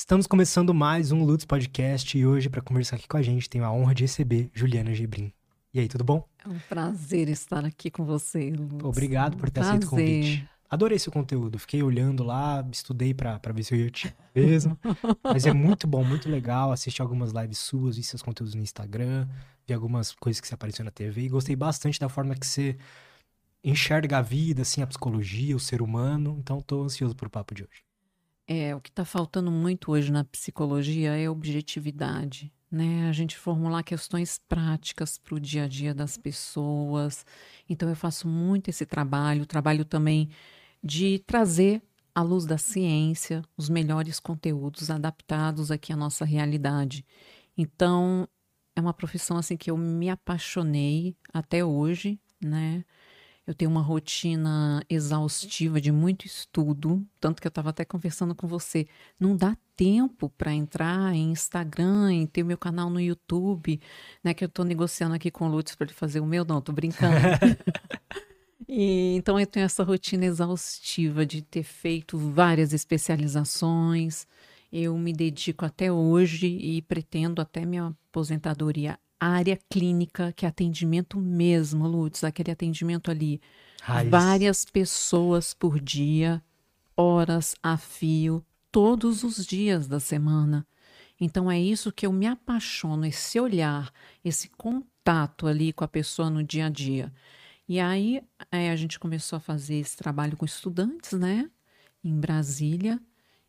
Estamos começando mais um Lutz Podcast e hoje, para conversar aqui com a gente, tenho a honra de receber Juliana Gebrim. E aí, tudo bom? É um prazer estar aqui com você, Lutz. Obrigado por ter aceito o convite. Adorei seu conteúdo. Fiquei olhando lá, estudei para ver se eu ia te mesmo. Mas é muito bom, muito legal. Assisti algumas lives suas, vi seus conteúdos no Instagram, vi algumas coisas que você apareceu na TV e gostei bastante da forma que você enxerga a vida, assim, a psicologia, o ser humano. Então, tô ansioso pro papo de hoje. É, o que está faltando muito hoje na psicologia é objetividade, né? A gente formular questões práticas para o dia a dia das pessoas. Então, eu faço muito esse trabalho, trabalho também de trazer à luz da ciência os melhores conteúdos adaptados aqui à nossa realidade. Então, é uma profissão assim que eu me apaixonei até hoje, né? Eu tenho uma rotina exaustiva de muito estudo, tanto que eu estava até conversando com você. Não dá tempo para entrar em Instagram, em ter meu canal no YouTube, né? Que eu estou negociando aqui com o Lutz para ele fazer o meu, não, estou brincando. e, então eu tenho essa rotina exaustiva de ter feito várias especializações. Eu me dedico até hoje e pretendo até minha aposentadoria área clínica, que é atendimento mesmo, Lutz, aquele atendimento ali. Raiz. Várias pessoas por dia, horas a fio, todos os dias da semana. Então é isso que eu me apaixono, esse olhar, esse contato ali com a pessoa no dia a dia. E aí é, a gente começou a fazer esse trabalho com estudantes, né, em Brasília,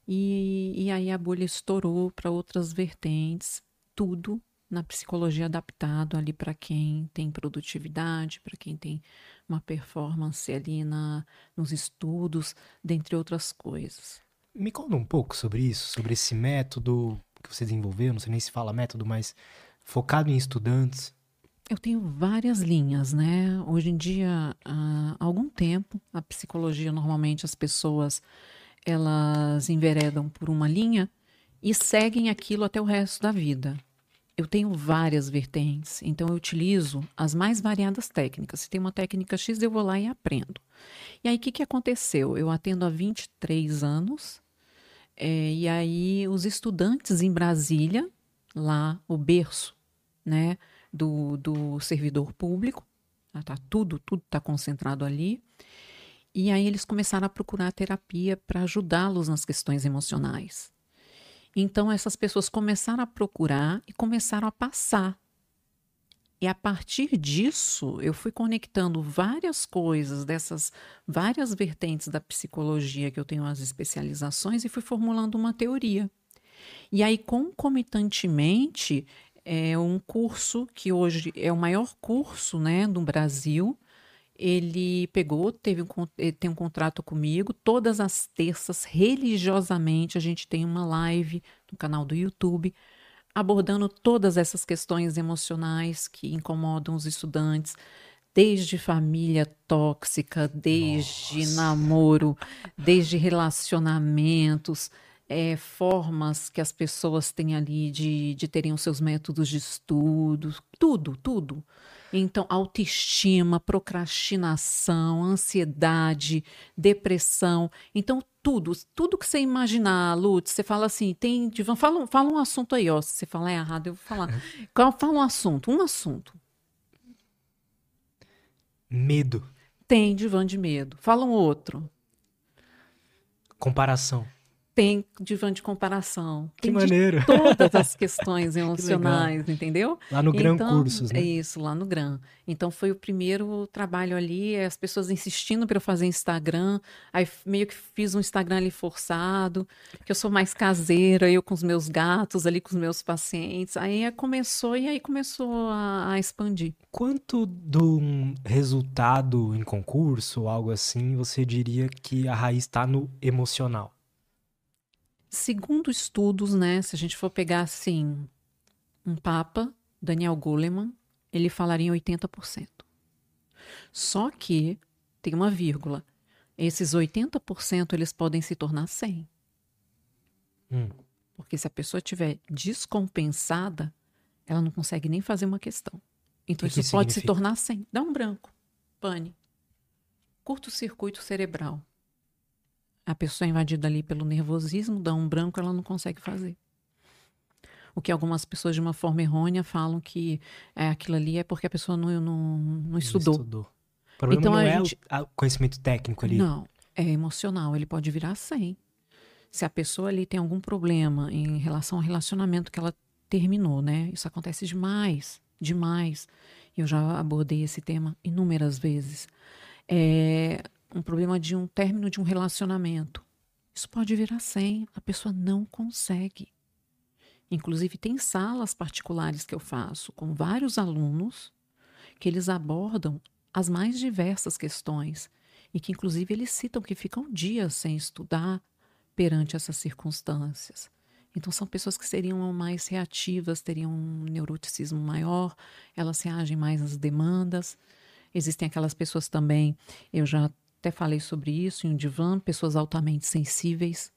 e, e aí a bolha estourou para outras vertentes, tudo na psicologia adaptado ali para quem tem produtividade, para quem tem uma performance ali na, nos estudos, dentre outras coisas. Me conta um pouco sobre isso, sobre esse método que você desenvolveu, não sei nem se fala método, mas focado em estudantes. Eu tenho várias linhas, né? Hoje em dia, há algum tempo, a psicologia, normalmente as pessoas, elas enveredam por uma linha e seguem aquilo até o resto da vida eu tenho várias vertentes, então eu utilizo as mais variadas técnicas. Se tem uma técnica X, eu vou lá e aprendo. E aí, o que, que aconteceu? Eu atendo há 23 anos, é, e aí os estudantes em Brasília, lá, o berço né, do, do servidor público, tá, tá tudo, tudo está concentrado ali. E aí eles começaram a procurar terapia para ajudá-los nas questões emocionais. Então essas pessoas começaram a procurar e começaram a passar. E a partir disso, eu fui conectando várias coisas dessas várias vertentes da psicologia que eu tenho as especializações e fui formulando uma teoria. E aí, concomitantemente, é um curso que hoje é o maior curso né, do Brasil, ele pegou, teve um, ele tem um contrato comigo. Todas as terças, religiosamente, a gente tem uma live no canal do YouTube abordando todas essas questões emocionais que incomodam os estudantes, desde família tóxica, desde Nossa. namoro, desde relacionamentos, é, formas que as pessoas têm ali de, de terem os seus métodos de estudo, tudo, tudo. Então, autoestima, procrastinação, ansiedade, depressão. Então, tudo, tudo que você imaginar, Lutz, você fala assim, tem. Fala, fala um assunto aí, ó. Se você falar errado, eu vou falar. fala um assunto, um assunto. Medo. Tem divã de medo. Fala um outro. Comparação tem divã de comparação. Que maneiro. todas as questões emocionais, entendeu? Lá no Gran então, Cursos, né? É isso, lá no Gran. Então foi o primeiro trabalho ali, as pessoas insistindo para eu fazer Instagram. Aí meio que fiz um Instagram ali forçado, que eu sou mais caseira, eu com os meus gatos ali, com os meus pacientes. Aí começou e aí começou a, a expandir. Quanto do resultado em concurso ou algo assim, você diria que a raiz está no emocional? Segundo estudos, né, se a gente for pegar assim, um papa, Daniel Goleman, ele falaria em 80%. Só que tem uma vírgula. Esses 80% eles podem se tornar 100. Hum. Porque se a pessoa estiver descompensada, ela não consegue nem fazer uma questão. Então isso pode se tornar 100. Dá um branco. Pane. Curto-circuito cerebral. A pessoa é invadida ali pelo nervosismo, dá um branco, ela não consegue fazer. O que algumas pessoas, de uma forma errônea, falam que é, aquilo ali é porque a pessoa não, não, não estudou. Não estudou. O problema então, não é gente... o conhecimento técnico ali. Não, é emocional. Ele pode virar 100. Se a pessoa ali tem algum problema em relação ao relacionamento que ela terminou, né? Isso acontece demais, demais. Eu já abordei esse tema inúmeras vezes. É um problema de um término de um relacionamento. Isso pode virar 100, a pessoa não consegue. Inclusive, tem salas particulares que eu faço com vários alunos que eles abordam as mais diversas questões e que, inclusive, eles citam que ficam dias sem estudar perante essas circunstâncias. Então, são pessoas que seriam mais reativas, teriam um neuroticismo maior, elas reagem mais às demandas. Existem aquelas pessoas também, eu já até falei sobre isso em um divã, pessoas altamente sensíveis,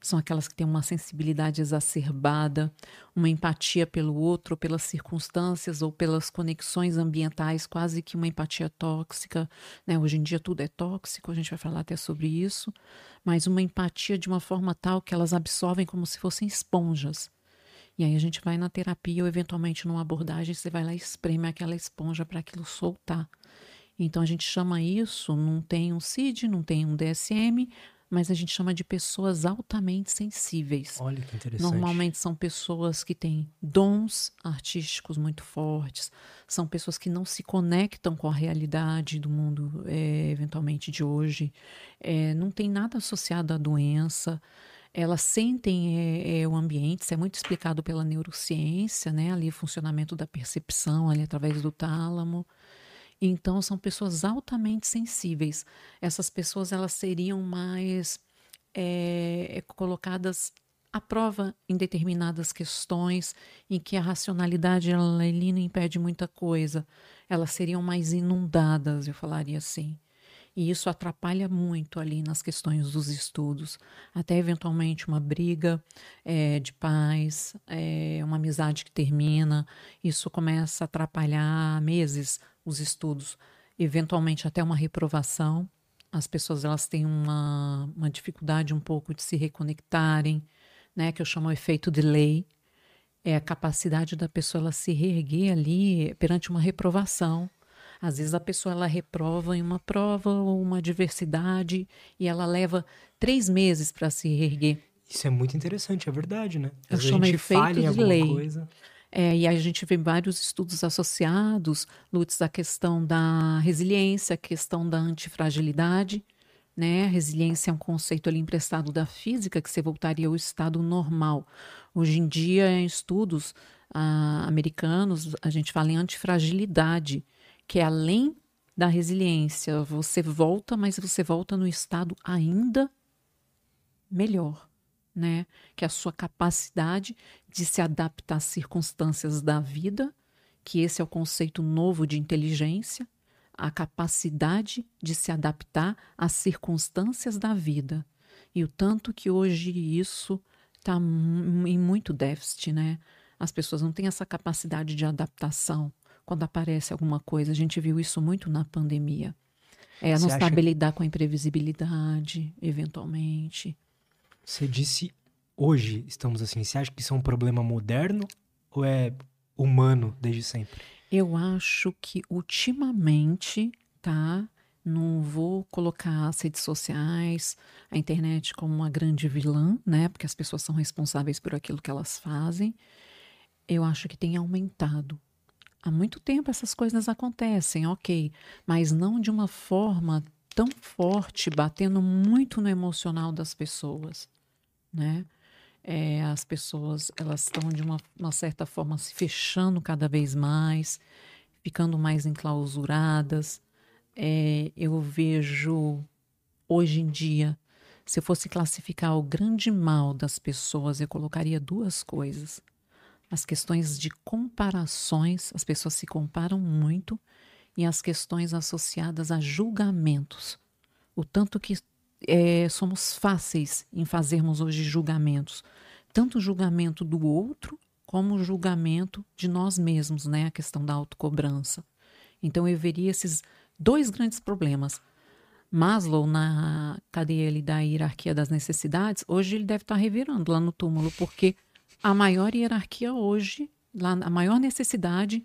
são aquelas que têm uma sensibilidade exacerbada, uma empatia pelo outro, pelas circunstâncias ou pelas conexões ambientais, quase que uma empatia tóxica. Né? Hoje em dia tudo é tóxico, a gente vai falar até sobre isso, mas uma empatia de uma forma tal que elas absorvem como se fossem esponjas. E aí a gente vai na terapia ou eventualmente numa abordagem, você vai lá e espreme aquela esponja para aquilo soltar. Então a gente chama isso, não tem um CID, não tem um DSM, mas a gente chama de pessoas altamente sensíveis. Olha que interessante. Normalmente são pessoas que têm dons artísticos muito fortes, são pessoas que não se conectam com a realidade do mundo, é, eventualmente, de hoje, é, não tem nada associado à doença. Elas sentem é, o ambiente, isso é muito explicado pela neurociência, né? Ali o funcionamento da percepção, ali através do tálamo. Então são pessoas altamente sensíveis. Essas pessoas elas seriam mais é, colocadas à prova em determinadas questões em que a racionalidade ela não impede muita coisa. Elas seriam mais inundadas, eu falaria assim. E isso atrapalha muito ali nas questões dos estudos. Até eventualmente uma briga é, de paz, é, uma amizade que termina. Isso começa a atrapalhar meses os estudos, eventualmente até uma reprovação. As pessoas elas têm uma, uma dificuldade um pouco de se reconectarem, né, que eu chamo efeito delay. É a capacidade da pessoa ela se reerguer ali perante uma reprovação. Às vezes a pessoa ela reprova em uma prova ou uma diversidade e ela leva três meses para se reerguer. Isso é muito interessante, é verdade, né? Às eu chamo efeito alguma lei. coisa. É, e a gente vê vários estudos associados, Lutz, a questão da resiliência, a questão da antifragilidade. Né? A resiliência é um conceito ali emprestado da física que você voltaria ao estado normal. Hoje em dia, em estudos ah, americanos, a gente fala em antifragilidade, que é além da resiliência. Você volta, mas você volta no estado ainda melhor né? Que é a sua capacidade de se adaptar às circunstâncias da vida, que esse é o conceito novo de inteligência, a capacidade de se adaptar às circunstâncias da vida. E o tanto que hoje isso está em muito déficit, né? As pessoas não têm essa capacidade de adaptação quando aparece alguma coisa. A gente viu isso muito na pandemia. É, não saber lidar com a imprevisibilidade, eventualmente. Você disse hoje estamos assim. Você acha que isso é um problema moderno ou é humano desde sempre? Eu acho que ultimamente, tá? Não vou colocar as redes sociais, a internet como uma grande vilã, né? Porque as pessoas são responsáveis por aquilo que elas fazem. Eu acho que tem aumentado. Há muito tempo essas coisas acontecem, ok, mas não de uma forma tão forte, batendo muito no emocional das pessoas né? É, as pessoas elas estão de uma, uma, certa forma se fechando cada vez mais, ficando mais enclausuradas. É, eu vejo hoje em dia, se eu fosse classificar o grande mal das pessoas, eu colocaria duas coisas. As questões de comparações, as pessoas se comparam muito, e as questões associadas a julgamentos. O tanto que é, somos fáceis em fazermos hoje julgamentos, tanto o julgamento do outro como o julgamento de nós mesmos, né? A questão da autocobrança. Então eu veria esses dois grandes problemas: Maslow, na cadeia ali da hierarquia das necessidades, hoje ele deve estar revirando lá no túmulo, porque a maior hierarquia hoje, lá, a maior necessidade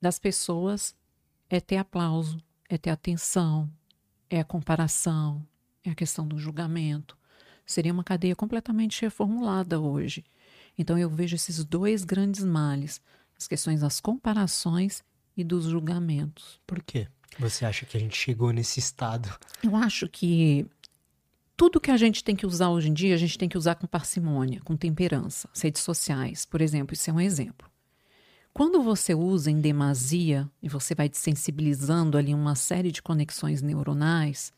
das pessoas é ter aplauso, é ter atenção, é a comparação, é a questão do julgamento. Seria uma cadeia completamente reformulada hoje. Então eu vejo esses dois grandes males, as questões das comparações e dos julgamentos. Por quê? Você acha que a gente chegou nesse estado? Eu acho que tudo que a gente tem que usar hoje em dia, a gente tem que usar com parcimônia, com temperança. As redes sociais, por exemplo, isso é um exemplo. Quando você usa em demasia e você vai desensibilizando ali uma série de conexões neuronais,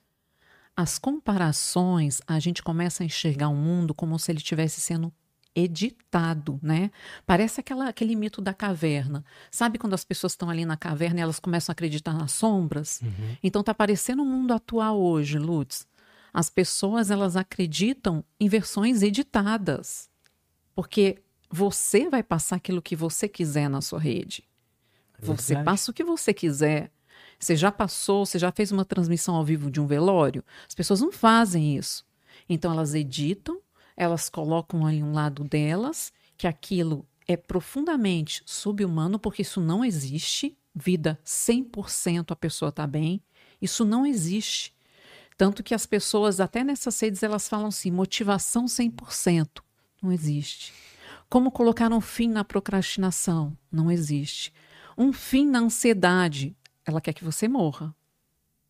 as comparações, a gente começa a enxergar o mundo como se ele estivesse sendo editado, né? Parece aquela, aquele mito da caverna. Sabe quando as pessoas estão ali na caverna e elas começam a acreditar nas sombras? Uhum. Então tá parecendo o mundo atual hoje, Lutz. As pessoas elas acreditam em versões editadas. Porque você vai passar aquilo que você quiser na sua rede. É você passa o que você quiser. Você já passou, você já fez uma transmissão ao vivo de um velório? As pessoas não fazem isso. Então elas editam elas colocam ali um lado delas, que aquilo é profundamente subhumano, porque isso não existe. Vida 100% a pessoa está bem. Isso não existe. Tanto que as pessoas, até nessas redes, elas falam assim: motivação 100%. Não existe. Como colocar um fim na procrastinação? Não existe. Um fim na ansiedade? Ela quer que você morra.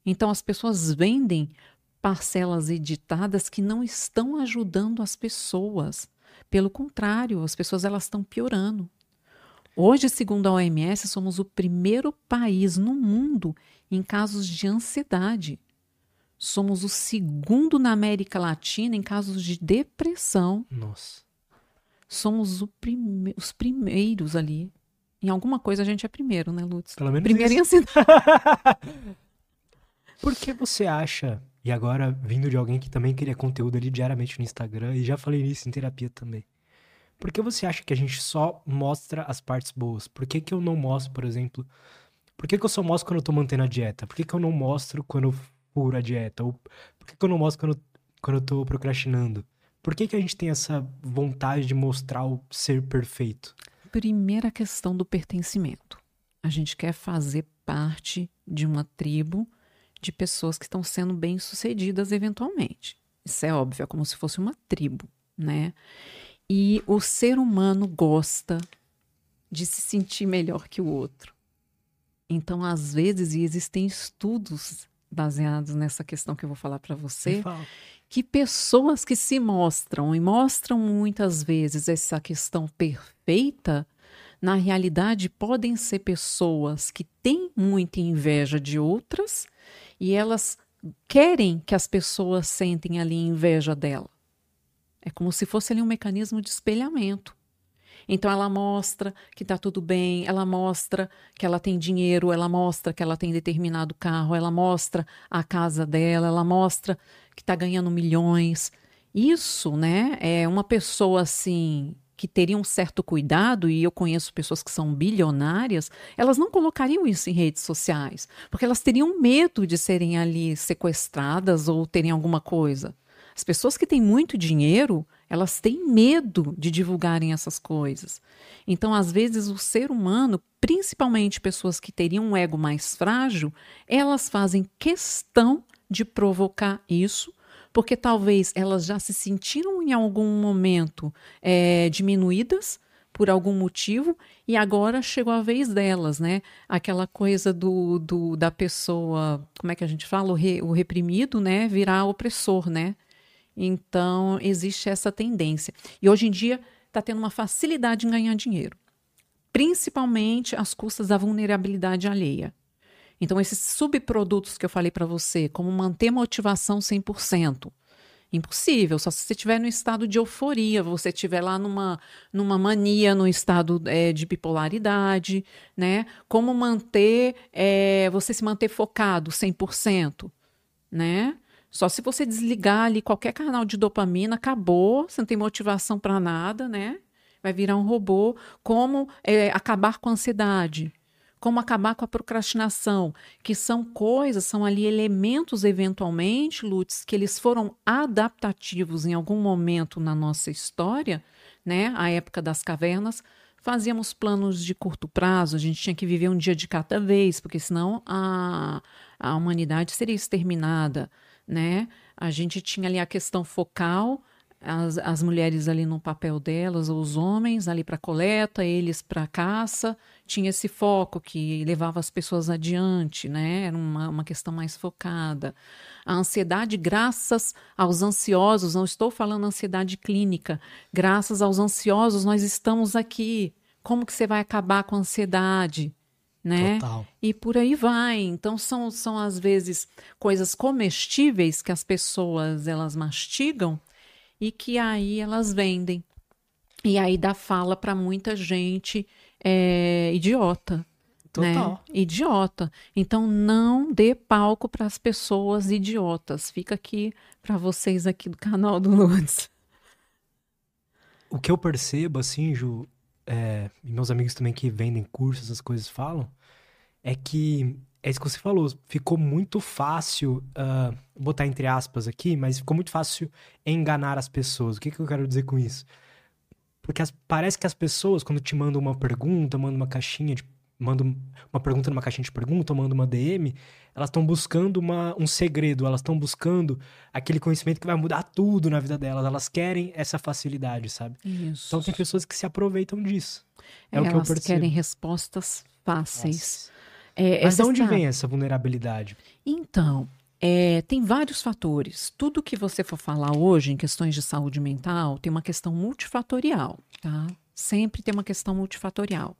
Então as pessoas vendem parcelas editadas que não estão ajudando as pessoas. Pelo contrário, as pessoas elas estão piorando. Hoje, segundo a OMS, somos o primeiro país no mundo em casos de ansiedade. Somos o segundo na América Latina em casos de depressão. Nossa. Somos prime os primeiros ali. Em alguma coisa a gente é primeiro, né, Lutz? Pelo menos primeiro isso. em ansiedade. Por que você acha e agora, vindo de alguém que também cria conteúdo ali diariamente no Instagram, e já falei isso em terapia também. Por que você acha que a gente só mostra as partes boas? Por que, que eu não mostro, por exemplo. Por que, que eu só mostro quando eu tô mantendo a dieta? Por que, que eu não mostro quando eu furo a dieta? Ou por que, que eu não mostro quando, quando eu tô procrastinando? Por que, que a gente tem essa vontade de mostrar o ser perfeito? Primeira questão do pertencimento. A gente quer fazer parte de uma tribo de pessoas que estão sendo bem-sucedidas eventualmente. Isso é óbvio, é como se fosse uma tribo, né? E o ser humano gosta de se sentir melhor que o outro. Então, às vezes, e existem estudos baseados nessa questão que eu vou falar para você, que pessoas que se mostram e mostram muitas vezes essa questão perfeita, na realidade podem ser pessoas que têm muita inveja de outras e elas querem que as pessoas sentem ali inveja dela. É como se fosse ali um mecanismo de espelhamento. Então ela mostra que está tudo bem, ela mostra que ela tem dinheiro, ela mostra que ela tem determinado carro, ela mostra a casa dela, ela mostra que está ganhando milhões. Isso, né, é uma pessoa assim que teriam um certo cuidado, e eu conheço pessoas que são bilionárias, elas não colocariam isso em redes sociais, porque elas teriam medo de serem ali sequestradas ou terem alguma coisa. As pessoas que têm muito dinheiro, elas têm medo de divulgarem essas coisas. Então, às vezes, o ser humano, principalmente pessoas que teriam um ego mais frágil, elas fazem questão de provocar isso porque talvez elas já se sentiram em algum momento é, diminuídas por algum motivo e agora chegou a vez delas, né? Aquela coisa do, do da pessoa, como é que a gente fala, o, re, o reprimido, né? Virar opressor, né? Então existe essa tendência e hoje em dia está tendo uma facilidade em ganhar dinheiro, principalmente às custas da vulnerabilidade alheia. Então, esses subprodutos que eu falei para você, como manter motivação 100%, impossível, só se você estiver no estado de euforia, você estiver lá numa, numa mania, no estado é, de bipolaridade, né? Como manter, é, você se manter focado 100%, né? Só se você desligar ali qualquer canal de dopamina, acabou, você não tem motivação para nada, né? Vai virar um robô. Como é, acabar com a ansiedade? como acabar com a procrastinação, que são coisas, são ali elementos eventualmente, Lutz, que eles foram adaptativos em algum momento na nossa história, né? A época das cavernas, fazíamos planos de curto prazo, a gente tinha que viver um dia de cada vez, porque senão a, a humanidade seria exterminada, né? A gente tinha ali a questão focal, as, as mulheres ali no papel delas, os homens ali para coleta, eles para caça, tinha esse foco que levava as pessoas adiante, né? Era uma, uma questão mais focada. A ansiedade, graças aos ansiosos, não estou falando ansiedade clínica, graças aos ansiosos nós estamos aqui. Como que você vai acabar com a ansiedade? Né? Total. E por aí vai. Então são, são às vezes coisas comestíveis que as pessoas elas mastigam e que aí elas vendem. E aí dá fala para muita gente é, idiota. Né? Total. Né? Idiota. Então não dê palco para as pessoas idiotas. Fica aqui para vocês aqui do canal do Lourdes. O que eu percebo, assim, Ju, é, e meus amigos também que vendem cursos, essas coisas falam, é que é isso que você falou, ficou muito fácil, uh, botar entre aspas aqui, mas ficou muito fácil enganar as pessoas. O que, que eu quero dizer com isso? Porque as, parece que as pessoas, quando te mandam uma pergunta, mandam uma caixinha de. Mandam uma pergunta numa caixinha de pergunta, ou mandam uma DM, elas estão buscando uma, um segredo, elas estão buscando aquele conhecimento que vai mudar tudo na vida delas. Elas querem essa facilidade, sabe? Isso. Então tem pessoas que se aproveitam disso. É, é o que eu percebo. Elas querem respostas fáceis. É, Mas de onde está... vem essa vulnerabilidade? Então, é, tem vários fatores. Tudo que você for falar hoje em questões de saúde mental tem uma questão multifatorial, tá? Sempre tem uma questão multifatorial.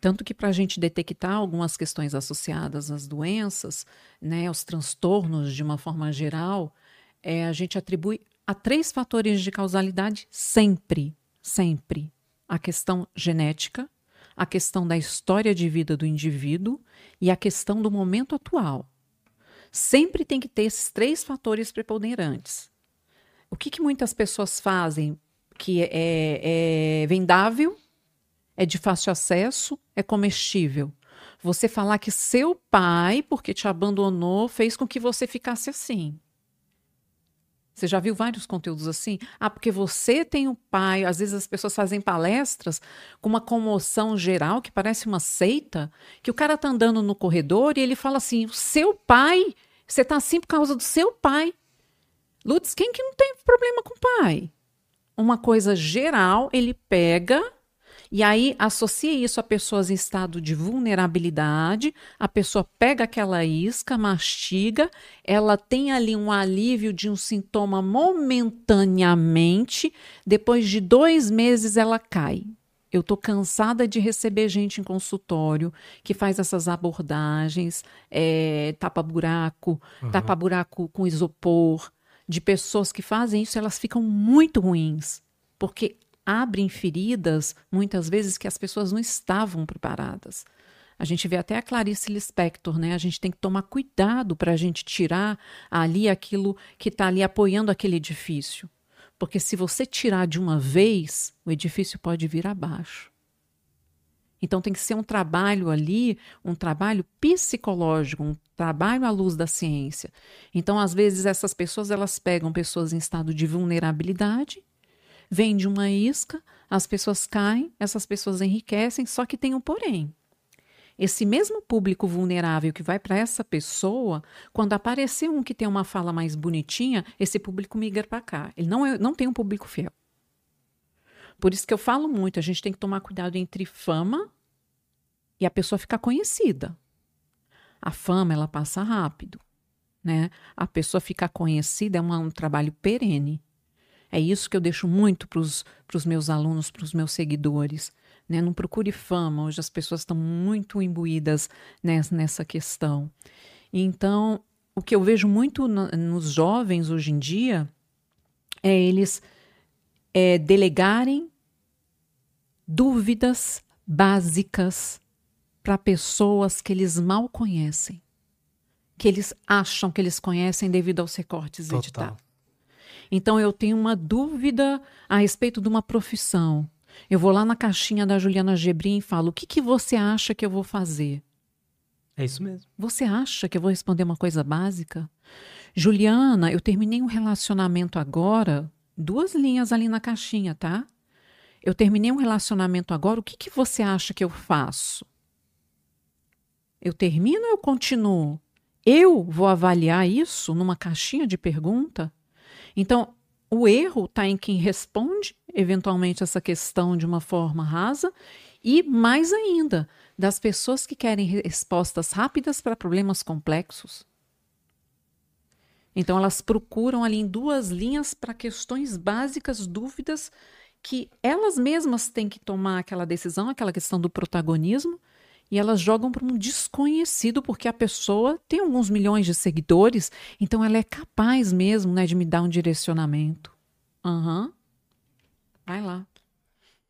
Tanto que para a gente detectar algumas questões associadas às doenças, né, os transtornos de uma forma geral, é, a gente atribui a três fatores de causalidade sempre, sempre. A questão genética, a questão da história de vida do indivíduo e a questão do momento atual. Sempre tem que ter esses três fatores preponderantes. O que, que muitas pessoas fazem que é, é vendável, é de fácil acesso, é comestível? Você falar que seu pai, porque te abandonou, fez com que você ficasse assim. Você já viu vários conteúdos assim? Ah, porque você tem um pai. Às vezes as pessoas fazem palestras com uma comoção geral que parece uma seita, que o cara tá andando no corredor e ele fala assim: seu pai, você tá assim por causa do seu pai. Lutz, quem que não tem problema com o pai? Uma coisa geral, ele pega e aí associa isso a pessoas em estado de vulnerabilidade, a pessoa pega aquela isca, mastiga, ela tem ali um alívio de um sintoma momentaneamente, depois de dois meses ela cai. Eu estou cansada de receber gente em consultório que faz essas abordagens, é, tapa-buraco, uhum. tapa-buraco com isopor, de pessoas que fazem isso, elas ficam muito ruins, porque abrem feridas, muitas vezes, que as pessoas não estavam preparadas. A gente vê até a Clarice Lispector, né? A gente tem que tomar cuidado para a gente tirar ali aquilo que está ali apoiando aquele edifício. Porque se você tirar de uma vez, o edifício pode vir abaixo. Então tem que ser um trabalho ali, um trabalho psicológico, um trabalho à luz da ciência. Então, às vezes, essas pessoas elas pegam pessoas em estado de vulnerabilidade vende uma isca, as pessoas caem, essas pessoas enriquecem, só que tem um porém. Esse mesmo público vulnerável que vai para essa pessoa, quando aparecer um que tem uma fala mais bonitinha, esse público migra para cá. Ele não, é, não tem um público fiel. Por isso que eu falo muito, a gente tem que tomar cuidado entre fama e a pessoa ficar conhecida. A fama, ela passa rápido, né? A pessoa ficar conhecida é um, um trabalho perene. É isso que eu deixo muito para os meus alunos, para os meus seguidores. Né? Não procure fama, hoje as pessoas estão muito imbuídas nessa, nessa questão. Então, o que eu vejo muito no, nos jovens hoje em dia é eles é, delegarem dúvidas básicas para pessoas que eles mal conhecem, que eles acham que eles conhecem devido aos recortes Total. editados. Então eu tenho uma dúvida a respeito de uma profissão. Eu vou lá na caixinha da Juliana Gebrim e falo: o que, que você acha que eu vou fazer? É isso mesmo. Você acha que eu vou responder uma coisa básica? Juliana, eu terminei um relacionamento agora, duas linhas ali na caixinha, tá? Eu terminei um relacionamento agora, o que, que você acha que eu faço? Eu termino ou eu continuo? Eu vou avaliar isso numa caixinha de pergunta? Então, o erro está em quem responde, eventualmente, essa questão de uma forma rasa, e mais ainda, das pessoas que querem respostas rápidas para problemas complexos. Então, elas procuram ali em duas linhas para questões básicas, dúvidas, que elas mesmas têm que tomar aquela decisão, aquela questão do protagonismo, e elas jogam para um desconhecido, porque a pessoa tem alguns milhões de seguidores, então ela é capaz mesmo né, de me dar um direcionamento. Aham. Uhum. Vai lá.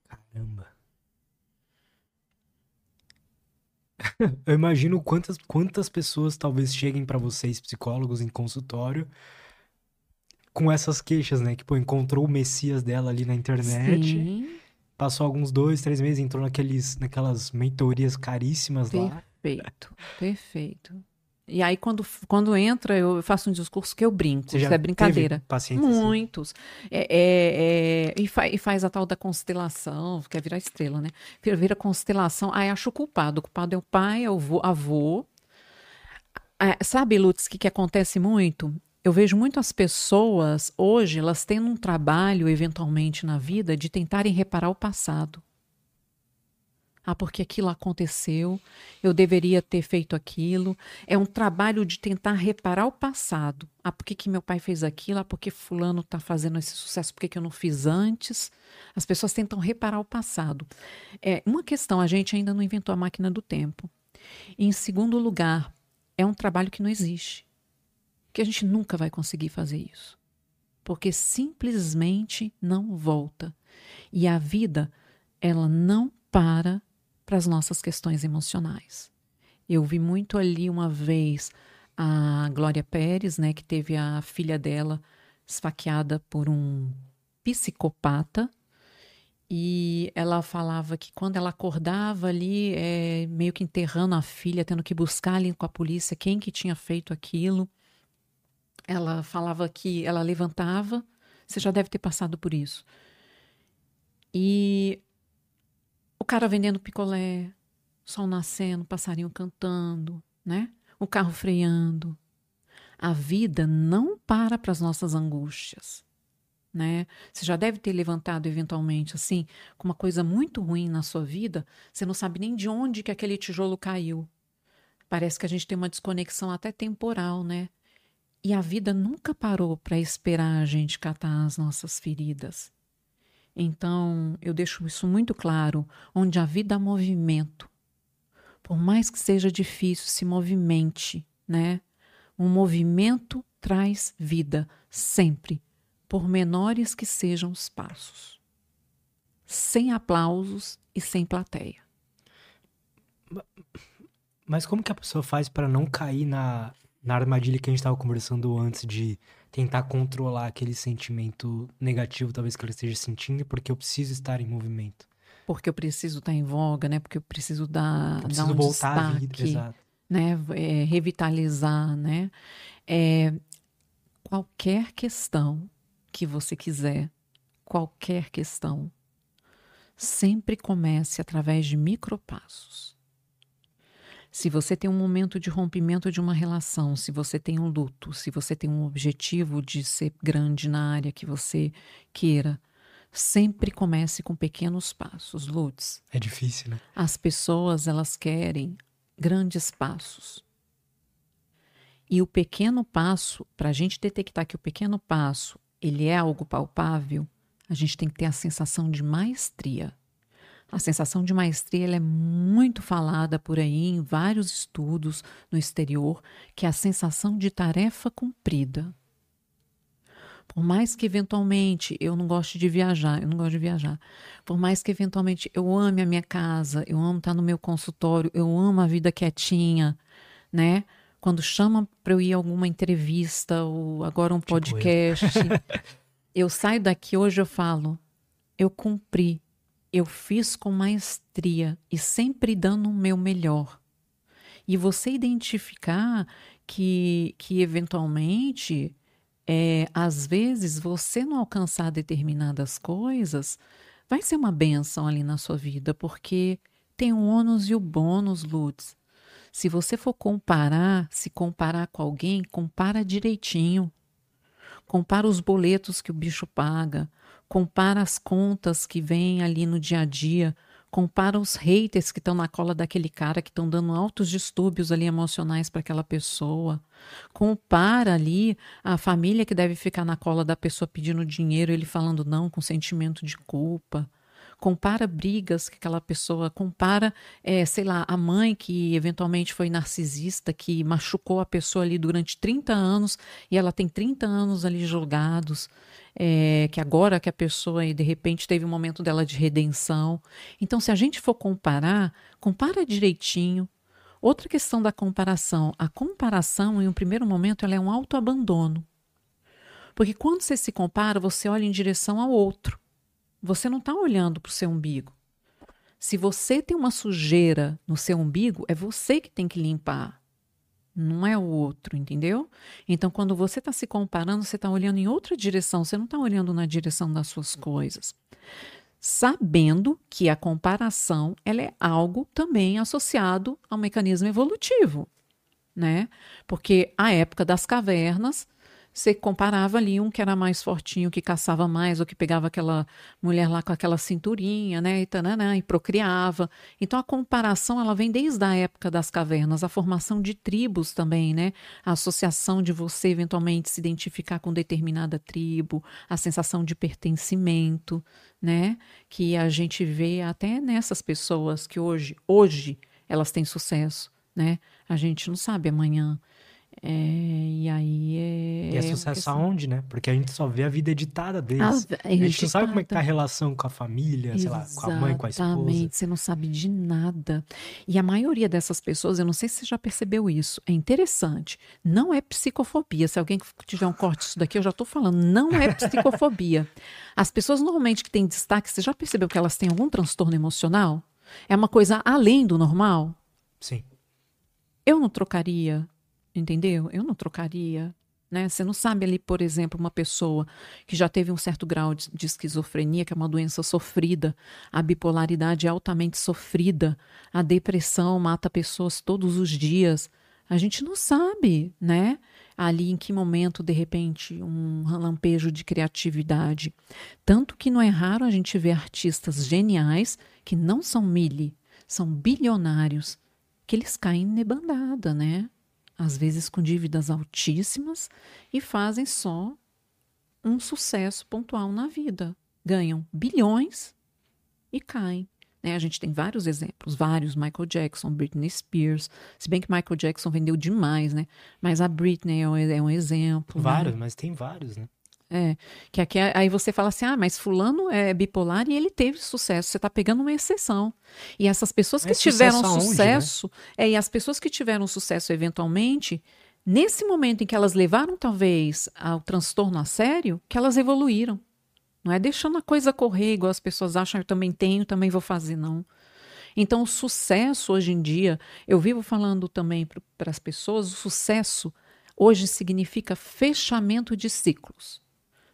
Caramba. Eu imagino quantas, quantas pessoas talvez cheguem para vocês, psicólogos, em consultório, com essas queixas, né? Que, pô, encontrou o Messias dela ali na internet. Sim passou alguns dois, três meses, entrou naqueles, naquelas mentorias caríssimas perfeito, lá. Perfeito, perfeito. E aí, quando, quando entra, eu faço um discurso que eu brinco. Você isso é brincadeira. Muitos. Assim. É, é, é, e, fa, e, faz a tal da constelação, quer virar estrela, né? Vira, vira constelação. Aí acho o culpado. O culpado é o pai, é o avô. avô. É, sabe, Lutz, o que, que acontece muito? Eu vejo muitas pessoas hoje, elas têm um trabalho, eventualmente, na vida, de tentarem reparar o passado. Ah, porque aquilo aconteceu, eu deveria ter feito aquilo. É um trabalho de tentar reparar o passado. Ah, por que, que meu pai fez aquilo? Ah, por que fulano está fazendo esse sucesso? Por que, que eu não fiz antes? As pessoas tentam reparar o passado. É uma questão, a gente ainda não inventou a máquina do tempo. E, em segundo lugar, é um trabalho que não existe que a gente nunca vai conseguir fazer isso. Porque simplesmente não volta. E a vida, ela não para para as nossas questões emocionais. Eu vi muito ali uma vez a Glória Pérez, né, que teve a filha dela esfaqueada por um psicopata. E ela falava que quando ela acordava ali, é, meio que enterrando a filha, tendo que buscar ali com a polícia quem que tinha feito aquilo. Ela falava que ela levantava, você já deve ter passado por isso. E o cara vendendo picolé, sol nascendo, passarinho cantando, né? O carro freando. A vida não para para as nossas angústias, né? Você já deve ter levantado eventualmente assim, com uma coisa muito ruim na sua vida, você não sabe nem de onde que aquele tijolo caiu. Parece que a gente tem uma desconexão até temporal, né? E a vida nunca parou para esperar a gente catar as nossas feridas. Então, eu deixo isso muito claro, onde a vida há movimento. Por mais que seja difícil, se movimente, né? Um movimento traz vida, sempre, por menores que sejam os passos. Sem aplausos e sem plateia. Mas como que a pessoa faz para não cair na, na armadilha que a gente estava conversando antes de tentar controlar aquele sentimento negativo, talvez que ela esteja sentindo, porque eu preciso estar em movimento. Porque eu preciso estar em voga, né? Porque eu preciso dar, eu preciso dar um voltar destaque, à vida, exato. né? É, revitalizar, né? É, qualquer questão que você quiser, qualquer questão, sempre comece através de micropassos. Se você tem um momento de rompimento de uma relação, se você tem um luto, se você tem um objetivo de ser grande na área que você queira, sempre comece com pequenos passos, Lutz. É difícil, né? As pessoas, elas querem grandes passos. E o pequeno passo, para a gente detectar que o pequeno passo ele é algo palpável, a gente tem que ter a sensação de maestria. A sensação de maestria é muito falada por aí em vários estudos no exterior, que é a sensação de tarefa cumprida. Por mais que eventualmente eu não goste de viajar, eu não gosto de viajar. Por mais que eventualmente eu ame a minha casa, eu amo estar no meu consultório, eu amo a vida quietinha, né? Quando chama para eu ir a alguma entrevista ou agora um tipo podcast, eu. eu saio daqui hoje eu falo, eu cumpri eu fiz com maestria e sempre dando o meu melhor. E você identificar que, que eventualmente, é, às vezes, você não alcançar determinadas coisas, vai ser uma benção ali na sua vida, porque tem o ônus e o bônus, Lutz. Se você for comparar, se comparar com alguém, compara direitinho. Compara os boletos que o bicho paga, compara as contas que vêm ali no dia a dia, compara os haters que estão na cola daquele cara, que estão dando altos distúrbios ali emocionais para aquela pessoa. Compara ali a família que deve ficar na cola da pessoa pedindo dinheiro, ele falando não com sentimento de culpa compara brigas que aquela pessoa compara, é, sei lá, a mãe que eventualmente foi narcisista, que machucou a pessoa ali durante 30 anos e ela tem 30 anos ali jogados, é, que agora que a pessoa de repente teve um momento dela de redenção. Então, se a gente for comparar, compara direitinho. Outra questão da comparação, a comparação em um primeiro momento ela é um autoabandono. Porque quando você se compara, você olha em direção ao outro. Você não está olhando para o seu umbigo. Se você tem uma sujeira no seu umbigo, é você que tem que limpar, não é o outro, entendeu? Então, quando você está se comparando, você está olhando em outra direção, você não está olhando na direção das suas coisas. Sabendo que a comparação ela é algo também associado ao mecanismo evolutivo, né? Porque a época das cavernas, você comparava ali um que era mais fortinho, que caçava mais, ou que pegava aquela mulher lá com aquela cinturinha, né, e, tanana, e procriava. Então a comparação ela vem desde a época das cavernas, a formação de tribos também, né, a associação de você eventualmente se identificar com determinada tribo, a sensação de pertencimento, né, que a gente vê até nessas pessoas que hoje, hoje elas têm sucesso, né? A gente não sabe amanhã é, e aí é. E é sucesso aonde, né? Porque a gente só vê a vida editada deles. Ah, a gente não sabe como é que tá a relação com a família, Exatamente. sei lá, com a mãe, com a esposa. Exatamente, você não sabe de nada. E a maioria dessas pessoas, eu não sei se você já percebeu isso, é interessante. Não é psicofobia. Se alguém tiver um corte disso daqui, eu já tô falando, não é psicofobia. As pessoas normalmente que têm destaque, você já percebeu que elas têm algum transtorno emocional? É uma coisa além do normal? Sim. Eu não trocaria entendeu? Eu não trocaria. Né? Você não sabe ali, por exemplo, uma pessoa que já teve um certo grau de, de, esquizofrenia, que é uma doença sofrida, a bipolaridade é altamente sofrida, a depressão mata pessoas todos os dias. A gente não sabe, né? Ali em que momento, de repente, um lampejo de criatividade. Tanto que não é raro a gente ver artistas geniais que não são mili, são bilionários, que eles caem nebandada, né? Às vezes com dívidas altíssimas, e fazem só um sucesso pontual na vida. Ganham bilhões e caem. Né? A gente tem vários exemplos, vários, Michael Jackson, Britney Spears, se bem que Michael Jackson vendeu demais, né? Mas a Britney é um, é exemplo. Né? Vários, né? mas tem vários, né? É, que aqui, aí você fala assim, ah, mas fulano é bipolar e ele teve sucesso. Você está pegando uma exceção. E essas pessoas que tiveram sucesso, sucesso né? é, e as pessoas que tiveram sucesso eventualmente, nesse momento em que elas levaram talvez ao transtorno a sério, que elas evoluíram. Não é deixando a coisa correr igual as pessoas acham, eu também tenho, também vou fazer, não. Então, o sucesso hoje em dia, eu vivo falando também para as pessoas, o sucesso hoje significa fechamento de ciclos.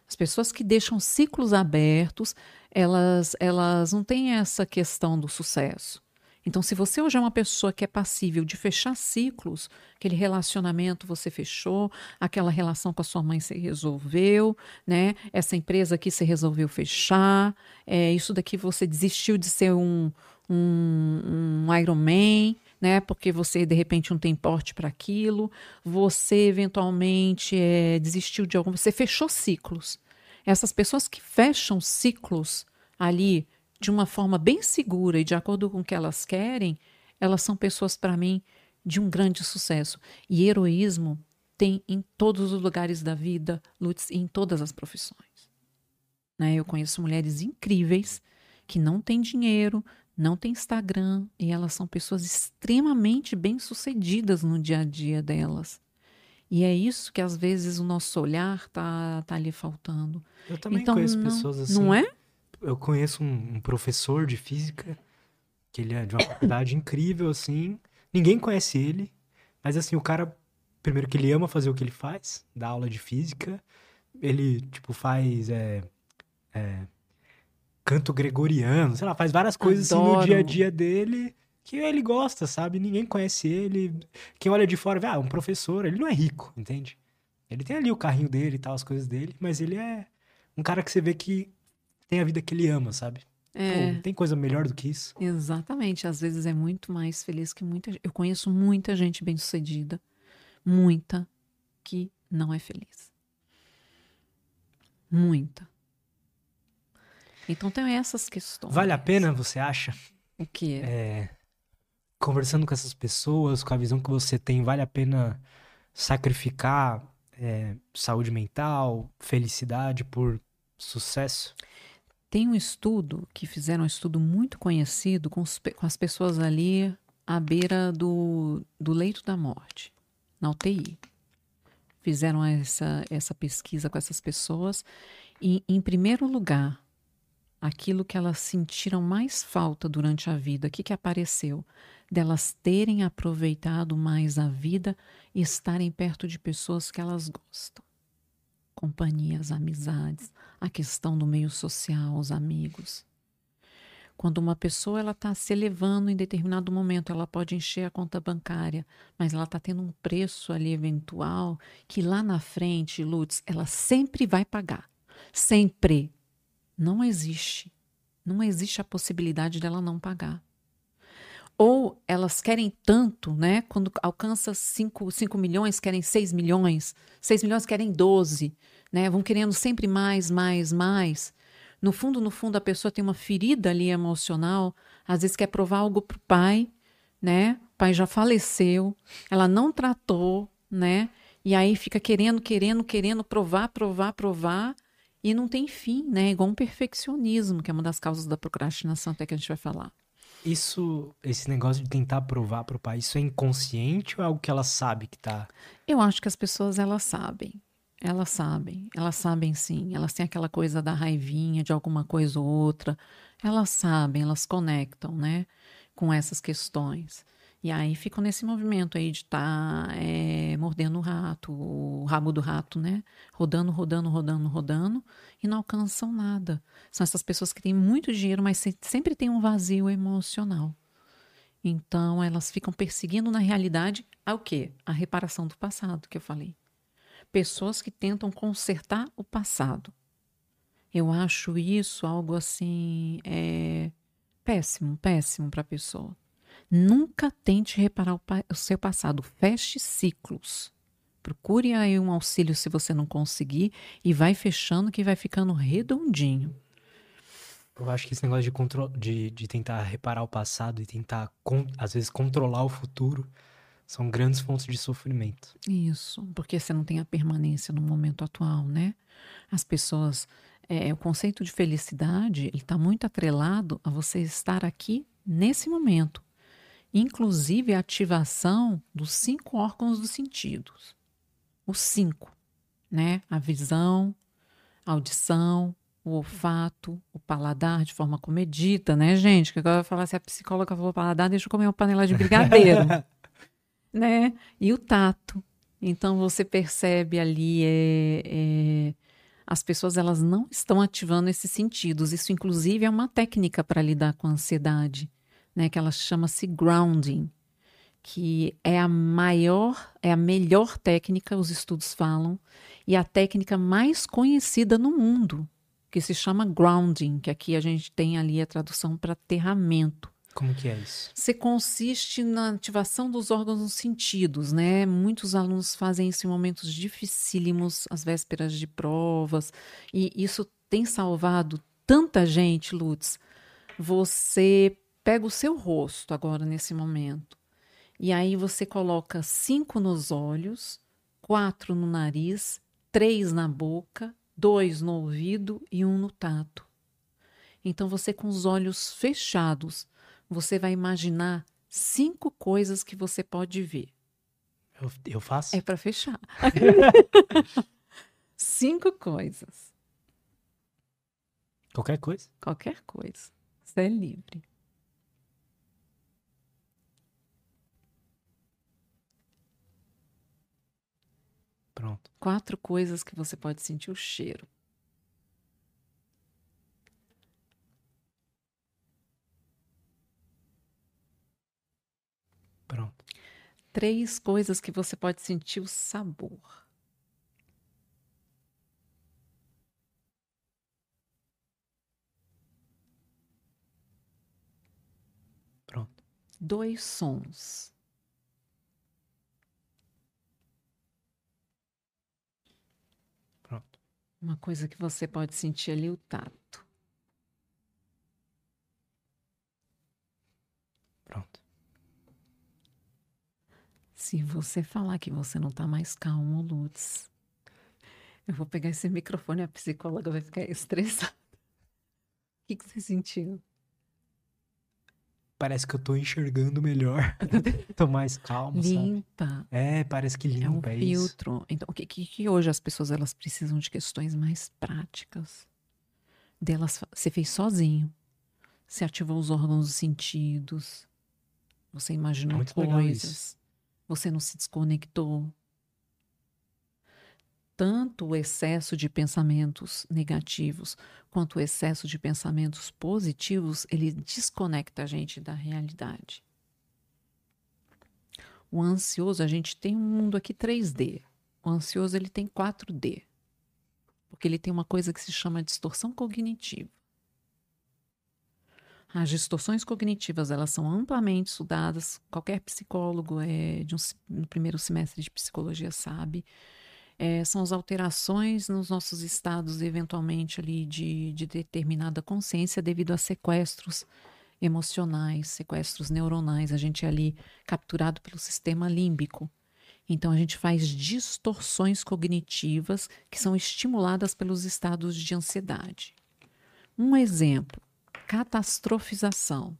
As pessoas que deixam ciclos abertos, elas, elas não têm essa questão do sucesso. Então, se você hoje é uma pessoa que é passível de fechar ciclos, aquele relacionamento você fechou, aquela relação com a sua mãe se resolveu, né? Essa empresa aqui você resolveu fechar, é, isso daqui você desistiu de ser um, um, um Iron Man, né? Porque você de repente não tem porte para aquilo, você eventualmente é, desistiu de algum, você fechou ciclos. Essas pessoas que fecham ciclos ali de uma forma bem segura e de acordo com o que elas querem, elas são pessoas, para mim, de um grande sucesso. E heroísmo tem em todos os lugares da vida, Lutz, em todas as profissões. Né? Eu conheço mulheres incríveis que não têm dinheiro, não têm Instagram e elas são pessoas extremamente bem-sucedidas no dia a dia delas. E é isso que às vezes o nosso olhar tá, tá ali faltando. Eu também então, conheço não, pessoas assim. Não é? eu conheço um, um professor de física, que ele é de uma faculdade incrível, assim. Ninguém conhece ele, mas assim, o cara, primeiro que ele ama fazer o que ele faz, dá aula de física. Ele, tipo, faz é, é, canto gregoriano, sei lá, faz várias coisas assim no dia a dia dele que ele gosta, sabe? Ninguém conhece ele. Quem olha de fora vê, ah, um professor, ele não é rico, entende? Ele tem ali o carrinho dele e tal, as coisas dele, mas ele é um cara que você vê que tem a vida que ele ama, sabe? É. Pô, tem coisa melhor do que isso? Exatamente. Às vezes é muito mais feliz que muita gente. Eu conheço muita gente bem-sucedida, muita que não é feliz. Muita. Então tem essas questões. Vale a pena, você acha? O quê? É, conversando com essas pessoas, com a visão que você tem, vale a pena sacrificar é, saúde mental, felicidade por sucesso? Tem um estudo que fizeram um estudo muito conhecido com, os, com as pessoas ali à beira do, do leito da morte, na UTI. Fizeram essa, essa pesquisa com essas pessoas e, em primeiro lugar, aquilo que elas sentiram mais falta durante a vida, o que, que apareceu? Delas terem aproveitado mais a vida e estarem perto de pessoas que elas gostam. Companhias, amizades, a questão do meio social, os amigos. Quando uma pessoa ela está se elevando em determinado momento, ela pode encher a conta bancária, mas ela está tendo um preço ali eventual que lá na frente, Lutz, ela sempre vai pagar. Sempre não existe. Não existe a possibilidade dela não pagar. Ou elas querem tanto, né? Quando alcança 5 milhões, querem 6 milhões, 6 milhões querem 12, né? Vão querendo sempre mais, mais, mais. No fundo, no fundo, a pessoa tem uma ferida ali emocional, às vezes quer provar algo para o pai, né? O pai já faleceu, ela não tratou, né? E aí fica querendo, querendo, querendo provar, provar, provar, e não tem fim, né? Igual um perfeccionismo, que é uma das causas da procrastinação, até que a gente vai falar. Isso, esse negócio de tentar provar para o pai, isso é inconsciente ou é algo que ela sabe que tá? Eu acho que as pessoas elas sabem. Elas sabem, elas sabem sim. Elas têm aquela coisa da raivinha de alguma coisa ou outra. Elas sabem, elas conectam, né, com essas questões. E aí ficam nesse movimento aí de estar tá, é, mordendo o rato, o rabo do rato, né? Rodando, rodando, rodando, rodando e não alcançam nada. São essas pessoas que têm muito dinheiro, mas sempre tem um vazio emocional. Então elas ficam perseguindo na realidade a o quê? A reparação do passado que eu falei. Pessoas que tentam consertar o passado. Eu acho isso algo assim é, péssimo, péssimo para a pessoa. Nunca tente reparar o, o seu passado. Feche ciclos. Procure aí um auxílio se você não conseguir e vai fechando que vai ficando redondinho. Eu acho que esse negócio de, de, de tentar reparar o passado e tentar, às vezes, controlar o futuro são grandes fontes de sofrimento. Isso, porque você não tem a permanência no momento atual, né? As pessoas. É, o conceito de felicidade está muito atrelado a você estar aqui nesse momento, inclusive a ativação dos cinco órgãos dos sentidos. Os cinco, né? A visão, a audição, o olfato, o paladar, de forma comedida, né, gente? Que agora eu falar se a psicóloga falou paladar, deixa eu comer uma panela de brigadeiro, né? E o tato. Então você percebe ali é, é, as pessoas elas não estão ativando esses sentidos. Isso inclusive é uma técnica para lidar com a ansiedade né, que ela chama-se grounding, que é a maior, é a melhor técnica, os estudos falam, e a técnica mais conhecida no mundo, que se chama grounding, que aqui a gente tem ali a tradução para aterramento. Como que é isso? Você consiste na ativação dos órgãos dos sentidos, né? Muitos alunos fazem isso em momentos dificílimos, às vésperas de provas, e isso tem salvado tanta gente, Lutz. Você pega o seu rosto agora nesse momento. E aí você coloca cinco nos olhos, quatro no nariz, três na boca, dois no ouvido e um no tato. Então você com os olhos fechados, você vai imaginar cinco coisas que você pode ver. Eu, eu faço? É para fechar. cinco coisas. Qualquer coisa? Qualquer coisa. Você é livre. Pronto. Quatro coisas que você pode sentir o cheiro. Pronto. Três coisas que você pode sentir o sabor. Pronto. Dois sons. Pronto. Uma coisa que você pode sentir ali o tato. Pronto. Se você falar que você não está mais calmo, Lutz, eu vou pegar esse microfone e a psicóloga vai ficar estressada. O que, que você sentiu? Parece que eu tô enxergando melhor. tô mais calmo, limpa. Sabe? É, parece que limpa, é um é filtro. Isso. Então, o que, que, que hoje as pessoas elas precisam de questões mais práticas. Delas, você fez sozinho. Você ativou os órgãos dos sentidos. Você imaginou Muito coisas. Você não se desconectou. Tanto o excesso de pensamentos negativos quanto o excesso de pensamentos positivos, ele desconecta a gente da realidade. O ansioso, a gente tem um mundo aqui 3D. O ansioso, ele tem 4D. Porque ele tem uma coisa que se chama distorção cognitiva. As distorções cognitivas, elas são amplamente estudadas. Qualquer psicólogo é, de um, no primeiro semestre de psicologia sabe. É, são as alterações nos nossos estados, eventualmente, ali de, de determinada consciência devido a sequestros emocionais, sequestros neuronais. A gente é ali capturado pelo sistema límbico. Então, a gente faz distorções cognitivas que são estimuladas pelos estados de ansiedade. Um exemplo: catastrofização.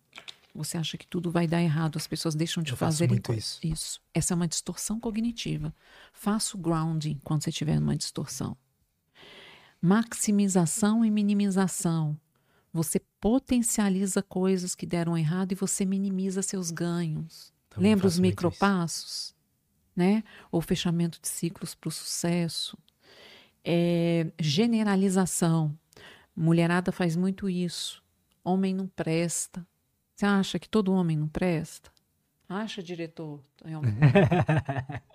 Você acha que tudo vai dar errado, as pessoas deixam de Eu fazer isso. isso. Essa é uma distorção cognitiva. Faça o grounding quando você estiver numa distorção. Maximização e minimização. Você potencializa coisas que deram errado e você minimiza seus ganhos. Também Lembra os micropassos? Né? Ou fechamento de ciclos para o sucesso. É, generalização. Mulherada faz muito isso. Homem não presta. Você acha que todo homem não presta? Acha, diretor? É homem.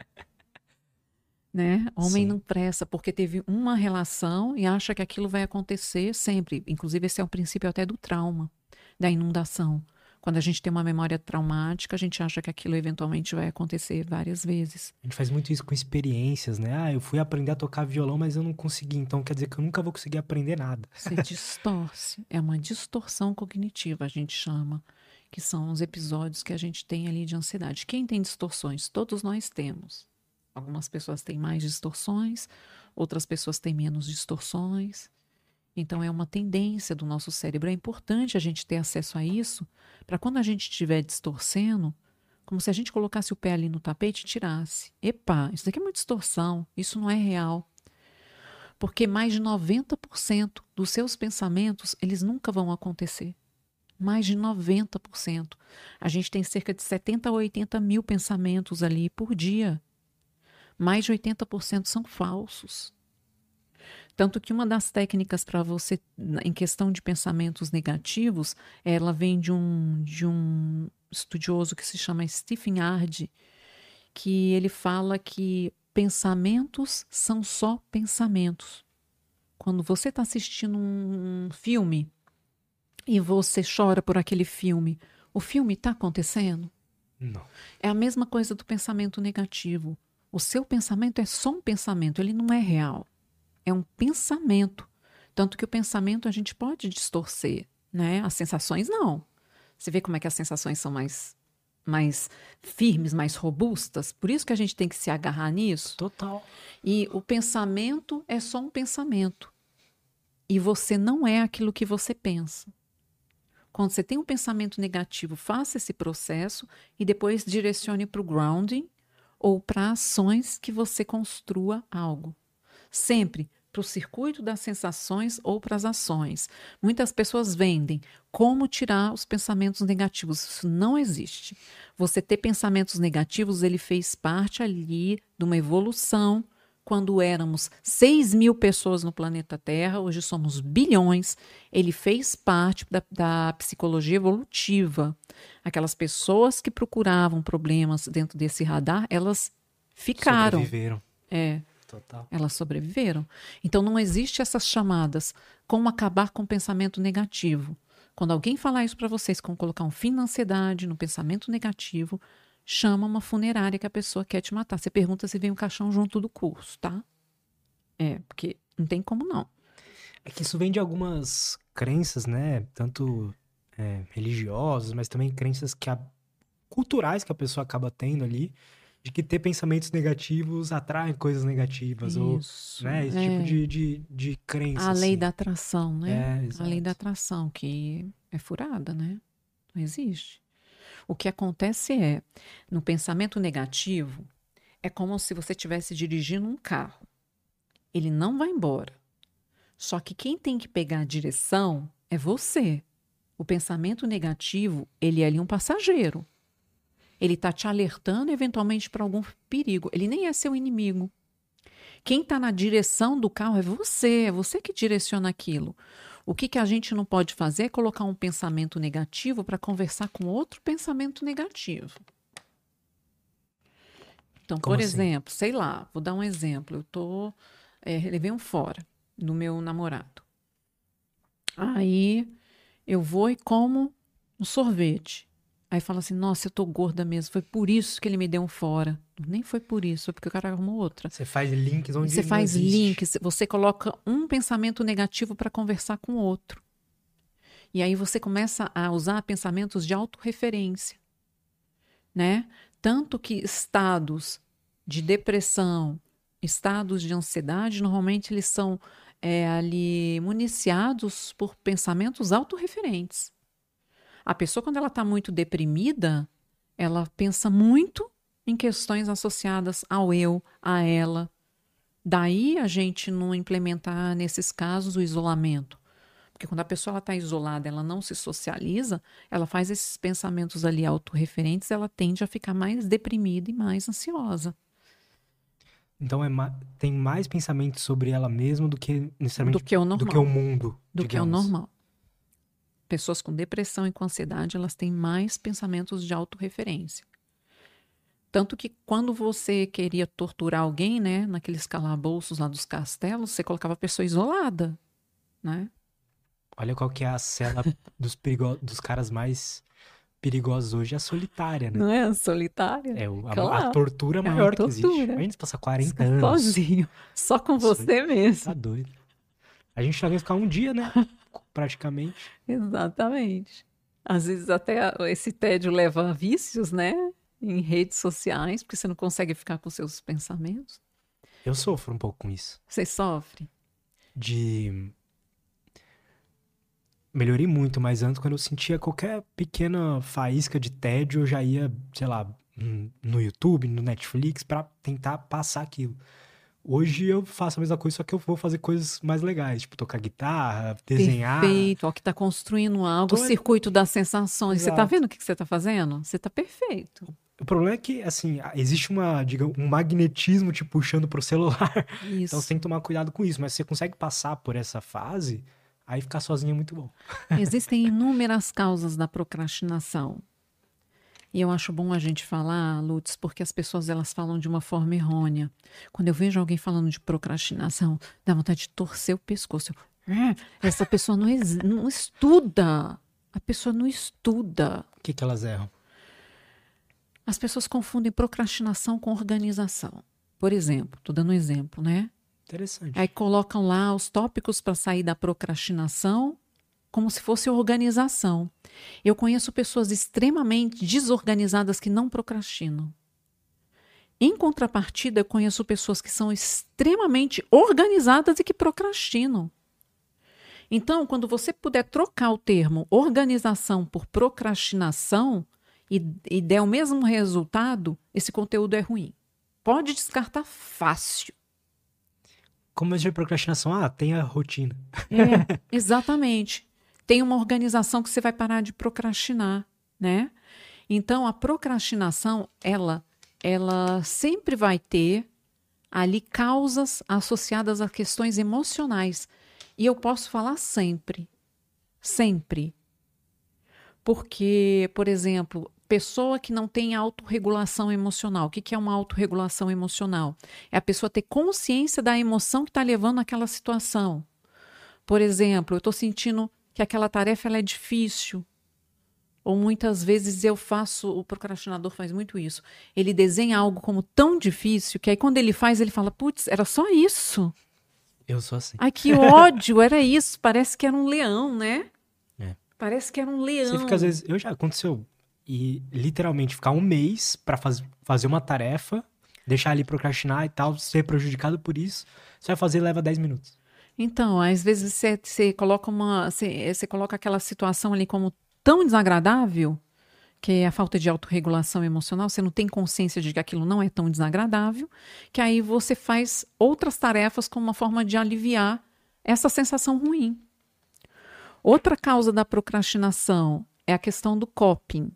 né? Homem Sim. não presta porque teve uma relação e acha que aquilo vai acontecer sempre. Inclusive, esse é o princípio até do trauma, da inundação. Quando a gente tem uma memória traumática, a gente acha que aquilo eventualmente vai acontecer várias vezes. A gente faz muito isso com experiências, né? Ah, eu fui aprender a tocar violão, mas eu não consegui. Então quer dizer que eu nunca vou conseguir aprender nada. Você distorce. É uma distorção cognitiva, a gente chama. Que são os episódios que a gente tem ali de ansiedade. Quem tem distorções? Todos nós temos. Algumas pessoas têm mais distorções, outras pessoas têm menos distorções. Então, é uma tendência do nosso cérebro. É importante a gente ter acesso a isso, para quando a gente estiver distorcendo, como se a gente colocasse o pé ali no tapete e tirasse. Epa, isso daqui é uma distorção, isso não é real. Porque mais de 90% dos seus pensamentos, eles nunca vão acontecer. Mais de 90%. A gente tem cerca de 70 a 80 mil pensamentos ali por dia. Mais de 80% são falsos. Tanto que uma das técnicas para você, em questão de pensamentos negativos, ela vem de um, de um estudioso que se chama Stephen Hard, que ele fala que pensamentos são só pensamentos. Quando você está assistindo um filme e você chora por aquele filme, o filme está acontecendo? Não. É a mesma coisa do pensamento negativo. O seu pensamento é só um pensamento, ele não é real. É um pensamento. Tanto que o pensamento a gente pode distorcer, né? As sensações não. Você vê como é que as sensações são mais mais firmes, mais robustas. Por isso que a gente tem que se agarrar nisso. Total. E o pensamento é só um pensamento. E você não é aquilo que você pensa. Quando você tem um pensamento negativo, faça esse processo e depois direcione para o grounding ou para ações que você construa algo. Sempre para o circuito das sensações ou para as ações. Muitas pessoas vendem como tirar os pensamentos negativos. Isso não existe. Você ter pensamentos negativos, ele fez parte ali de uma evolução. Quando éramos 6 mil pessoas no planeta Terra, hoje somos bilhões. Ele fez parte da, da psicologia evolutiva. Aquelas pessoas que procuravam problemas dentro desse radar, elas ficaram. Sobreviveram. É, Total. elas sobreviveram. Então não existe essas chamadas como acabar com o pensamento negativo. Quando alguém falar isso para vocês, como colocar um fim na ansiedade, no pensamento negativo, chama uma funerária que a pessoa quer te matar. Você pergunta se vem um caixão junto do curso, tá? É, porque não tem como não. É que isso vem de algumas crenças, né? Tanto é, religiosas, mas também crenças que a- culturais que a pessoa acaba tendo ali, de que ter pensamentos negativos atrai coisas negativas, ou Isso. né? Esse é. tipo de, de, de crença. A lei assim. da atração, né? É, a lei da atração, que é furada, né? Não existe. O que acontece é, no pensamento negativo, é como se você estivesse dirigindo um carro. Ele não vai embora. Só que quem tem que pegar a direção é você. O pensamento negativo, ele é ali um passageiro. Ele está te alertando eventualmente para algum perigo. Ele nem é seu inimigo. Quem está na direção do carro é você, é você que direciona aquilo. O que, que a gente não pode fazer é colocar um pensamento negativo para conversar com outro pensamento negativo. Então, Como por assim? exemplo, sei lá, vou dar um exemplo. Eu tô, é, levei um fora no meu namorado. Aí eu vou e como um sorvete. Aí fala assim, nossa, eu tô gorda mesmo. Foi por isso que ele me deu um fora. Nem foi por isso, foi porque o cara arrumou outra. Você faz links onde Você faz existe. links, você coloca um pensamento negativo para conversar com o outro. E aí você começa a usar pensamentos de autorreferência, né? Tanto que estados de depressão, estados de ansiedade, normalmente eles são é, ali municiados por pensamentos autorreferentes. A pessoa, quando ela está muito deprimida, ela pensa muito em questões associadas ao eu, a ela. Daí a gente não implementar nesses casos o isolamento. Porque quando a pessoa está isolada, ela não se socializa, ela faz esses pensamentos ali autorreferentes, ela tende a ficar mais deprimida e mais ansiosa. Então é ma- tem mais pensamentos sobre ela mesma do que necessariamente Do que o do normal. que o mundo. do que é o digamos. normal. Pessoas com depressão e com ansiedade, elas têm mais pensamentos de autorreferência. Tanto que quando você queria torturar alguém, né, naqueles calabouços lá dos castelos, você colocava a pessoa isolada, né? Olha qual que é a cela dos, perigo... dos caras mais perigosos hoje, é a solitária, né? Não é solitária? É o- a, Claro. a tortura É uma maior que existe. tortura. Imagina você passar 40 Fica anos. sozinho, só com Soli- você mesmo. Tá doido. A gente só vai ficar um dia, né? Praticamente. Exatamente. Às vezes até esse tédio leva a vícios, né? Em redes sociais, porque você não consegue ficar com seus pensamentos. Eu sofro um pouco com isso. Você sofre. De. Melhorei muito, mas antes, quando eu sentia qualquer pequena faísca de tédio, eu já ia, sei lá, no YouTube, no Netflix, pra tentar passar aquilo. Hoje eu faço a mesma coisa, só que eu vou fazer coisas mais legais, tipo tocar guitarra, desenhar. Perfeito. Ó, que tá construindo algo, o circuito das sensações. Você tá Exato. vendo o que que você tá fazendo? Você tá perfeito. O problema é que, assim, existe uma, diga, um magnetismo te puxando pro celular. Isso. Então você tem que tomar cuidado com isso. Mas se você consegue passar por essa fase, aí ficar sozinho é muito bom. Existem inúmeras causas da procrastinação. E eu acho bom a gente falar, Lutz, porque as pessoas elas falam de uma forma errônea. Quando eu vejo alguém falando de procrastinação, dá vontade de torcer o pescoço. Eu, "Ah, essa pessoa não, não estuda. A pessoa não estuda. O que, que elas erram? As pessoas confundem procrastinação com organização. Por exemplo, estou dando um exemplo, né? Interessante. Aí colocam lá os tópicos para sair da procrastinação como se fosse organização. Eu conheço pessoas extremamente desorganizadas que não procrastinam. Em contrapartida, eu conheço pessoas que são extremamente organizadas e que procrastinam. Então, quando você puder trocar o termo organização por procrastinação e, e der o mesmo resultado, esse conteúdo é ruim. Pode descartar fácil. Como eu de procrastinação, ah, tem a rotina. É, exatamente. Tem uma organização que você vai parar de procrastinar, né? Então, a procrastinação, ela, ela sempre vai ter ali causas associadas a questões emocionais. E eu posso falar sempre. Sempre. Porque, por exemplo, pessoa que não tem autorregulação emocional. O que, que é uma autorregulação emocional? É a pessoa ter consciência da emoção que está levando àquela situação. Por exemplo, eu estou sentindo que aquela tarefa ela é difícil. Ou muitas vezes eu faço, o procrastinador faz muito isso. Ele desenha algo como tão difícil que aí quando ele faz, ele fala: putz, era só isso. Eu sou assim. Ai, que ódio, era isso. Parece que era um leão, né? É. Parece que era um leão. Você fica, às vezes, eu já aconteceu. E literalmente ficar um mês para faz, fazer uma tarefa, deixar ali procrastinar e tal, ser prejudicado por isso. Você vai fazer leva 10 minutos. Então, às vezes você, você coloca uma. Você, você coloca aquela situação ali como tão desagradável, que é a falta de autorregulação emocional, você não tem consciência de que aquilo não é tão desagradável, que aí você faz outras tarefas como uma forma de aliviar essa sensação ruim. Outra causa da procrastinação é a questão do coping,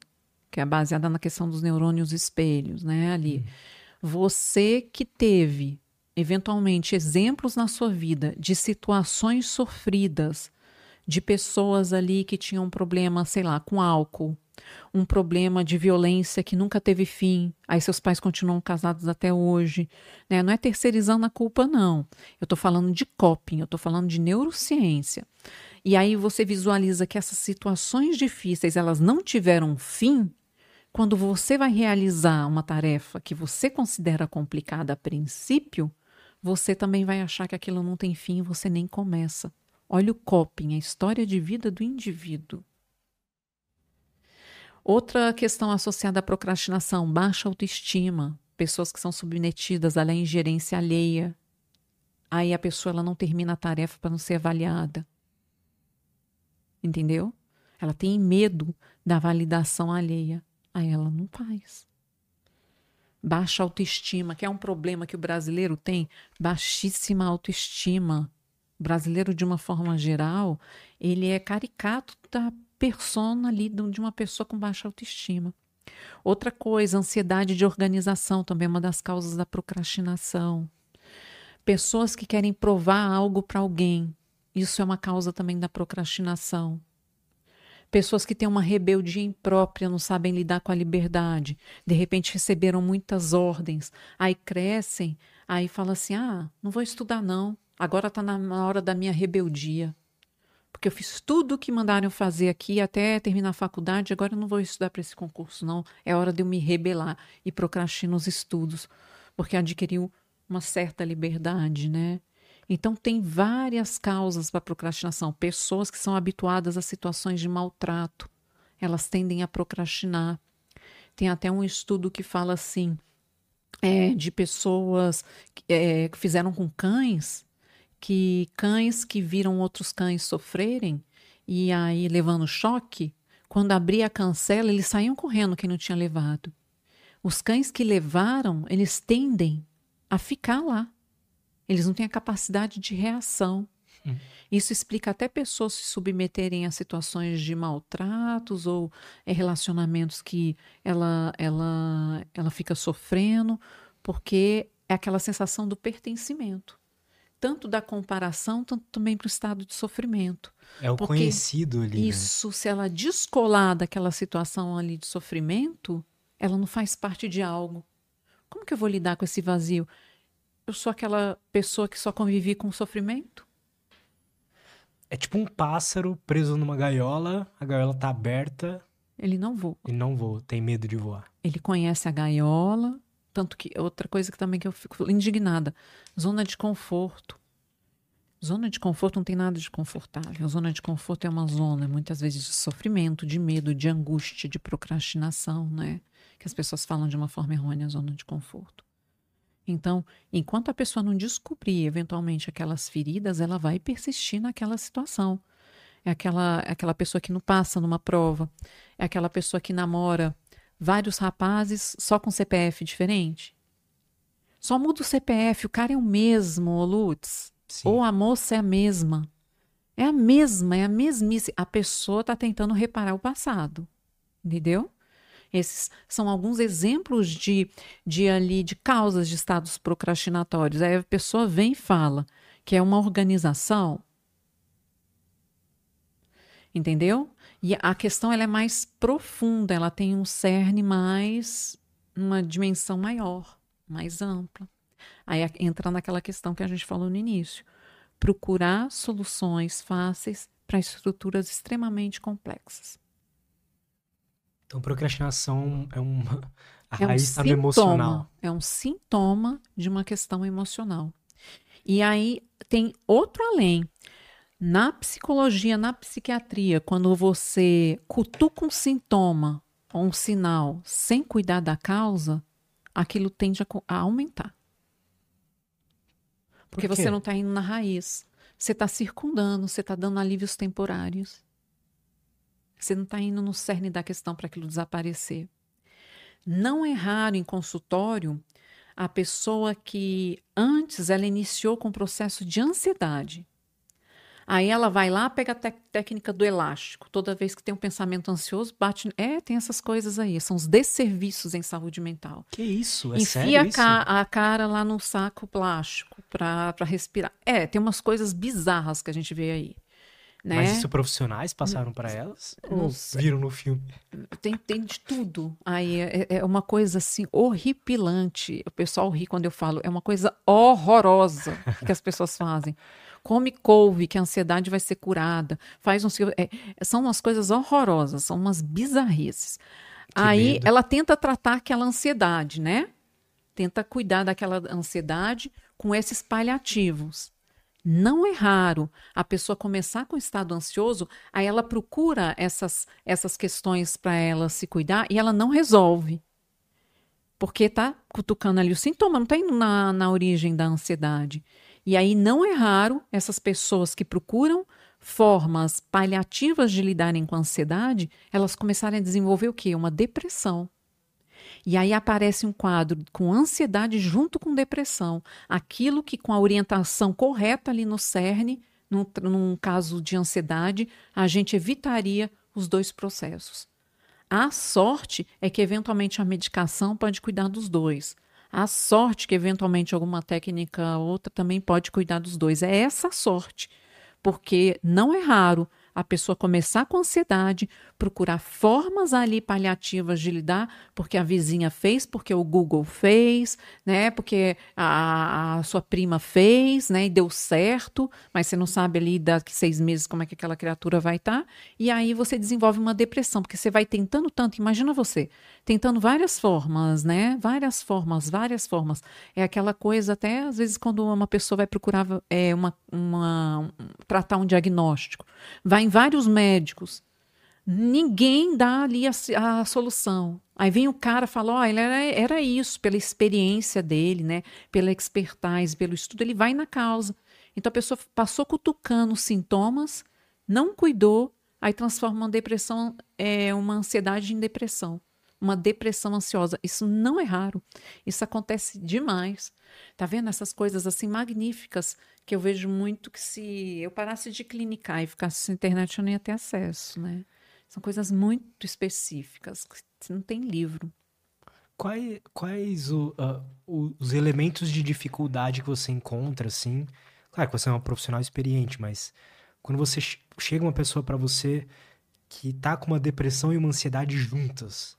que é baseada na questão dos neurônios espelhos, né? Ali. Hum. Você que teve, eventualmente, exemplos na sua vida de situações sofridas de pessoas ali que tinham um problema, sei lá, com álcool, um problema de violência que nunca teve fim, aí seus pais continuam casados até hoje, né? Não é terceirizando a culpa, não. Eu estou falando de coping, eu estou falando de neurociência. E aí você visualiza que essas situações difíceis, elas não tiveram fim, quando você vai realizar uma tarefa que você considera complicada a princípio, você também vai achar que aquilo não tem fim e você nem começa. Olha o coping, a história de vida do indivíduo. Outra questão associada à procrastinação, baixa autoestima, pessoas que são submetidas à ingerência alheia. Aí a pessoa ela não termina a tarefa para não ser avaliada. Entendeu? Ela tem medo da validação alheia. Aí ela não faz. Baixa autoestima, que é um problema que o brasileiro tem, baixíssima autoestima brasileiro, de uma forma geral, ele é caricato da persona ali de uma pessoa com baixa autoestima. Outra coisa, ansiedade de organização também é uma das causas da procrastinação. Pessoas que querem provar algo para alguém, isso é uma causa também da procrastinação. Pessoas que têm uma rebeldia imprópria, não sabem lidar com a liberdade, de repente receberam muitas ordens, aí crescem, aí falam assim: ah, não vou estudar não, Agora está na hora da minha rebeldia. Porque eu fiz tudo o que mandaram fazer aqui até terminar a faculdade, agora eu não vou estudar para esse concurso, não. É hora de eu me rebelar e procrastinar os estudos, porque adquiriu uma certa liberdade, né? Então, tem várias causas para procrastinação. Pessoas que são habituadas a situações de maltrato, elas tendem a procrastinar. Tem até um estudo que fala assim, é, de pessoas é, que fizeram com cães que cães que viram outros cães sofrerem e aí levando choque, quando abria a cancela, eles saíam correndo quem não tinha levado. Os cães que levaram, eles tendem a ficar lá. Eles não têm a capacidade de reação. Hum. Isso explica até pessoas se submeterem a situações de maltratos ou é, relacionamentos que ela, ela, ela fica sofrendo, porque é aquela sensação do pertencimento tanto da comparação, tanto também para o estado de sofrimento. É o Porque conhecido ali. Né? Isso, né? se ela descolar daquela situação ali de sofrimento, ela não faz parte de algo. Como que eu vou lidar com esse vazio? Eu sou aquela pessoa que só convivi com sofrimento? É tipo um pássaro preso numa gaiola, a gaiola tá aberta. Ele não voa. Ele não voa, tem medo de voar. Ele conhece a gaiola, tanto que outra coisa que também que eu fico indignada, zona de conforto. Zona de conforto não tem nada de confortável. A zona de conforto é uma zona muitas vezes de sofrimento, de medo, de angústia, de procrastinação, né? Que as pessoas falam de uma forma errônea, zona de conforto. Então, enquanto a pessoa não descobrir eventualmente aquelas feridas, ela vai persistir naquela situação. É aquela, é aquela pessoa que não passa numa prova, é aquela pessoa que namora vários rapazes só com CPF diferente? Só muda o CPF, o cara é o mesmo, Lutz. Sim. Ou a moça é a mesma. É a mesma, é a mesmice. A pessoa está tentando reparar o passado. Entendeu? Esses são alguns exemplos de, de ali de causas de estados procrastinatórios. Aí a pessoa vem e fala que é uma organização. Entendeu? E a questão ela é mais profunda, ela tem um cerne mais uma dimensão maior, mais ampla. Aí entra naquela questão que a gente falou no início. Procurar soluções fáceis para estruturas extremamente complexas. Então, procrastinação é uma. A é raiz um está emocional. É um sintoma de uma questão emocional. E aí tem outro além. Na psicologia, na psiquiatria, quando você cutuca um sintoma ou um sinal sem cuidar da causa, aquilo tende a, a aumentar. Porque Por você não está indo na raiz. Você está circundando, você está dando alívios temporários. Você não está indo no cerne da questão para aquilo desaparecer. Não é raro em consultório a pessoa que antes ela iniciou com um processo de ansiedade. Aí ela vai lá, pega a técnica do elástico. Toda vez que tem um pensamento ansioso, bate. É, tem essas coisas aí. São os desserviços em saúde mental. Que isso? É Enfia sério a, ca a cara lá no saco plástico para respirar. É, tem umas coisas bizarras que a gente vê aí. Né? Mas isso profissionais passaram para elas? Ou viram no filme? Tem, tem de tudo. Aí é, é, uma coisa assim horripilante. O pessoal ri quando eu falo. É uma coisa horrorosa que as pessoas fazem. Come couve, que a ansiedade vai ser curada. Faz um. É, são umas coisas horrorosas, são umas bizarrices. Que Aí medo. ela tenta tratar aquela ansiedade, né? Tenta cuidar daquela ansiedade com esses paliativos. Não é raro a pessoa começar com estado ansioso, aí ela procura essas, essas questões para ela se cuidar e ela não resolve. Porque tá cutucando ali o sintoma, não está indo na, na origem da ansiedade. E aí não é raro essas pessoas que procuram formas paliativas de lidarem com a ansiedade, elas começarem a desenvolver o quê? Uma depressão. E aí aparece um quadro com ansiedade junto com depressão. Aquilo que, com a orientação correta ali no cerne, num, num caso de ansiedade, a gente evitaria os dois processos. A sorte é que, eventualmente, a medicação pode cuidar dos dois. A sorte que, eventualmente, alguma técnica ou outra também pode cuidar dos dois. É essa sorte. Porque não é raro a pessoa começar com ansiedade, procurar formas ali paliativas de lidar, porque a vizinha fez, porque o Google fez, né? Porque a, a sua prima fez, né? E deu certo, mas você não sabe ali daqui seis meses como é que aquela criatura vai estar. Tá, e aí você desenvolve uma depressão, porque você vai tentando tanto. Imagina você, tentando várias formas, né? Várias formas, várias formas. É aquela coisa, até às vezes, quando uma pessoa vai procurar é, uma, uma, tratar um diagnóstico, vai em vários médicos. Ninguém dá ali a, a solução. Aí vem o cara e fala: oh, ele era, era isso, pela experiência dele, né? Pela expertise, pelo estudo, ele vai na causa. Então a pessoa passou cutucando sintomas, não cuidou, aí transforma uma depressão, é, uma ansiedade em depressão uma depressão ansiosa. Isso não é raro. Isso acontece demais. Tá vendo essas coisas assim magníficas que eu vejo muito que se eu parasse de clinicar e ficasse na internet eu nem ia ter acesso, né? São coisas muito específicas, que não tem livro. Quais, quais o, uh, os elementos de dificuldade que você encontra, assim? Claro que você é uma profissional experiente, mas quando você chega uma pessoa para você que tá com uma depressão e uma ansiedade juntas,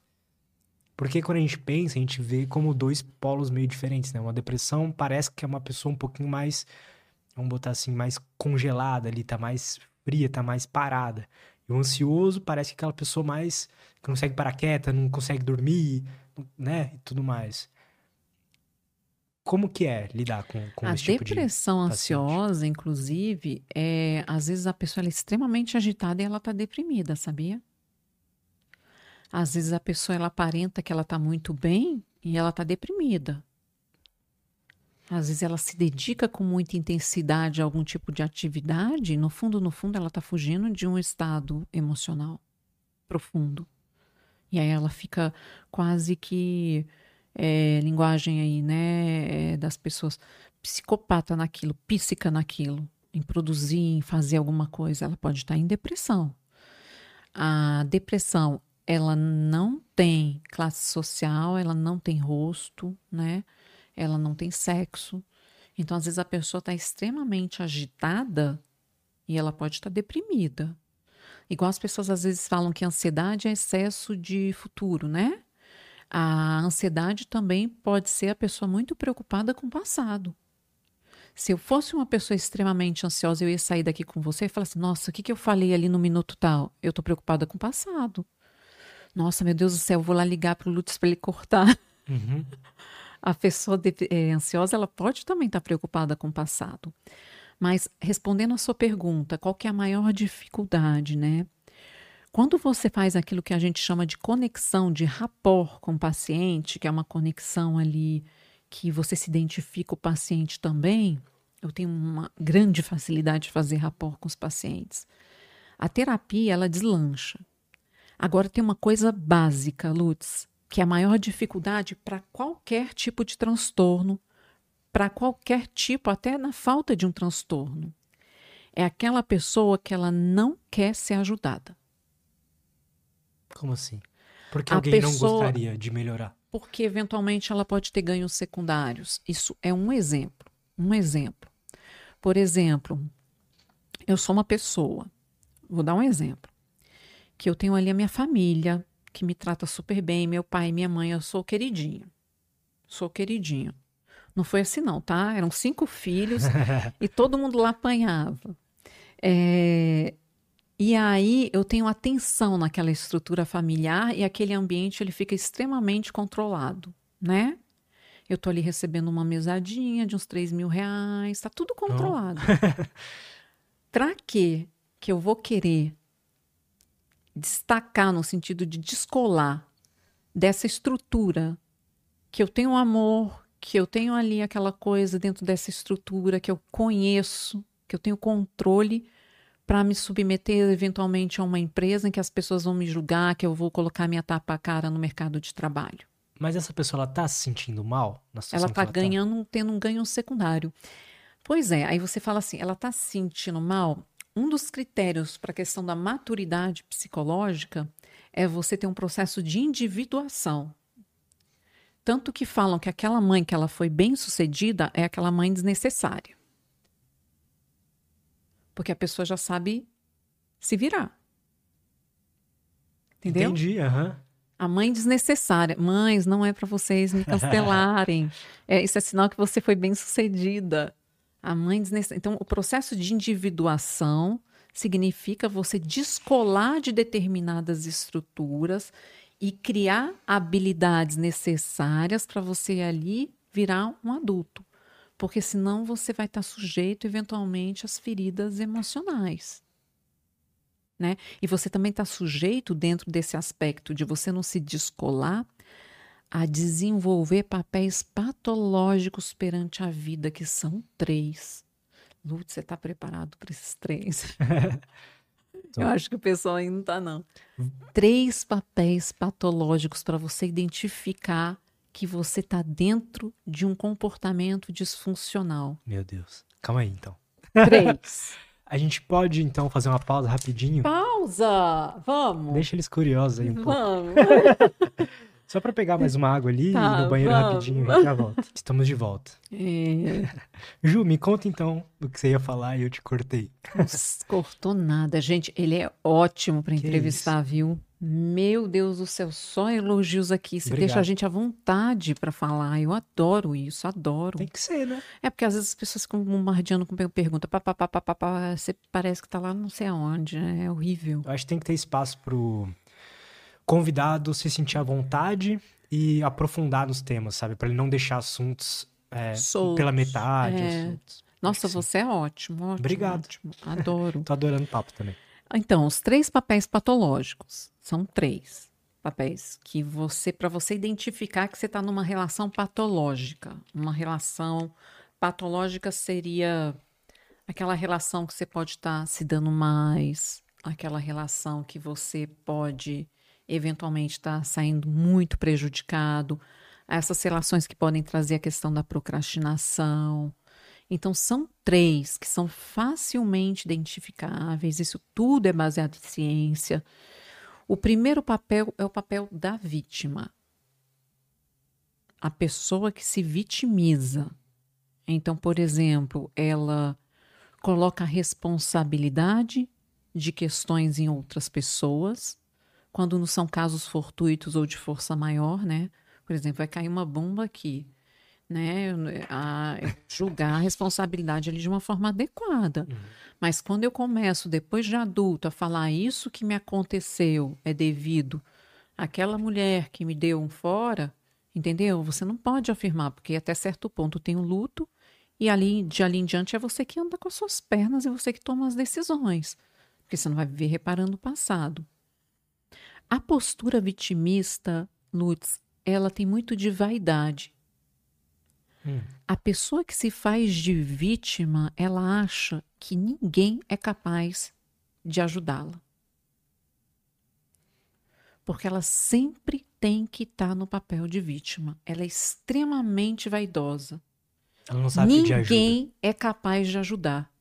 porque quando a gente pensa, a gente vê como dois polos meio diferentes, né? Uma depressão parece que é uma pessoa um pouquinho mais, vamos botar assim, mais congelada ali, tá mais fria, tá mais parada. E o ansioso parece que é aquela pessoa mais que não consegue parar quieta, não consegue dormir, né? E tudo mais. Como que é lidar com, com a esse tipo de A depressão ansiosa, inclusive, é, às vezes a pessoa é extremamente agitada e ela tá deprimida, sabia? Às vezes a pessoa ela aparenta que ela está muito bem e ela está deprimida. Às vezes ela se dedica com muita intensidade a algum tipo de atividade e no fundo, no fundo, ela está fugindo de um estado emocional profundo. E aí ela fica quase que é, linguagem aí, né, é, das pessoas psicopata naquilo, psíquica naquilo, em produzir, em fazer alguma coisa, ela pode estar em depressão. A depressão, ela não tem classe social, ela não tem rosto, né? Ela não tem sexo. Então, às vezes, a pessoa está extremamente agitada e ela pode estar deprimida. Igual as pessoas às vezes falam que ansiedade é excesso de futuro, né? A ansiedade também pode ser a pessoa muito preocupada com o passado. Se eu fosse uma pessoa extremamente ansiosa, eu ia sair daqui com você e falar assim: nossa, o que, que eu falei ali no minuto tal? Eu estou preocupada com o passado. Nossa, meu Deus do céu, eu vou lá ligar para o Lutz para ele cortar. Uhum. A pessoa de, é, ansiosa, ela pode também estar tá preocupada com o passado. Mas respondendo a sua pergunta, qual que é a maior dificuldade, né? Quando você faz aquilo que a gente chama de conexão, de rapport com o paciente, que é uma conexão ali que você se identifica o paciente também, eu tenho uma grande facilidade de fazer rapport com os pacientes. A terapia, ela deslancha. Agora tem uma coisa básica, Lutz, que é a maior dificuldade para qualquer tipo de transtorno, para qualquer tipo, até na falta de um transtorno. É aquela pessoa que ela não quer ser ajudada. Como assim? Porque a alguém pessoa, não gostaria de melhorar porque eventualmente ela pode ter ganhos secundários. Isso é um exemplo. Um exemplo. Por exemplo, eu sou uma pessoa, vou dar um exemplo, que eu tenho ali a minha família, que me trata super bem, meu pai e minha mãe, eu sou queridinho. Sou queridinho. Não foi assim, não, tá? Eram cinco filhos e todo mundo lá apanhava. É, e aí eu tenho atenção naquela estrutura familiar e aquele ambiente ele fica extremamente controlado, né? Eu tô ali recebendo uma mesadinha de uns 3 mil reais, tá tudo controlado. Oh. Para quê que eu vou querer destacar no sentido de descolar dessa estrutura que eu tenho amor, que eu tenho ali aquela coisa dentro dessa estrutura que eu conheço, que eu tenho controle para me submeter eventualmente a uma empresa em que as pessoas vão me julgar, que eu vou colocar minha tapa cara no mercado de trabalho. Mas essa pessoa ela tá se sentindo mal na Ela está ganhando, tá? tendo um ganho secundário. Pois é, aí você fala assim, ela está se sentindo mal. Um dos critérios para a questão da maturidade psicológica é você ter um processo de individuação. Tanto que falam que aquela mãe que ela foi bem sucedida é aquela mãe desnecessária. Porque a pessoa já sabe se virar. Entendeu? Entendi, aham. Uhum. A mãe desnecessária. Mães, não é para vocês me cancelarem. é, isso é sinal que você foi bem sucedida. A mãe desnecessária. Então, o processo de individuação significa você descolar de determinadas estruturas e criar habilidades necessárias para você ali virar um adulto porque senão você vai estar sujeito eventualmente às feridas emocionais. Né? E você também está sujeito, dentro desse aspecto de você não se descolar, a desenvolver papéis patológicos perante a vida, que são três. Lutz, você está preparado para esses três? Eu acho que o pessoal ainda não está, não. Três papéis patológicos para você identificar que você está dentro de um comportamento disfuncional. Meu Deus. Calma aí, então. Três. A gente pode, então, fazer uma pausa rapidinho? Pausa! Vamos! Deixa eles curiosos aí um vamos. Só para pegar mais uma água ali tá, no banheiro vamos. rapidinho e já volto. Estamos de volta. É. Ju, me conta então do que você ia falar e eu te cortei. Não cortou nada. Gente, ele é ótimo para entrevistar, isso? viu? Meu Deus do céu, só elogios aqui. Você Obrigado. deixa a gente à vontade para falar. Eu adoro isso, adoro. Tem que ser, né? É porque às vezes as pessoas ficam bombardeando com pergunta. Pá, pá, pá, pá, pá, pá, você parece que tá lá não sei aonde. Né? É horrível. Eu acho que tem que ter espaço pro convidado se sentir à vontade e aprofundar nos temas, sabe? Para ele não deixar assuntos é, pela metade. É. Nossa, você é ótimo, ótimo. Obrigado. Ótimo. Adoro. Tô adorando o papo também. Então, os três papéis patológicos são três papéis que você, para você identificar que você está numa relação patológica. Uma relação patológica seria aquela relação que você pode estar tá se dando mais, aquela relação que você pode eventualmente estar tá saindo muito prejudicado, essas relações que podem trazer a questão da procrastinação, Então, são três que são facilmente identificáveis, isso tudo é baseado em ciência. O primeiro papel é o papel da vítima. A pessoa que se vitimiza. Então, por exemplo, ela coloca a responsabilidade de questões em outras pessoas, quando não são casos fortuitos ou de força maior, né? Por exemplo, vai cair uma bomba aqui, né? A, julgar a responsabilidade ali de uma forma adequada. Uhum. Mas quando eu começo, depois de adulto, a falar isso que me aconteceu é devido àquela mulher que me deu um fora, entendeu? Você não pode afirmar, porque até certo ponto tem o um luto, e ali, de ali em diante é você que anda com as suas pernas e você que toma as decisões. Porque você não vai viver reparando o passado. A postura vitimista, Lutz, ela tem muito de vaidade. Hum. A pessoa que se faz de vítima, ela acha que ninguém é capaz de ajudá-la. Porque ela sempre tem que estar tá no papel de vítima. Ela é extremamente vaidosa. Ela não sabe ninguém pedir ajuda. Ninguém é capaz de ajudar.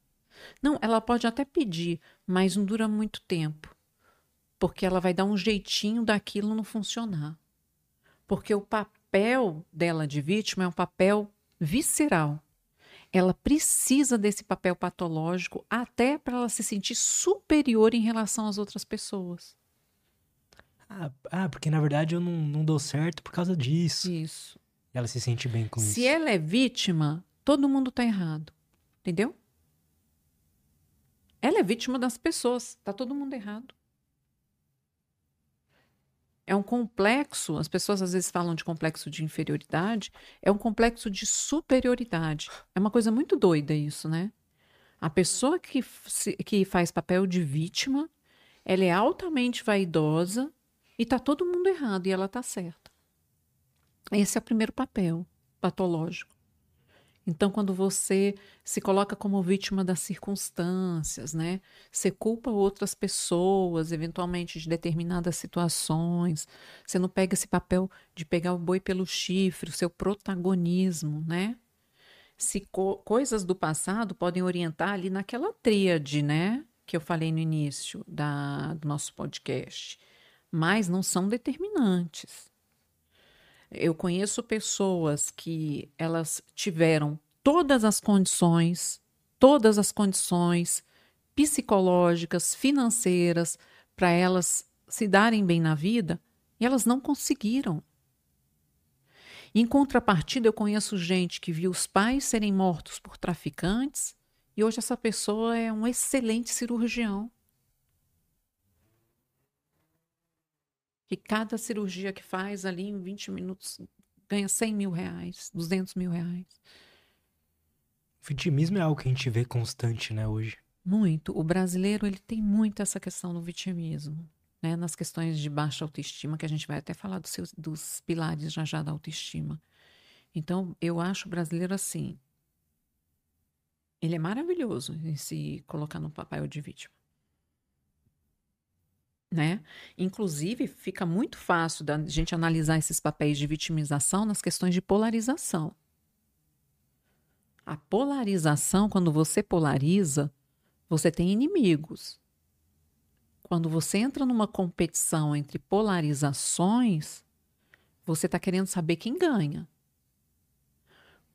Não, ela pode até pedir, mas não dura muito tempo. Porque ela vai dar um jeitinho daquilo não funcionar. Porque o papel dela de vítima é um papel visceral. Ela precisa desse papel patológico até para ela se sentir superior em relação às outras pessoas. Ah, ah, porque na verdade eu não, não dou certo por causa disso. Isso. Ela se sente bem com se isso. Se ela é vítima, todo mundo está errado. Entendeu? Ela é vítima das pessoas. Tá todo mundo errado. É um complexo, as pessoas às vezes falam de complexo de inferioridade, é um complexo de superioridade. É uma coisa muito doida isso, né? A pessoa que, que faz papel de vítima, ela é altamente vaidosa e tá todo mundo errado e ela tá certa. Esse é o primeiro papel patológico. Então, quando você se coloca como vítima das circunstâncias, né? Você culpa outras pessoas, eventualmente, de determinadas situações. Você não pega esse papel de pegar o boi pelo chifre, o seu protagonismo, né? Se co coisas do passado podem orientar ali naquela tríade, né? Que eu falei no início da, do nosso podcast. Mas não são determinantes. Eu conheço pessoas que elas tiveram todas as condições, todas as condições psicológicas, financeiras, para elas se darem bem na vida, e elas não conseguiram. Em contrapartida, eu conheço gente que viu os pais serem mortos por traficantes e hoje essa pessoa é um excelente cirurgião. Que cada cirurgia que faz ali em 20 minutos ganha 100 mil reais, 200 mil reais. O vitimismo é algo que a gente vê constante, né, hoje. Muito. O brasileiro, ele tem muito essa questão do vitimismo, né, nas questões de baixa autoestima, que a gente vai até falar dos, seus, dos pilares já já da autoestima. Então, eu acho o brasileiro assim, ele é maravilhoso em se colocar no papel de vítima né? Inclusive, fica muito fácil da gente analisar esses papéis de vitimização nas questões de polarização. A polarização, quando você polariza, você tem inimigos. Quando você entra numa competição entre polarizações, você está querendo saber quem ganha.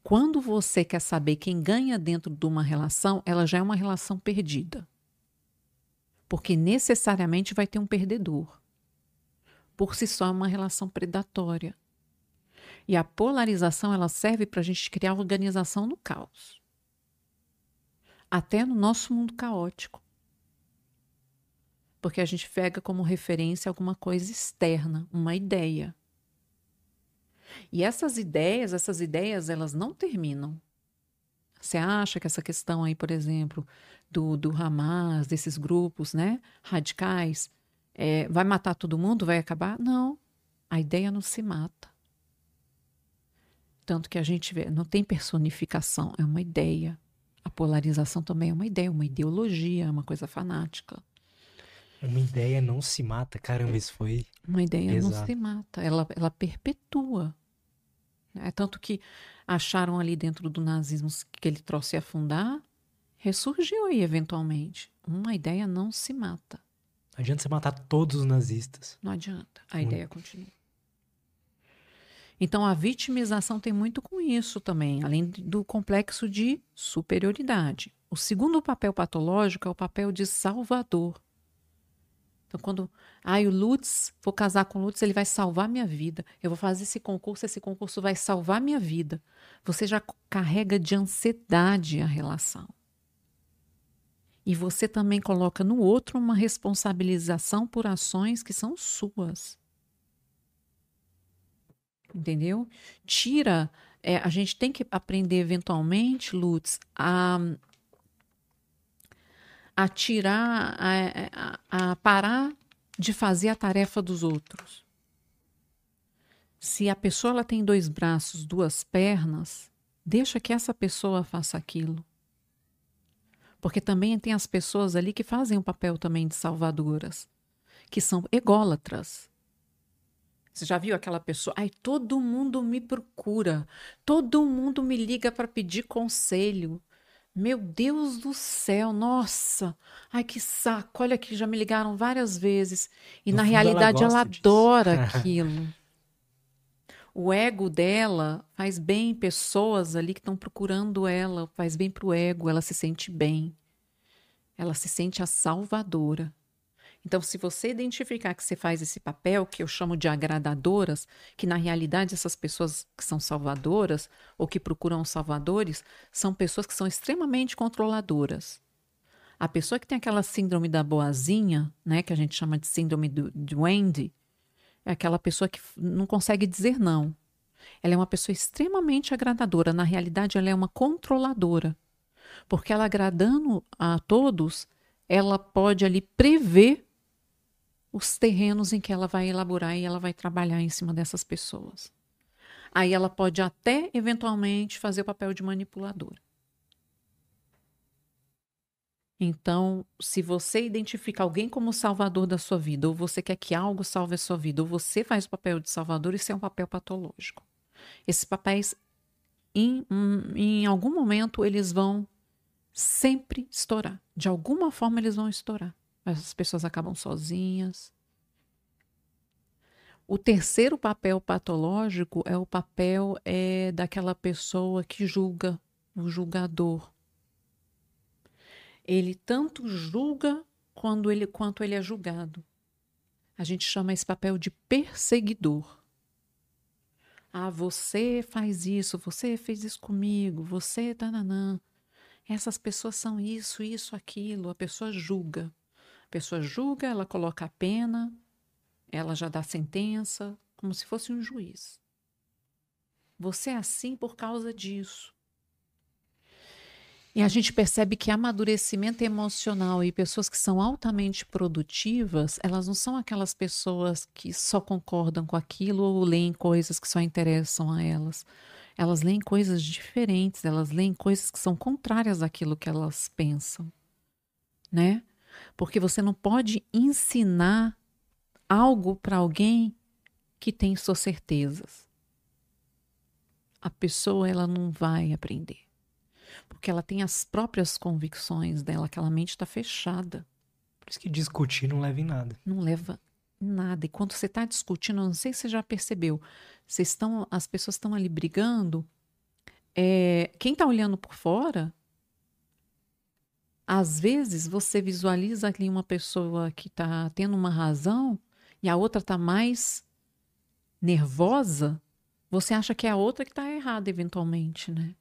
Quando você quer saber quem ganha dentro de uma relação, ela já é uma relação perdida porque necessariamente vai ter um perdedor. Por si só é uma relação predatória. E a polarização ela serve para a gente criar organização no caos. Até no nosso mundo caótico. Porque a gente pega como referência alguma coisa externa, uma ideia. E essas ideias, essas ideias, elas não terminam. Você acha que essa questão aí, por exemplo, do, do Hamas, desses grupos né, radicais, é, vai matar todo mundo? Vai acabar? Não. A ideia não se mata. Tanto que a gente vê, não tem personificação, é uma ideia. A polarização também é uma ideia, uma ideologia, é uma coisa fanática. Uma ideia não se mata, caramba, isso foi. Uma ideia não se mata, ela, ela perpetua. É tanto que acharam ali dentro do nazismo que ele trouxe a afundar, ressurgiu aí eventualmente. Uma ideia não se mata. Não adianta você matar todos os nazistas. Não adianta. A ideia continua. Então a vitimização tem muito com isso também, além do complexo de superioridade. O segundo papel patológico é o papel de salvador. Então, quando ah, o Lutz, vou casar com o Lutz, ele vai salvar minha vida. Eu vou fazer esse concurso, esse concurso vai salvar minha vida. Você já carrega de ansiedade a relação. E você também coloca no outro uma responsabilização por ações que são suas. Entendeu? Tira. É, a gente tem que aprender eventualmente, Lutz, a a tirar, a, a, a parar de fazer a tarefa dos outros. Se a pessoa ela tem dois braços, duas pernas, deixa que essa pessoa faça aquilo. Porque também tem as pessoas ali que fazem o papel também de salvadoras, que são ególatras. Você já viu aquela pessoa? Ai, todo mundo me procura, todo mundo me liga para pedir conselho. Meu Deus do céu, nossa! Ai, que saco! Olha que já me ligaram várias vezes. E no na realidade ela, ela adora aquilo. O ego dela faz bem pessoas ali que estão procurando ela, faz bem para o ego, ela se sente bem. Ela se sente a salvadora. Então, se você identificar que você faz esse papel, que eu chamo de agradadoras, que na realidade essas pessoas que são salvadoras ou que procuram salvadores são pessoas que são extremamente controladoras. A pessoa que tem aquela síndrome da boazinha, né, que a gente chama de síndrome do, do Wendy, é aquela pessoa que não consegue dizer não. Ela é uma pessoa extremamente agradadora. Na realidade, ela é uma controladora. Porque ela agradando a todos, ela pode ali prever os terrenos em que ela vai elaborar e ela vai trabalhar em cima dessas pessoas. Aí ela pode até, eventualmente, fazer o papel de manipuladora. Então, se você identifica alguém como salvador da sua vida, ou você quer que algo salve a sua vida, ou você faz o papel de salvador, isso é um papel patológico. Esses papéis, em, em algum momento, eles vão sempre estourar. De alguma forma, eles vão estourar. As pessoas acabam sozinhas. O terceiro papel patológico é o papel é, daquela pessoa que julga, o julgador. Ele tanto julga quando ele, quanto ele é julgado. A gente chama esse papel de perseguidor. Ah, você faz isso, você fez isso comigo, você tananã. Essas pessoas são isso, isso, aquilo. A pessoa julga. A pessoa julga, ela coloca a pena, ela já dá sentença, como se fosse um juiz. Você é assim por causa disso. E a gente percebe que amadurecimento emocional e pessoas que são altamente produtivas, elas não são aquelas pessoas que só concordam com aquilo ou leem coisas que só interessam a elas. Elas leem coisas diferentes, elas leem coisas que são contrárias àquilo que elas pensam, né? Porque você não pode ensinar algo para alguém que tem suas certezas. A pessoa ela não vai aprender. Porque ela tem as próprias convicções dela, aquela mente está fechada. Por isso que discutir não leva em nada. Não leva em nada. E quando você está discutindo, não sei se você já percebeu, vocês estão, as pessoas estão ali brigando. É, quem está olhando por fora às vezes você visualiza ali uma pessoa que está tendo uma razão e a outra está mais nervosa, você acha que é a outra que está errada eventualmente, né?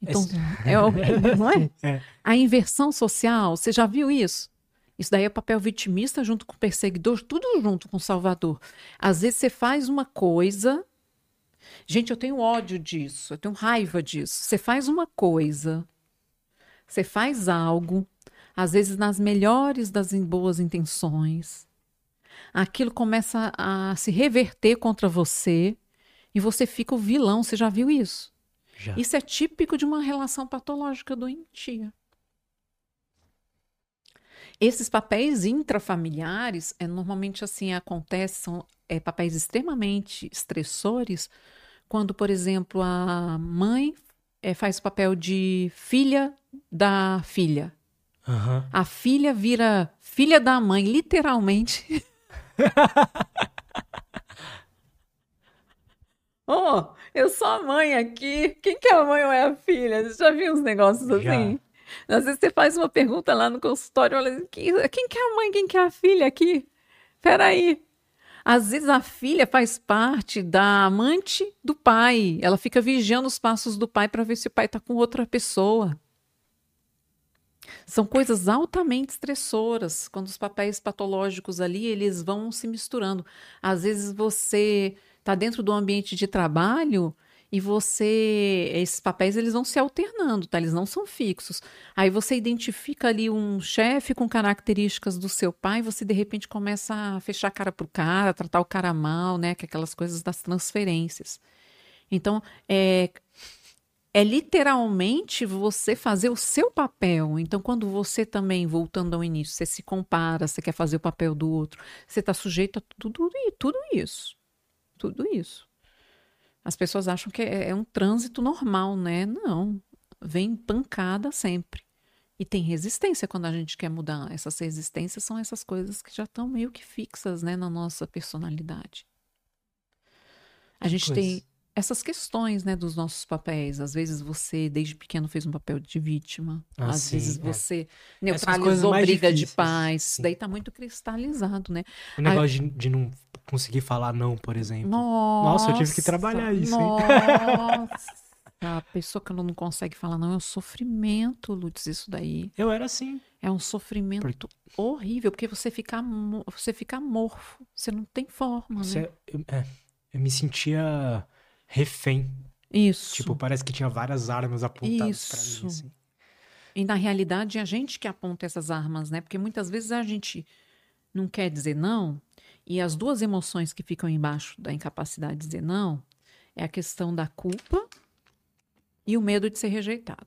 Então, é, é, não é? é? A inversão social, você já viu isso? Isso daí é papel vitimista junto com perseguidor, tudo junto com salvador. Às vezes você faz uma coisa. Gente, eu tenho ódio disso, eu tenho raiva disso. Você faz uma coisa você faz algo, às vezes nas melhores das boas intenções. Aquilo começa a se reverter contra você e você fica o vilão. Você já viu isso? Já. Isso é típico de uma relação patológica doentia. Esses papéis intrafamiliares, é, normalmente assim acontecem, são é, papéis extremamente estressores quando, por exemplo, a mãe é, faz o papel de filha da filha. Uhum. A filha vira filha da mãe, literalmente. oh, eu sou a mãe aqui. Quem que é a mãe ou é a filha? Você já viu uns negócios assim? Já. Às vezes você faz uma pergunta lá no consultório, olha, quem, quem que é a mãe, quem que é a filha aqui? Peraí. Às vezes a filha faz parte da amante do pai. Ela fica vigiando os passos do pai para ver se o pai está com outra pessoa. São coisas altamente estressoras quando os papéis patológicos ali eles vão se misturando. Às vezes você está dentro do ambiente de trabalho e você esses papéis eles vão se alternando, tá? Eles não são fixos. Aí você identifica ali um chefe com características do seu pai, você de repente começa a fechar a cara pro cara, tratar o cara mal, né? Que é aquelas coisas das transferências. Então, é, é literalmente você fazer o seu papel. Então, quando você também, voltando ao início, você se compara, você quer fazer o papel do outro, você está sujeito a tudo, tudo isso. Tudo isso. As pessoas acham que é, é um trânsito normal, né? Não. Vem pancada sempre. E tem resistência quando a gente quer mudar. Essas resistências são essas coisas que já estão meio que fixas né, na nossa personalidade. A gente pois. tem essas questões né, dos nossos papéis. Às vezes você, desde pequeno, fez um papel de vítima. Ah, Às sim, vezes é. você neutralizou briga de paz. Sim. Daí está muito cristalizado, né? O negócio de, de não conseguir falar não, por exemplo. Nossa, Nossa eu tive que trabalhar isso, Nossa. hein? A pessoa que não consegue falar não é um sofrimento, Lutz, isso daí. Eu era assim. É um sofrimento porque... horrível, porque você fica, você fica amorfo, você não tem forma, você, né? Eu, é, eu me sentia refém. Isso. Tipo, parece que tinha várias armas apontadas para mim, assim. E na realidade é a gente que aponta essas armas, né? Porque muitas vezes a gente não quer dizer não, e as duas emoções que ficam embaixo da incapacidade de dizer não é a questão da culpa e o medo de ser rejeitado.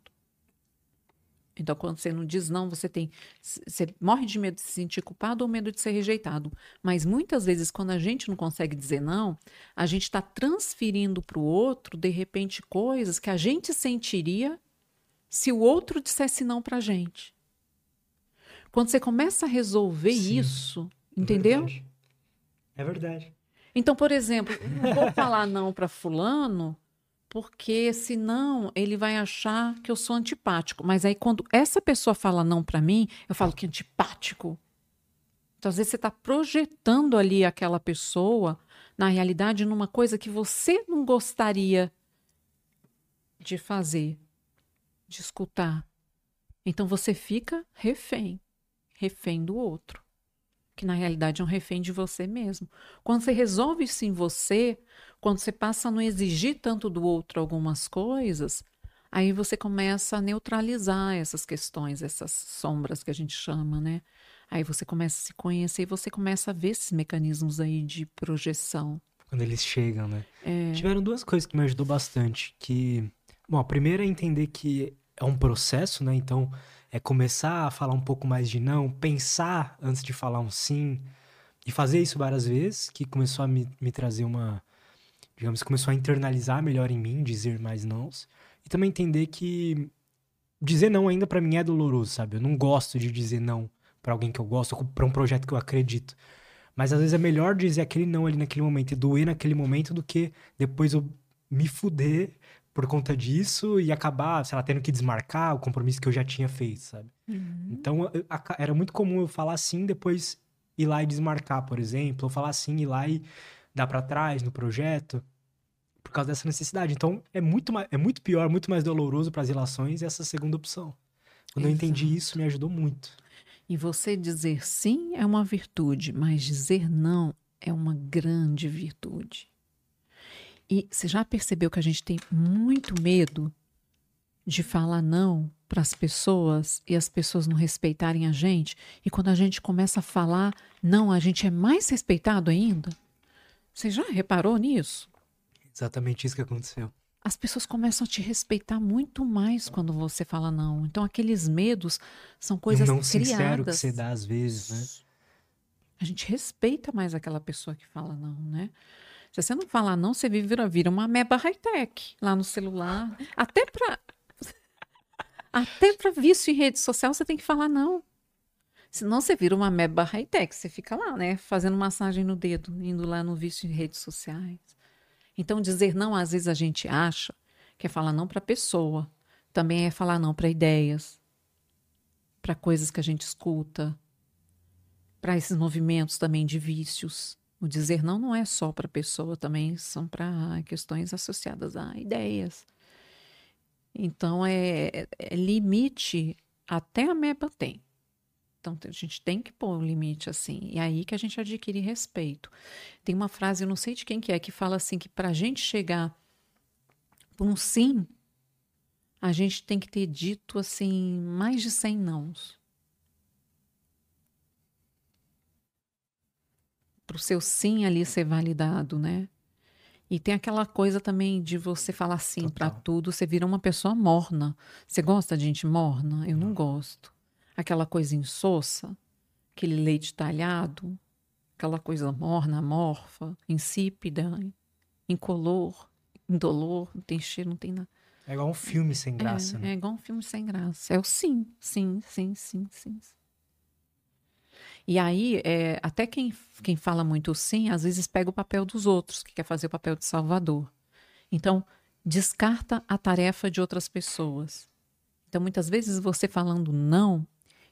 Então, quando você não diz não, você tem. Você morre de medo de se sentir culpado ou medo de ser rejeitado. Mas muitas vezes, quando a gente não consegue dizer não, a gente está transferindo para o outro, de repente, coisas que a gente sentiria se o outro dissesse não para a gente. Quando você começa a resolver Sim, isso, é entendeu? Verdade. É verdade. Então, por exemplo, não vou falar não para fulano, porque senão ele vai achar que eu sou antipático. Mas aí quando essa pessoa fala não para mim, eu falo que antipático. Então, às vezes você está projetando ali aquela pessoa, na realidade, numa coisa que você não gostaria de fazer, de escutar. Então você fica refém, refém do outro que na realidade é um refém de você mesmo. Quando você resolve isso em você, quando você passa a não exigir tanto do outro algumas coisas, aí você começa a neutralizar essas questões, essas sombras que a gente chama, né? Aí você começa a se conhecer e você começa a ver esses mecanismos aí de projeção. Quando eles chegam, né? É... Tiveram duas coisas que me ajudou bastante, que... Bom, a primeira é entender que é um processo, né? Então, é começar a falar um pouco mais de não, pensar antes de falar um sim, e fazer isso várias vezes, que começou a me, me trazer uma. Digamos, começou a internalizar melhor em mim, dizer mais nãos. E também entender que dizer não ainda para mim é doloroso, sabe? Eu não gosto de dizer não para alguém que eu gosto, para um projeto que eu acredito. Mas às vezes é melhor dizer aquele não ali naquele momento e doer naquele momento do que depois eu me fuder por conta disso e acabar, sei lá, tendo que desmarcar o compromisso que eu já tinha feito, sabe? Uhum. Então, eu, era muito comum eu falar sim, depois ir lá e desmarcar, por exemplo, ou falar sim, ir lá e dar para trás no projeto, por causa dessa necessidade. Então, é muito, é muito pior, muito mais doloroso para as relações essa segunda opção. Quando Exato. eu entendi isso, me ajudou muito. E você dizer sim é uma virtude, mas dizer não é uma grande virtude. E você já percebeu que a gente tem muito medo de falar não para as pessoas e as pessoas não respeitarem a gente? E quando a gente começa a falar não, a gente é mais respeitado ainda? Você já reparou nisso? Exatamente isso que aconteceu. As pessoas começam a te respeitar muito mais quando você fala não. Então aqueles medos são coisas não criadas. Não sincero que você dá às vezes, né? A gente respeita mais aquela pessoa que fala não, né? Se você não falar não, você vira, vira uma meba high-tech lá no celular. Até para até para vício em rede social, você tem que falar não. Senão você vira uma meba high-tech, você fica lá, né, fazendo massagem no dedo, indo lá no vício em redes sociais. Então, dizer não, às vezes a gente acha que é falar não para pessoa, também é falar não para ideias, para coisas que a gente escuta, para esses movimentos também de vícios. O dizer não não é só para a pessoa, também são para questões associadas a ideias. Então, é, é limite até a MEPA tem. Então, a gente tem que pôr um limite assim. E é aí que a gente adquire respeito. Tem uma frase, eu não sei de quem que é, que fala assim, que para a gente chegar por um sim, a gente tem que ter dito assim mais de 100 nãos. Para o seu sim ali ser validado, né? E tem aquela coisa também de você falar sim para tudo, você vira uma pessoa morna. Você gosta de gente morna? Eu não, não gosto. Aquela coisa insossa, aquele leite talhado, aquela coisa morna, amorfa, insípida, incolor, indolor, não tem cheiro, não tem nada. É igual um filme sem graça, é, né? É igual um filme sem graça. É o sim, sim, sim, sim, sim. E aí, é, até quem, quem fala muito sim, às vezes pega o papel dos outros, que quer fazer o papel de salvador. Então, descarta a tarefa de outras pessoas. Então, muitas vezes você falando não,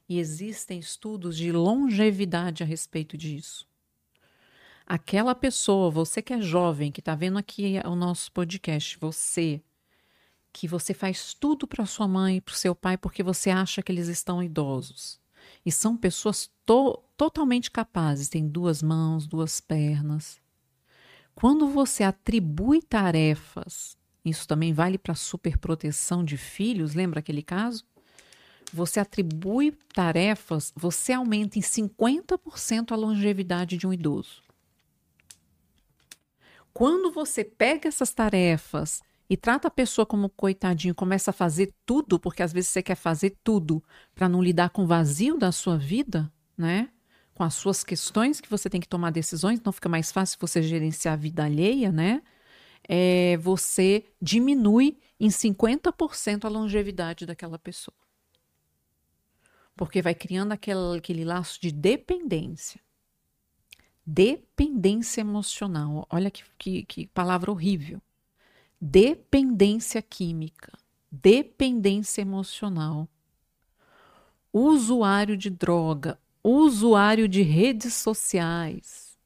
e existem estudos de longevidade a respeito disso. Aquela pessoa, você que é jovem, que está vendo aqui o nosso podcast, você que você faz tudo para sua mãe e para o seu pai porque você acha que eles estão idosos. E são pessoas to totalmente capazes, têm duas mãos, duas pernas. Quando você atribui tarefas, isso também vale para superproteção de filhos, lembra aquele caso? Você atribui tarefas, você aumenta em 50% a longevidade de um idoso. Quando você pega essas tarefas e trata a pessoa como coitadinho, começa a fazer tudo, porque às vezes você quer fazer tudo para não lidar com o vazio da sua vida, né? Com as suas questões que você tem que tomar decisões, então fica mais fácil você gerenciar a vida alheia, né? É, você diminui em 50% a longevidade daquela pessoa. Porque vai criando aquele, aquele laço de dependência. Dependência emocional. Olha que, que, que palavra horrível dependência química, dependência emocional, usuário de droga, usuário de redes sociais.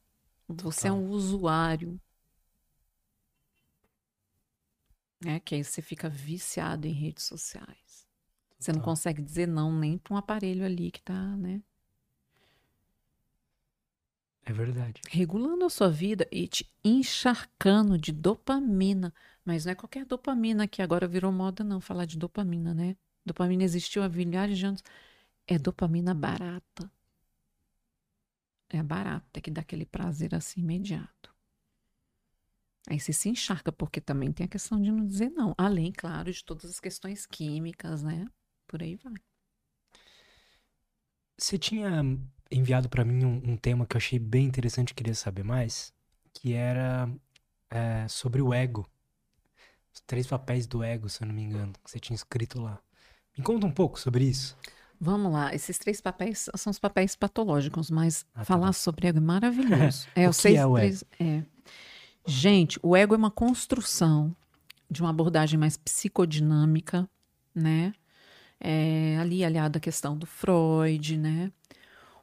Você é um usuário. É, que aí você fica viciado em redes sociais. Você não consegue dizer não nem para um aparelho ali que está, né? É verdade. Regulando a sua vida e te encharcando de dopamina. Mas não é qualquer dopamina que agora virou moda, não, falar de dopamina, né? Dopamina existiu há milhares de anos. É dopamina barata. É barata, que dá aquele prazer assim imediato. Aí você se encharca, porque também tem a questão de não dizer não. Além, claro, de todas as questões químicas, né? Por aí vai. Você tinha enviado para mim um, um, tema que eu achei bem interessante queria saber mais, que era é, sobre o ego. Os três papéis do ego, se eu não me engano, que você tinha escrito lá. Me conta um pouco sobre isso. Vamos lá, esses três papéis são os papéis patológicos, mas ah, tá falar sobre ego é maravilhoso. É, o que seis, é o ego? é. Gente, o ego é uma construção de uma abordagem mais psicodinâmica, né? É, ali aliado à questão do Freud, né?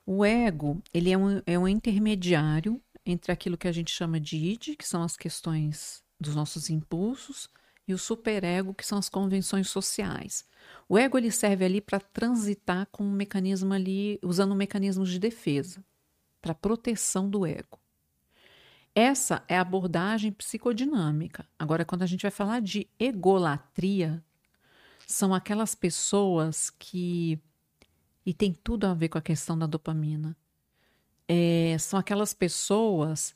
O ego, ele é um, é um intermediário entre aquilo que a gente chama de id, que são as questões dos nossos impulsos, e o superego, que são as convenções sociais. O ego ele serve ali para transitar com um mecanismo ali, usando mecanismos de defesa, para proteção do ego. Essa é a abordagem psicodinâmica. Agora, quando a gente vai falar de egolatria, são aquelas pessoas que. E tem tudo a ver com a questão da dopamina. É, são aquelas pessoas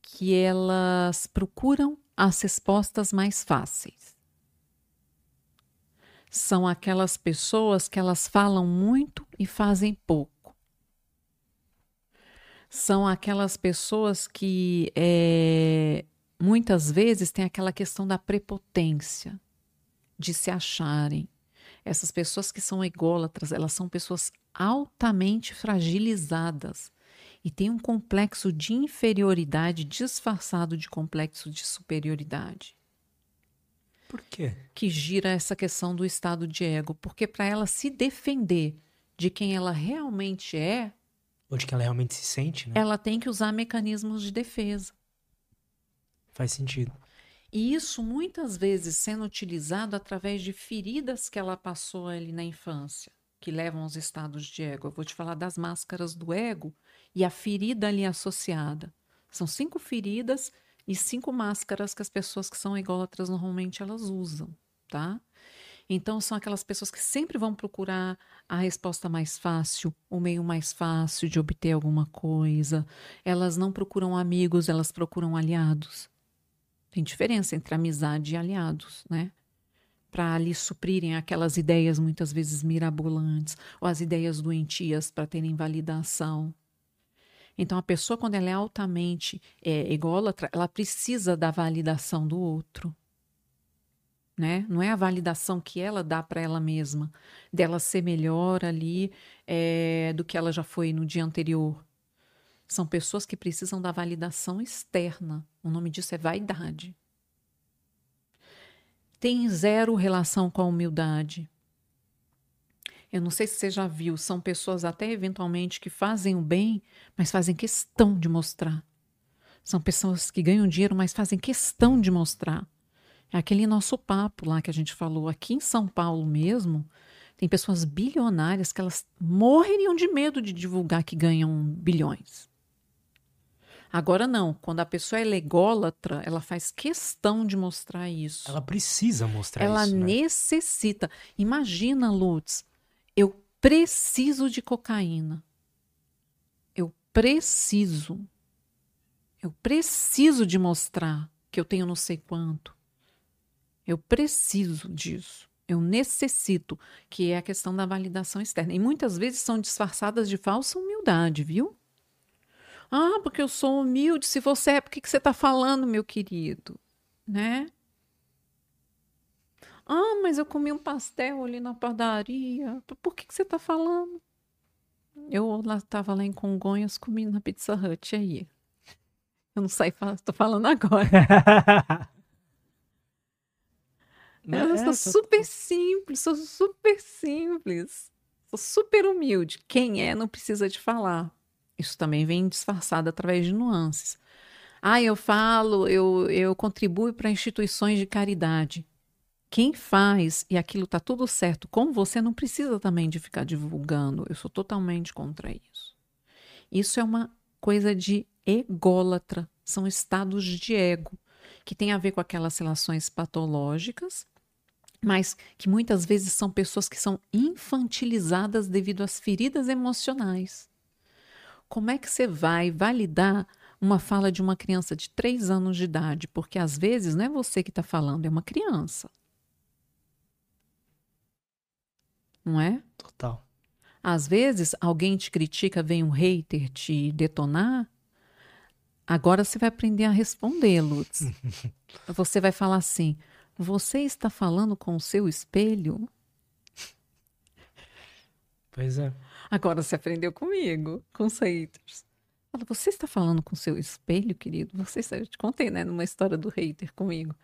que elas procuram as respostas mais fáceis. São aquelas pessoas que elas falam muito e fazem pouco. São aquelas pessoas que é, muitas vezes têm aquela questão da prepotência, de se acharem. Essas pessoas que são ególatras, elas são pessoas altamente fragilizadas e têm um complexo de inferioridade disfarçado de complexo de superioridade. Por quê? Que gira essa questão do estado de ego. Porque para ela se defender de quem ela realmente é. Ou de que ela realmente se sente, né? Ela tem que usar mecanismos de defesa. Faz sentido. E isso muitas vezes sendo utilizado através de feridas que ela passou ali na infância, que levam aos estados de ego. Eu vou te falar das máscaras do ego e a ferida ali associada. São cinco feridas e cinco máscaras que as pessoas que são ególatras normalmente elas usam, tá? Então são aquelas pessoas que sempre vão procurar a resposta mais fácil, o meio mais fácil de obter alguma coisa. Elas não procuram amigos, elas procuram aliados. Tem diferença entre amizade e aliados, né? Para ali suprirem aquelas ideias muitas vezes mirabolantes ou as ideias doentias para terem validação. Então, a pessoa, quando ela é altamente é, ególatra, ela precisa da validação do outro. Né? Não é a validação que ela dá para ela mesma, dela ser melhor ali é, do que ela já foi no dia anterior. São pessoas que precisam da validação externa. O nome disso é vaidade. Tem zero relação com a humildade. Eu não sei se você já viu, são pessoas até eventualmente que fazem o bem, mas fazem questão de mostrar. São pessoas que ganham dinheiro, mas fazem questão de mostrar. É aquele nosso papo lá que a gente falou. Aqui em São Paulo mesmo, tem pessoas bilionárias que elas morreriam de medo de divulgar que ganham bilhões. Agora não, quando a pessoa é lególatra, ela faz questão de mostrar isso. Ela precisa mostrar ela isso. Ela né? necessita. Imagina, Lutz, eu preciso de cocaína. Eu preciso. Eu preciso de mostrar que eu tenho não sei quanto. Eu preciso disso. Eu necessito, que é a questão da validação externa. E muitas vezes são disfarçadas de falsa humildade, viu? Ah, porque eu sou humilde. Se você é, por que, que você está falando, meu querido? Né? Ah, mas eu comi um pastel ali na padaria. Por que, que você está falando? Eu estava lá em Congonhas comendo na Pizza Hut aí. Eu não sei, estou falando agora. eu é, sou super simples, sou super simples. Sou super humilde. Quem é não precisa de falar. Isso também vem disfarçado através de nuances. Ah, eu falo, eu, eu contribuo para instituições de caridade. Quem faz e aquilo está tudo certo com você não precisa também de ficar divulgando. Eu sou totalmente contra isso. Isso é uma coisa de ególatra, são estados de ego que tem a ver com aquelas relações patológicas, mas que muitas vezes são pessoas que são infantilizadas devido às feridas emocionais. Como é que você vai validar uma fala de uma criança de três anos de idade? Porque às vezes não é você que está falando, é uma criança. não é? Total. Às vezes alguém te critica, vem um hater te detonar. Agora você vai aprender a responder, Lutz. você vai falar assim: você está falando com o seu espelho? Pois é. Agora você aprendeu comigo, com os haters. Fala, você está falando com o seu espelho, querido? Você, eu te contei, né, numa história do hater comigo.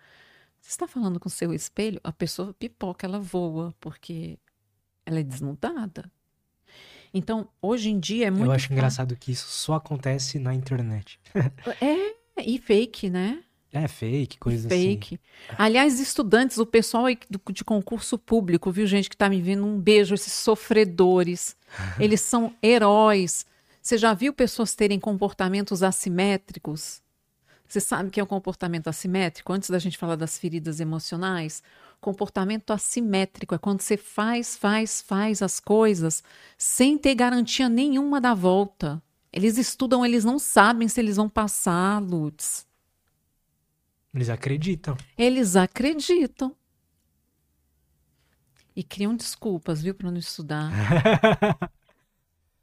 Você está falando com o seu espelho? A pessoa pipoca, ela voa, porque ela é desnudada. Então, hoje em dia é muito. Eu acho engraçado que isso só acontece na internet. é, e fake, né? É, fake, coisa fake. assim. Aliás, estudantes, o pessoal de concurso público, viu, gente que tá me vendo? Um beijo, esses sofredores. Eles são heróis. Você já viu pessoas terem comportamentos assimétricos? Você sabe o que é um comportamento assimétrico? Antes da gente falar das feridas emocionais, comportamento assimétrico é quando você faz, faz, faz as coisas sem ter garantia nenhuma da volta. Eles estudam, eles não sabem se eles vão passar, Lutz. Eles acreditam. Eles acreditam. E criam desculpas, viu, para não estudar.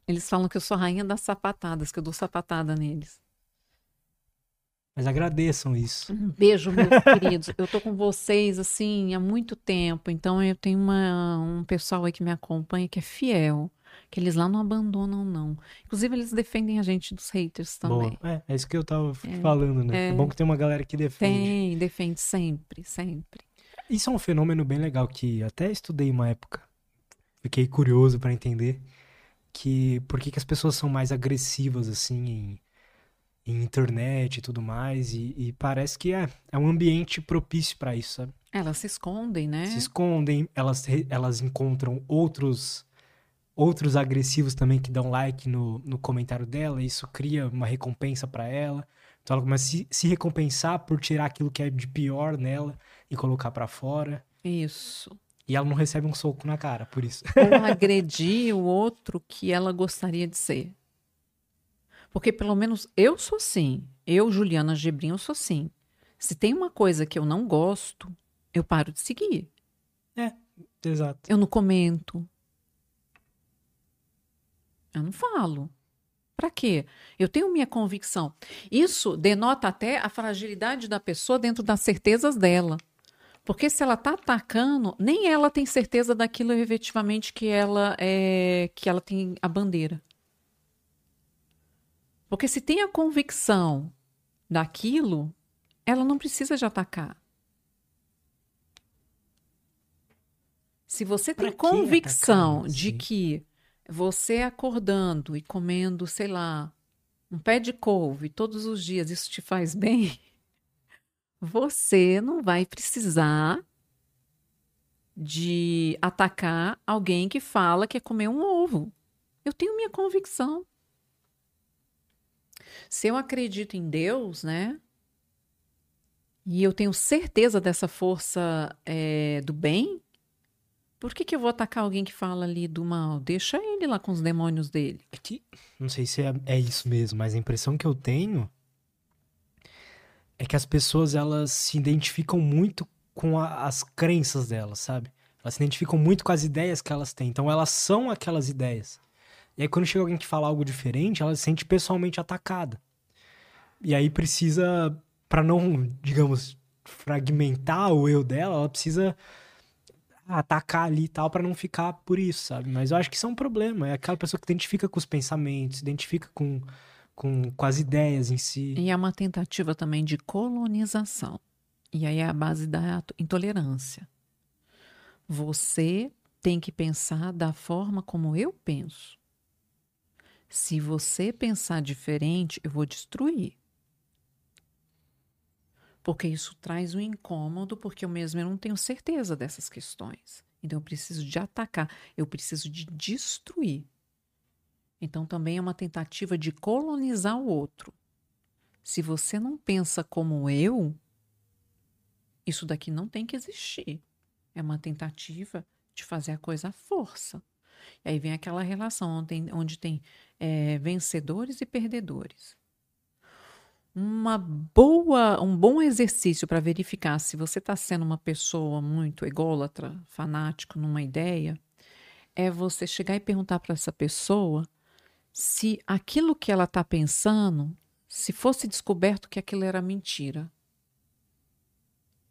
Eles falam que eu sou a rainha das sapatadas, que eu dou sapatada neles. Mas agradeçam isso. Um beijo, meus queridos. Eu tô com vocês, assim, há muito tempo. Então, eu tenho uma, um pessoal aí que me acompanha que é fiel. Que eles lá não abandonam, não. Inclusive, eles defendem a gente dos haters também. Boa. É, é isso que eu tava é, falando, né? É, é bom que tem uma galera que defende. Tem, defende sempre, sempre. Isso é um fenômeno bem legal que até estudei uma época. Fiquei curioso para entender que por que, que as pessoas são mais agressivas assim em em internet e tudo mais. E, e parece que é, é um ambiente propício para isso, sabe? Elas se escondem, né? Se escondem, elas, elas encontram outros outros agressivos também que dão like no, no comentário dela, isso cria uma recompensa para ela. Então ela começa a se, se recompensar por tirar aquilo que é de pior nela e colocar para fora. Isso. E ela não recebe um soco na cara, por isso. Ou agredir o outro que ela gostaria de ser. Porque pelo menos eu sou assim. Eu, Juliana Gebrim, eu sou assim. Se tem uma coisa que eu não gosto, eu paro de seguir. É, exato. Eu não comento. Eu não falo. Para quê? Eu tenho minha convicção. Isso denota até a fragilidade da pessoa dentro das certezas dela. Porque se ela está atacando, nem ela tem certeza daquilo efetivamente que ela é que ela tem a bandeira. Porque se tem a convicção daquilo, ela não precisa de atacar. Se você tem convicção atacar, de que você acordando e comendo, sei lá, um pé de couve todos os dias, isso te faz bem, você não vai precisar de atacar alguém que fala que é comer um ovo. Eu tenho minha convicção. Se eu acredito em Deus, né? E eu tenho certeza dessa força é, do bem, por que, que eu vou atacar alguém que fala ali do mal? Deixa ele lá com os demônios dele. É que, não sei se é, é isso mesmo, mas a impressão que eu tenho é que as pessoas elas se identificam muito com a, as crenças delas, sabe? Elas se identificam muito com as ideias que elas têm. Então elas são aquelas ideias. E aí, quando chega alguém que fala algo diferente, ela se sente pessoalmente atacada. E aí precisa, para não, digamos, fragmentar o eu dela, ela precisa atacar ali e tal para não ficar por isso, sabe? Mas eu acho que isso é um problema. É aquela pessoa que identifica com os pensamentos, identifica com, com, com as ideias em si. E é uma tentativa também de colonização. E aí é a base da intolerância. Você tem que pensar da forma como eu penso. Se você pensar diferente, eu vou destruir. Porque isso traz um incômodo, porque eu mesmo não tenho certeza dessas questões. Então eu preciso de atacar, eu preciso de destruir. Então também é uma tentativa de colonizar o outro. Se você não pensa como eu, isso daqui não tem que existir. É uma tentativa de fazer a coisa à força. E aí vem aquela relação onde tem, onde tem é, vencedores e perdedores. Uma boa, um bom exercício para verificar se você está sendo uma pessoa muito ególatra, fanático numa ideia, é você chegar e perguntar para essa pessoa se aquilo que ela está pensando, se fosse descoberto que aquilo era mentira,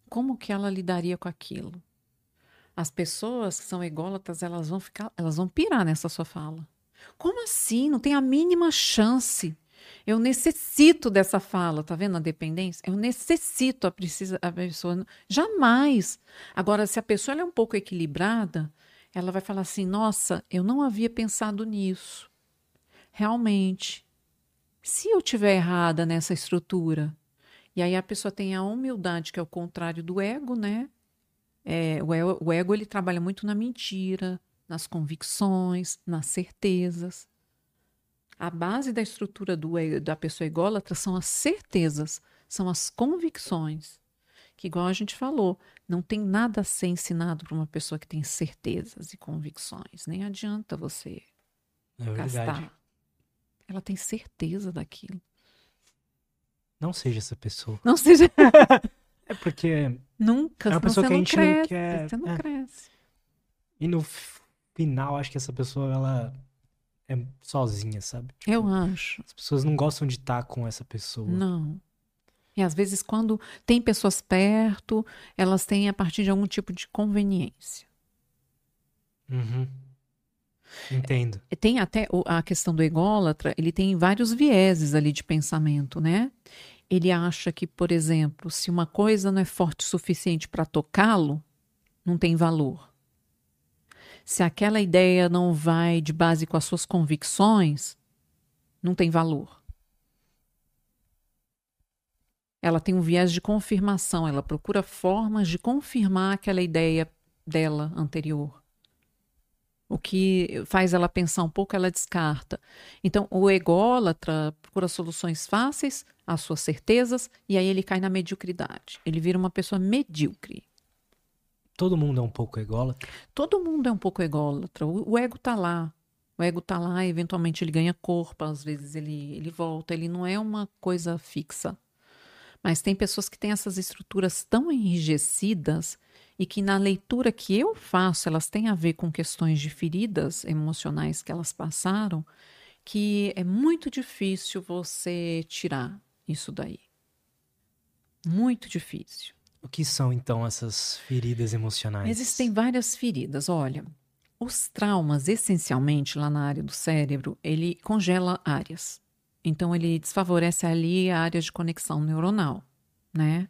como que ela lidaria com aquilo? As pessoas que são ególatras, elas vão ficar, elas vão pirar nessa sua fala. Como assim? Não tem a mínima chance. Eu necessito dessa fala, tá vendo a dependência? Eu necessito a, precisa, a pessoa. Jamais. Agora, se a pessoa é um pouco equilibrada, ela vai falar assim: nossa, eu não havia pensado nisso. Realmente. Se eu tiver errada nessa estrutura, e aí a pessoa tem a humildade, que é o contrário do ego, né? É, o, ego, o ego ele trabalha muito na mentira, nas convicções, nas certezas. A base da estrutura do, da pessoa ególatra são as certezas, são as convicções. Que, igual a gente falou, não tem nada a ser ensinado para uma pessoa que tem certezas e convicções. Nem adianta você é gastar. Ela tem certeza daquilo. Não seja essa pessoa. Não seja. é porque. Nunca. É uma pessoa que a gente cresce, não quer. Você não é. cresce. E no final, acho que essa pessoa, ela, é sozinha, sabe? Tipo, eu acho. As pessoas não gostam de estar com essa pessoa. Não. E às vezes, quando tem pessoas perto, elas têm a partir de algum tipo de conveniência. Uhum. Entendo. É, tem até a questão do ególatra, ele tem vários vieses ali de pensamento, né? Ele acha que, por exemplo, se uma coisa não é forte o suficiente para tocá-lo, não tem valor. Se aquela ideia não vai de base com as suas convicções, não tem valor. Ela tem um viés de confirmação, ela procura formas de confirmar aquela ideia dela anterior. O que faz ela pensar um pouco, ela descarta. Então, o ególatra procura soluções fáceis às suas certezas e aí ele cai na mediocridade. Ele vira uma pessoa medíocre. Todo mundo é um pouco ególatra? Todo mundo é um pouco ególatra. O, o ego está lá. O ego está lá, eventualmente ele ganha corpo, às vezes ele, ele volta. Ele não é uma coisa fixa. Mas tem pessoas que têm essas estruturas tão enrijecidas e que na leitura que eu faço, elas têm a ver com questões de feridas emocionais que elas passaram, que é muito difícil você tirar isso daí. Muito difícil. O que são então essas feridas emocionais? Existem várias feridas. Olha, os traumas, essencialmente, lá na área do cérebro, ele congela áreas. Então, ele desfavorece ali a área de conexão neuronal, né?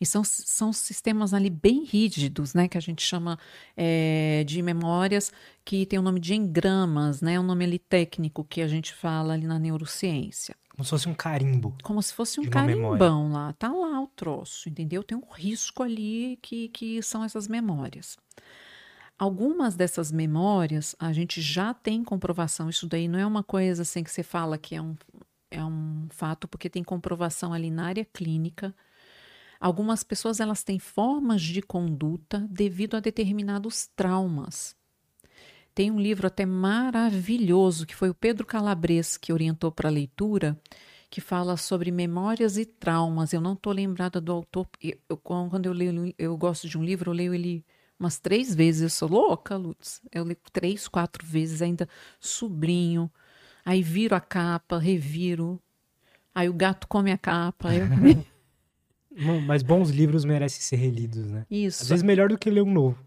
E são, são sistemas ali bem rígidos, né? Que a gente chama é, de memórias que tem o nome de engramas, né? É um nome ali técnico que a gente fala ali na neurociência. Como se fosse um carimbo. Como se fosse um carimbão lá. Tá lá o troço, entendeu? Tem um risco ali que, que são essas memórias. Algumas dessas memórias a gente já tem comprovação. Isso daí não é uma coisa assim que você fala que é um, é um fato, porque tem comprovação ali na área clínica. Algumas pessoas elas têm formas de conduta devido a determinados traumas. Tem um livro até maravilhoso que foi o Pedro Calabres que orientou para a leitura, que fala sobre memórias e traumas. Eu não estou lembrada do autor. Eu, quando eu leio, eu gosto de um livro, eu leio ele umas três vezes. Eu sou louca, Lutz. Eu leio três, quatro vezes, ainda sublinho. Aí viro a capa, reviro. Aí o gato come a capa. Eu... Mas bons livros merecem ser relidos, né? Isso. Às vezes melhor do que ler um novo.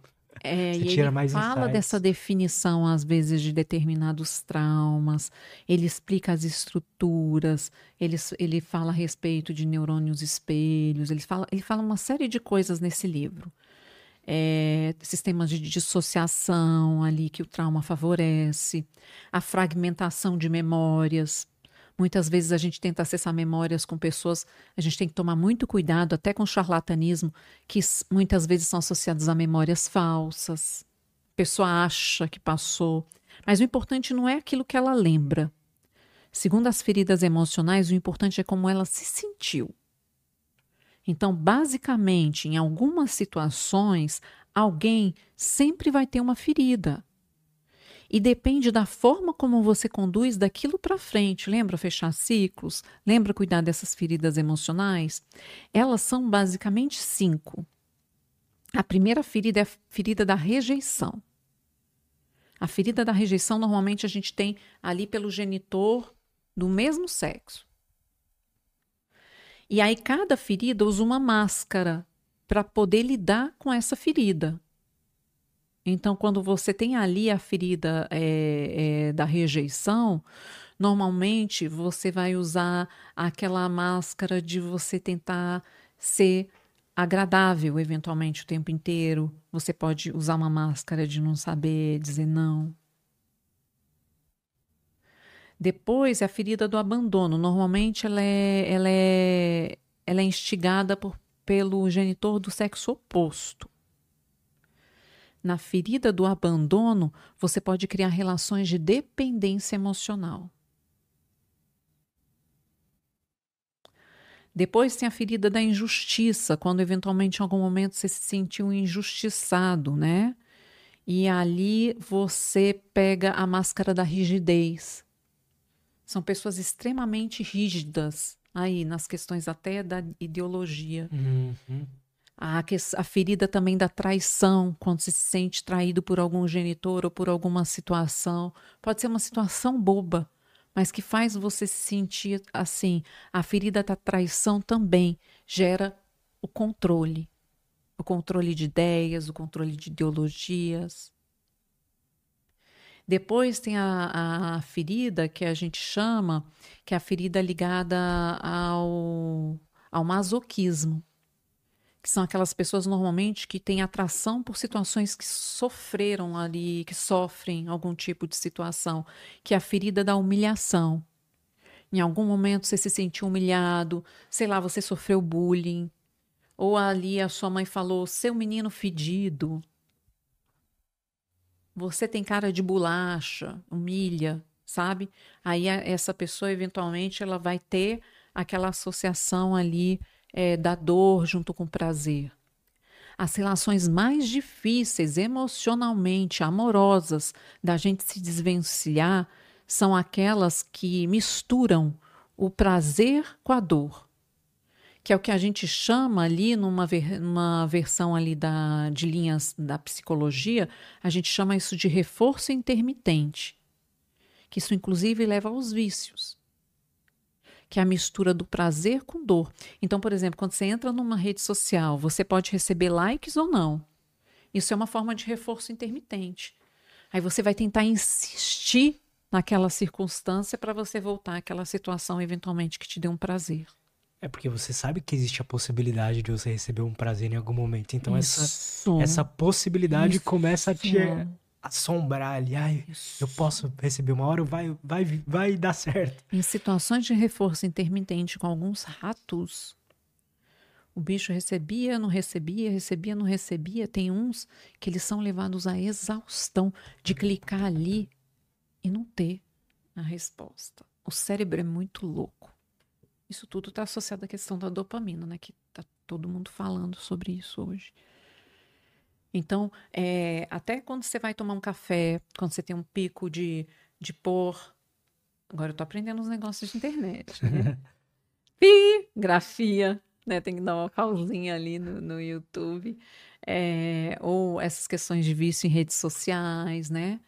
É, Você e ele fala insights. dessa definição, às vezes, de determinados traumas, ele explica as estruturas, ele, ele fala a respeito de neurônios espelhos, ele fala, ele fala uma série de coisas nesse livro. É, sistemas de dissociação ali que o trauma favorece, a fragmentação de memórias, Muitas vezes a gente tenta acessar memórias com pessoas, a gente tem que tomar muito cuidado, até com charlatanismo, que muitas vezes são associados a memórias falsas. A pessoa acha que passou. Mas o importante não é aquilo que ela lembra. Segundo as feridas emocionais, o importante é como ela se sentiu. Então, basicamente, em algumas situações, alguém sempre vai ter uma ferida e depende da forma como você conduz daquilo para frente. Lembra fechar ciclos? Lembra cuidar dessas feridas emocionais? Elas são basicamente cinco. A primeira ferida é a ferida da rejeição. A ferida da rejeição normalmente a gente tem ali pelo genitor do mesmo sexo. E aí cada ferida usa uma máscara para poder lidar com essa ferida. Então, quando você tem ali a ferida é, é, da rejeição, normalmente você vai usar aquela máscara de você tentar ser agradável, eventualmente, o tempo inteiro. Você pode usar uma máscara de não saber dizer não. Depois, a ferida do abandono. Normalmente, ela é, ela é, ela é instigada por, pelo genitor do sexo oposto na ferida do abandono, você pode criar relações de dependência emocional. Depois tem a ferida da injustiça, quando eventualmente em algum momento você se sentiu injustiçado, né? E ali você pega a máscara da rigidez. São pessoas extremamente rígidas aí nas questões até da ideologia. Uhum. A, a ferida também da traição, quando se sente traído por algum genitor ou por alguma situação. Pode ser uma situação boba, mas que faz você se sentir assim. A ferida da traição também gera o controle. O controle de ideias, o controle de ideologias. Depois tem a, a ferida que a gente chama, que é a ferida ligada ao, ao masoquismo que são aquelas pessoas normalmente que têm atração por situações que sofreram ali, que sofrem algum tipo de situação, que é a ferida da humilhação. Em algum momento você se sentiu humilhado, sei lá, você sofreu bullying, ou ali a sua mãe falou: seu menino fedido, você tem cara de bolacha, humilha, sabe? Aí essa pessoa eventualmente ela vai ter aquela associação ali é, da dor junto com o prazer. As relações mais difíceis emocionalmente, amorosas, da gente se desvencilhar, são aquelas que misturam o prazer com a dor, que é o que a gente chama ali numa ver, versão ali da, de linhas da psicologia, a gente chama isso de reforço intermitente, que isso inclusive leva aos vícios que é a mistura do prazer com dor. Então, por exemplo, quando você entra numa rede social, você pode receber likes ou não. Isso é uma forma de reforço intermitente. Aí você vai tentar insistir naquela circunstância para você voltar àquela situação eventualmente que te dê um prazer. É porque você sabe que existe a possibilidade de você receber um prazer em algum momento. Então essa, essa possibilidade Isso. começa a te assombrar ali. Ai, Isso. eu posso receber uma hora, vai, vai, vai dar certo. Em situações de reforço intermitente com alguns ratos, o bicho recebia, não recebia, recebia, não recebia. Tem uns que eles são levados à exaustão de clicar ali e não ter a resposta. O cérebro é muito louco. Isso tudo está associado à questão da dopamina, né? Que tá todo mundo falando sobre isso hoje. Então, é, até quando você vai tomar um café, quando você tem um pico de, de pôr. Agora eu tô aprendendo os negócios de internet. Né? Pi, grafia, né? Tem que dar uma pausinha ali no, no YouTube. É, ou essas questões de vício em redes sociais, né?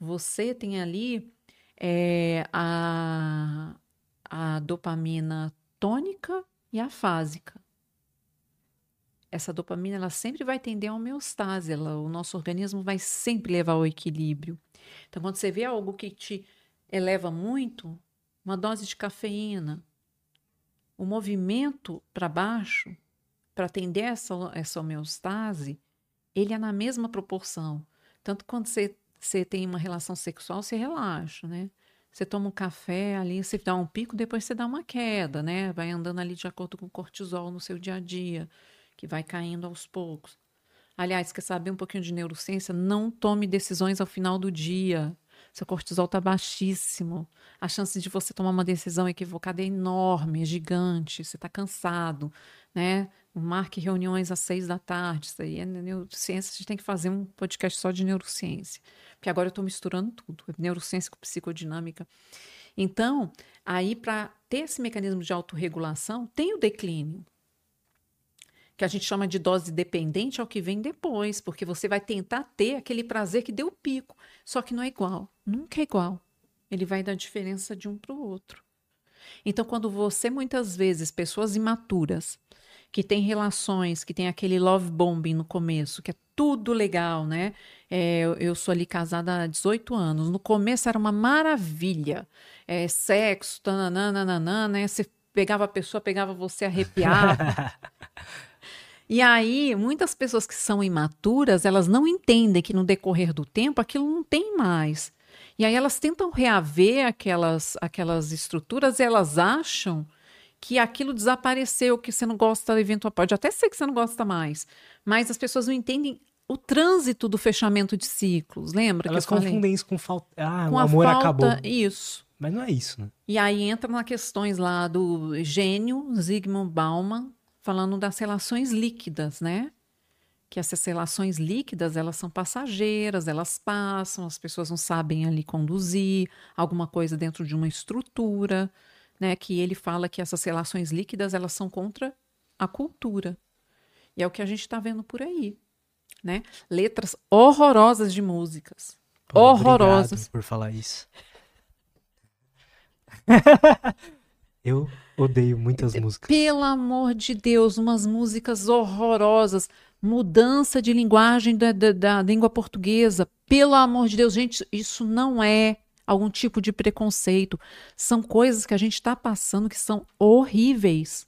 Você tem ali é, a, a dopamina tônica e afásica essa dopamina ela sempre vai tender a homeostase, ela, o nosso organismo vai sempre levar ao equilíbrio. Então, quando você vê algo que te eleva muito, uma dose de cafeína, o movimento para baixo, para atender essa, essa homeostase, ele é na mesma proporção. Tanto quando você, você tem uma relação sexual, você relaxa, né? Você toma um café ali, você dá um pico, depois você dá uma queda, né? Vai andando ali de acordo com o cortisol no seu dia a dia que vai caindo aos poucos. Aliás, quer saber um pouquinho de neurociência? Não tome decisões ao final do dia. Seu cortisol está baixíssimo. A chance de você tomar uma decisão equivocada é enorme, é gigante. Você está cansado, né? Marque reuniões às seis da tarde. Isso aí é neurociência. A gente tem que fazer um podcast só de neurociência. Porque agora eu estou misturando tudo: neurociência com psicodinâmica. Então, aí, para ter esse mecanismo de autorregulação, tem o declínio que a gente chama de dose dependente ao que vem depois, porque você vai tentar ter aquele prazer que deu o pico, só que não é igual, nunca é igual. Ele vai dar diferença de um para o outro. Então, quando você, muitas vezes, pessoas imaturas, que têm relações, que tem aquele love bombing no começo, que é tudo legal, né? É, eu sou ali casada há 18 anos. No começo era uma maravilha. É, sexo, tananana, né? Você pegava a pessoa, pegava você arrepiado. E aí, muitas pessoas que são imaturas, elas não entendem que no decorrer do tempo aquilo não tem mais. E aí elas tentam reaver aquelas, aquelas estruturas e elas acham que aquilo desapareceu, que você não gosta, eventual pode até ser que você não gosta mais, mas as pessoas não entendem o trânsito do fechamento de ciclos, lembra? Elas que eu confundem isso com falta. Ah, com o amor falta, acabou. Isso. Mas não é isso, né? E aí entra nas questões lá do gênio Zygmunt Bauman, falando das relações líquidas, né? Que essas relações líquidas, elas são passageiras, elas passam, as pessoas não sabem ali conduzir alguma coisa dentro de uma estrutura, né? Que ele fala que essas relações líquidas, elas são contra a cultura. E é o que a gente está vendo por aí, né? Letras horrorosas de músicas. Pô, horrorosas. por falar isso. Eu odeio muitas músicas. Pelo amor de Deus, umas músicas horrorosas. Mudança de linguagem da, da, da língua portuguesa. Pelo amor de Deus, gente, isso não é algum tipo de preconceito. São coisas que a gente está passando que são horríveis.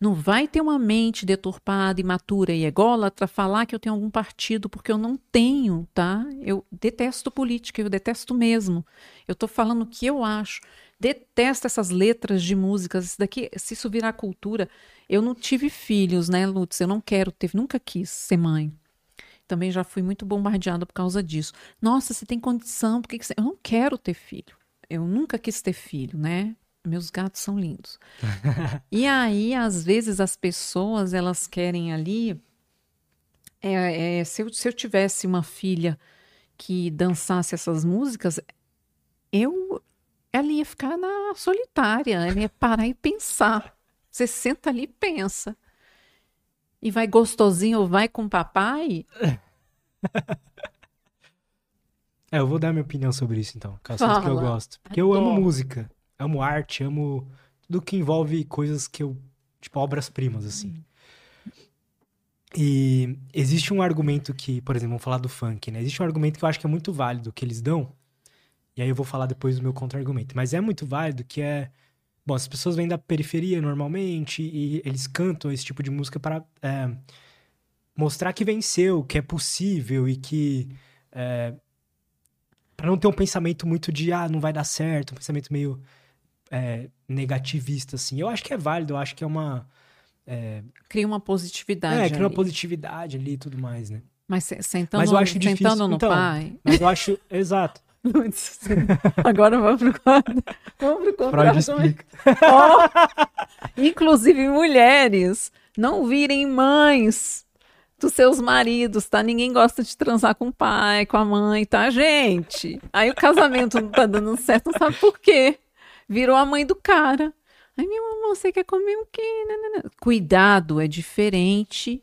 Não vai ter uma mente deturpada, imatura e ególatra falar que eu tenho algum partido, porque eu não tenho, tá? Eu detesto política, eu detesto mesmo. Eu estou falando o que eu acho. Detesto essas letras de músicas. Isso daqui, se isso virar cultura. Eu não tive filhos, né, Lutz? Eu não quero ter, nunca quis ser mãe. Também já fui muito bombardeada por causa disso. Nossa, você tem condição, por que, que você... Eu não quero ter filho. Eu nunca quis ter filho, né? meus gatos são lindos. e aí, às vezes, as pessoas elas querem ali. É, é, se, eu, se eu tivesse uma filha que dançasse essas músicas, eu ela ia ficar na solitária, ela ia parar e pensar. Você senta ali e pensa. E vai gostosinho ou vai com o papai? É, eu vou dar minha opinião sobre isso então, que é que eu gosto. Porque Adoro. eu amo música amo arte, amo tudo que envolve coisas que eu. Tipo, obras-primas, assim. E existe um argumento que, por exemplo, vamos falar do funk, né? Existe um argumento que eu acho que é muito válido que eles dão. E aí eu vou falar depois do meu contra-argumento. Mas é muito válido que é. Bom, as pessoas vêm da periferia normalmente e eles cantam esse tipo de música para é, mostrar que venceu, que é possível e que. É, para não ter um pensamento muito de, ah, não vai dar certo, um pensamento meio é, negativista, assim. Eu acho que é válido, eu acho que é uma. É... Cria uma positividade. É, cria ali. uma positividade ali e tudo mais, né? Mas sentando, mas eu acho difícil. sentando no então, pai. Mas eu acho. Exato. Agora vamos pro quadro. Vamos pro explica. Oh, inclusive mulheres, não virem mães dos seus maridos, tá? Ninguém gosta de transar com o pai, com a mãe, tá, gente? Aí o casamento não tá dando certo, não sabe por quê virou a mãe do cara. Ai, minha mamãe, você quer comer o quê? Cuidado, é diferente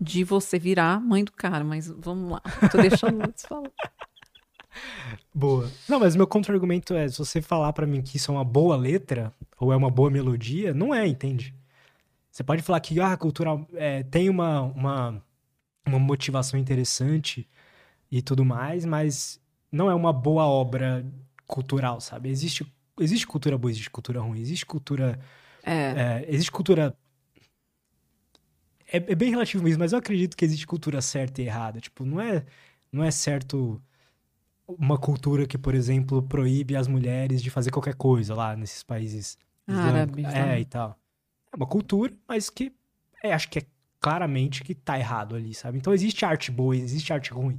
de você virar mãe do cara, mas vamos lá. Tô deixando muitos falar. Boa. Não, mas meu contra-argumento é: se você falar para mim que isso é uma boa letra ou é uma boa melodia, não é, entende? Você pode falar que ah, cultural é, tem uma, uma, uma motivação interessante e tudo mais, mas não é uma boa obra cultural, sabe? Existe existe cultura boa, existe cultura ruim, existe cultura. É. É, existe cultura. É, é, bem relativo mesmo, mas eu acredito que existe cultura certa e errada. Tipo, não é, não é certo uma cultura que, por exemplo, proíbe as mulheres de fazer qualquer coisa lá nesses países árabes. É, né? e tal. É uma cultura, mas que é, acho que é claramente que tá errado ali, sabe? Então existe arte boa, existe arte ruim.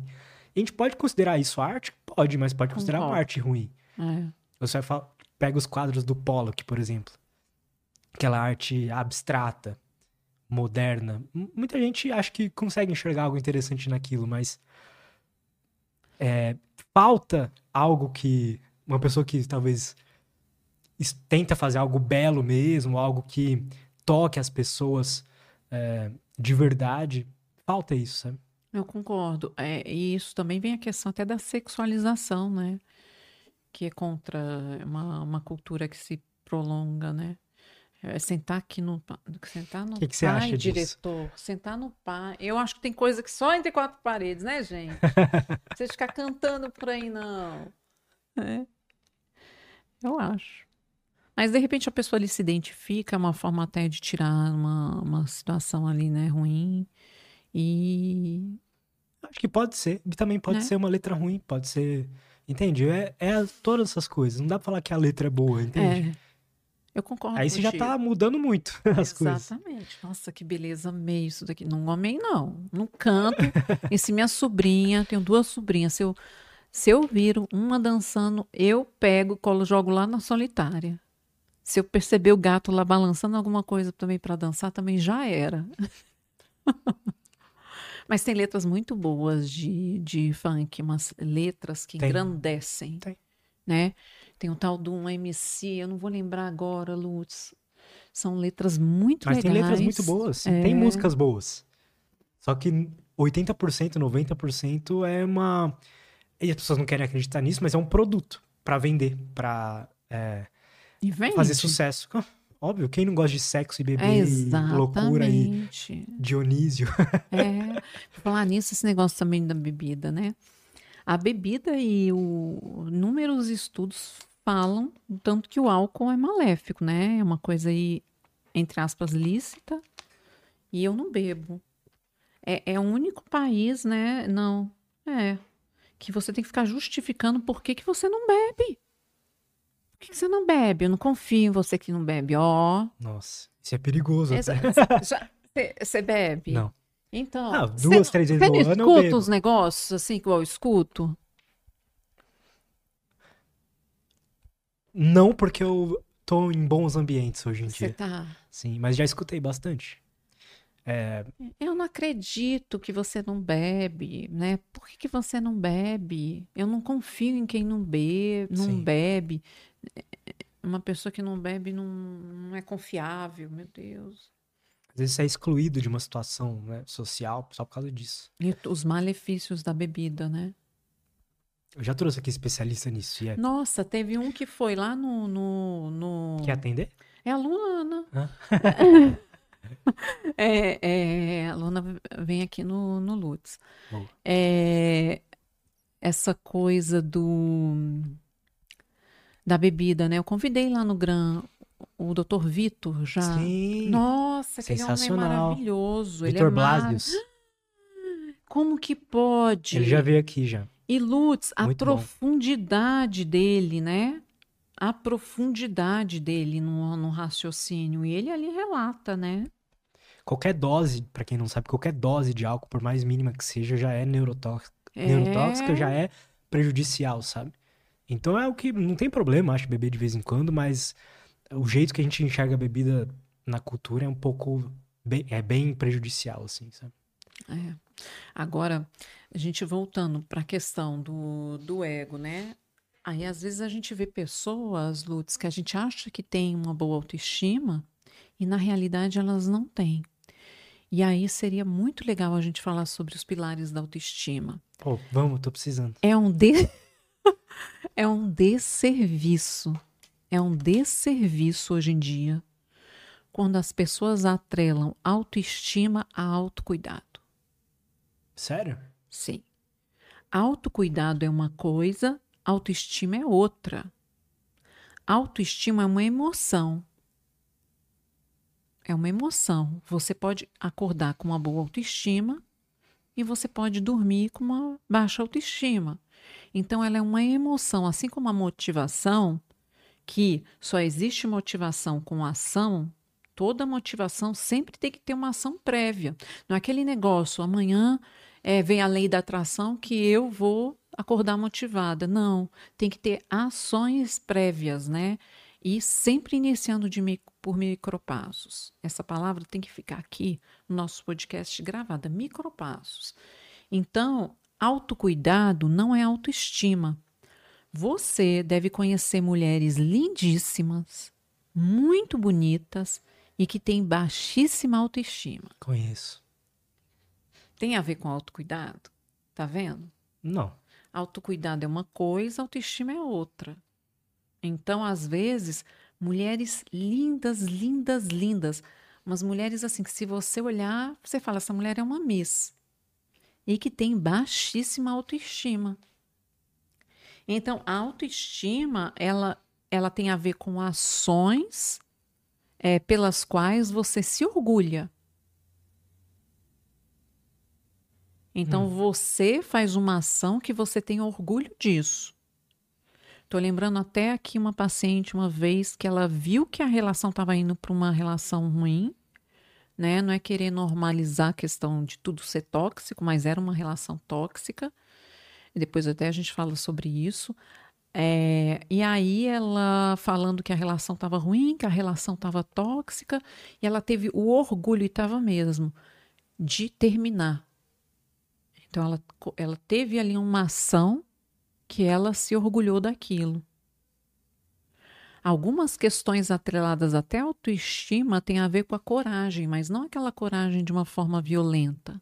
A gente pode considerar isso arte? Pode, mas pode considerar uma arte ruim. É. Você vai falar, pega os quadros do Pollock, por exemplo. Aquela arte abstrata, moderna. Muita gente acha que consegue enxergar algo interessante naquilo, mas é, falta algo que uma pessoa que talvez tenta fazer algo belo mesmo, algo que toque as pessoas é, de verdade, falta isso, sabe? Eu concordo. É, e isso também vem a questão até da sexualização, né? que é contra uma, uma cultura que se prolonga, né? É sentar aqui no sentar no que que pai, diretor, disso? sentar no pai. Eu acho que tem coisa que só entre quatro paredes, né, gente? Você ficar cantando por aí não. É. Eu acho. Mas de repente a pessoa ali se identifica, é uma forma até de tirar uma, uma situação ali, né, ruim. E acho que pode ser. E também pode né? ser uma letra ruim, pode ser Entende? É, é todas essas coisas. Não dá pra falar que a letra é boa, entende? É. Eu concordo. Aí você já tá mudando muito as Exatamente. coisas. Exatamente. Nossa, que beleza, amei isso daqui. Não amei, não. Não canto. e se minha sobrinha, tenho duas sobrinhas, se eu, se eu viro uma dançando, eu pego, colo, jogo lá na solitária. Se eu perceber o gato lá balançando alguma coisa também para dançar, também já era. Mas tem letras muito boas de, de funk, umas letras que tem. engrandecem. Tem. Né? Tem o tal um MC, eu não vou lembrar agora, Lutz. São letras muito Mas legais. tem letras muito boas. É. Tem músicas boas. Só que 80%, 90% é uma. E as pessoas não querem acreditar nisso, mas é um produto pra vender, pra é, fazer sucesso. Óbvio, quem não gosta de sexo e bebê É, e loucura e. Dionísio? É, falar nisso, esse negócio também da bebida, né? A bebida e o inúmeros estudos falam tanto que o álcool é maléfico, né? É uma coisa aí, entre aspas, lícita. E eu não bebo. É, é o único país, né? Não. É. Que você tem que ficar justificando por que, que você não bebe. Por que, que você não bebe? Eu não confio em você que não bebe. Ó. Nossa, isso é perigoso. Você bebe? Não. Então, Ah, cê duas, não- três vezes cê no ano eu escuta os negócios assim igual eu escuto? Não porque eu tô em bons ambientes hoje em Você dia. tá. Sim, mas já escutei bastante. É, Eu não acredito que você não bebe, né? Por que, que você não bebe? Eu não confio em quem não bebe, não Sim. bebe. Uma pessoa que não bebe não, não é confiável, meu Deus. Às vezes você é excluído de uma situação né, social só por causa disso. E os malefícios da bebida, né? Eu já trouxe aqui especialista nisso. É... Nossa, teve um que foi lá no. no, no... Quer atender? É a Luana. Hã? É, é, a Luana vem aqui no, no Lutz. Boa. É, essa coisa do da bebida, né? Eu convidei lá no Gran o Dr. Vitor já. Sim. Nossa, aquele homem Sensacional. maravilhoso. Ele é Vitor mar- Blasius. Como que pode? Ele já veio aqui já. E Lutz, a Muito bom. profundidade dele, né? A profundidade dele no, no raciocínio. E ele ali relata, né? Qualquer dose, pra quem não sabe, qualquer dose de álcool, por mais mínima que seja, já é neurotóxica, É. neurotóxica já é prejudicial, sabe? Então é o que não tem problema, acho, beber de vez em quando, mas o jeito que a gente enxerga a bebida na cultura é um pouco bem, é bem prejudicial, assim, sabe? É. Agora, a gente voltando para a questão do, do ego, né? Aí, às vezes, a gente vê pessoas, Lutz, que a gente acha que tem uma boa autoestima e, na realidade, elas não têm. E aí seria muito legal a gente falar sobre os pilares da autoestima. Pô, vamos, tô precisando. É um, de... é um desserviço. É um desserviço hoje em dia quando as pessoas atrelam autoestima a autocuidado. Sério? Sim. Autocuidado é uma coisa, autoestima é outra. Autoestima é uma emoção. É uma emoção. Você pode acordar com uma boa autoestima e você pode dormir com uma baixa autoestima. Então, ela é uma emoção, assim como a motivação, que só existe motivação com ação, toda motivação sempre tem que ter uma ação prévia. Não é aquele negócio, amanhã é, vem a lei da atração que eu vou acordar motivada. Não, tem que ter ações prévias, né? E sempre iniciando de mi- por micropassos. Essa palavra tem que ficar aqui no nosso podcast gravada, micropassos. Então, autocuidado não é autoestima. Você deve conhecer mulheres lindíssimas, muito bonitas e que têm baixíssima autoestima. Conheço. Tem a ver com autocuidado? Tá vendo? Não. Autocuidado é uma coisa, autoestima é outra. Então, às vezes, mulheres lindas, lindas, lindas, umas mulheres assim que se você olhar, você fala, essa mulher é uma miss. E que tem baixíssima autoestima. Então, a autoestima, ela, ela tem a ver com ações é, pelas quais você se orgulha. Então, você faz uma ação que você tem orgulho disso. Tô lembrando até aqui uma paciente uma vez que ela viu que a relação estava indo para uma relação ruim, né? Não é querer normalizar a questão de tudo ser tóxico, mas era uma relação tóxica. Depois até a gente fala sobre isso. É, e aí ela falando que a relação estava ruim, que a relação estava tóxica, e ela teve o orgulho, e estava mesmo, de terminar. Então ela, ela teve ali uma ação que ela se orgulhou daquilo. Algumas questões atreladas até à autoestima têm a ver com a coragem, mas não aquela coragem de uma forma violenta,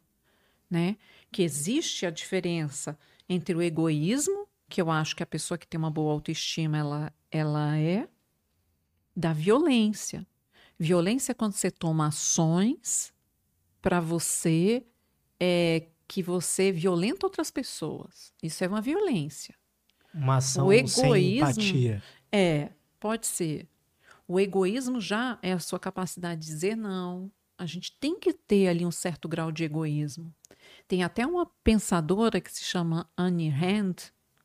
né? Que existe a diferença entre o egoísmo, que eu acho que a pessoa que tem uma boa autoestima ela, ela é, da violência. Violência é quando você toma ações para você é, que você violenta outras pessoas. Isso é uma violência. Uma ação o egoísmo, sem empatia. É, Pode ser. O egoísmo já é a sua capacidade de dizer não. A gente tem que ter ali um certo grau de egoísmo. Tem até uma pensadora que se chama Annie Rand,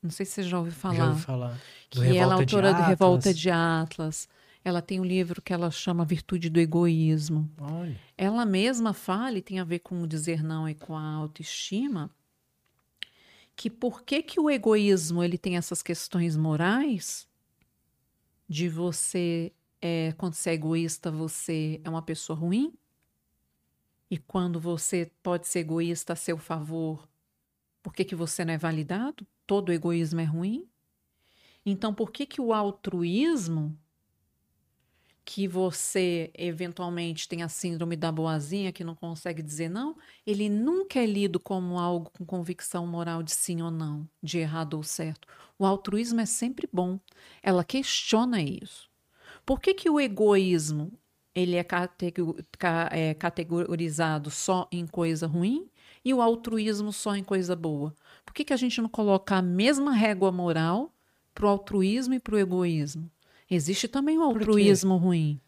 não sei se você já ouviu falar. Já ouvi falar. Que ela é autora de Revolta de Atlas. Ela tem um livro que ela chama Virtude do Egoísmo. Olha. Ela mesma fala, e tem a ver com o dizer não e com a autoestima, que por que, que o egoísmo ele tem essas questões morais de você, é, quando você é egoísta, você é uma pessoa ruim? E quando você pode ser egoísta a seu favor, por que, que você não é validado? Todo egoísmo é ruim? Então, por que, que o altruísmo, que você eventualmente tem a síndrome da boazinha, que não consegue dizer não, ele nunca é lido como algo com convicção moral de sim ou não, de errado ou certo. O altruísmo é sempre bom. Ela questiona isso. Por que, que o egoísmo ele é, é categorizado só em coisa ruim e o altruísmo só em coisa boa? Por que, que a gente não coloca a mesma régua moral para o altruísmo e para o egoísmo? Existe também o altruísmo ruim.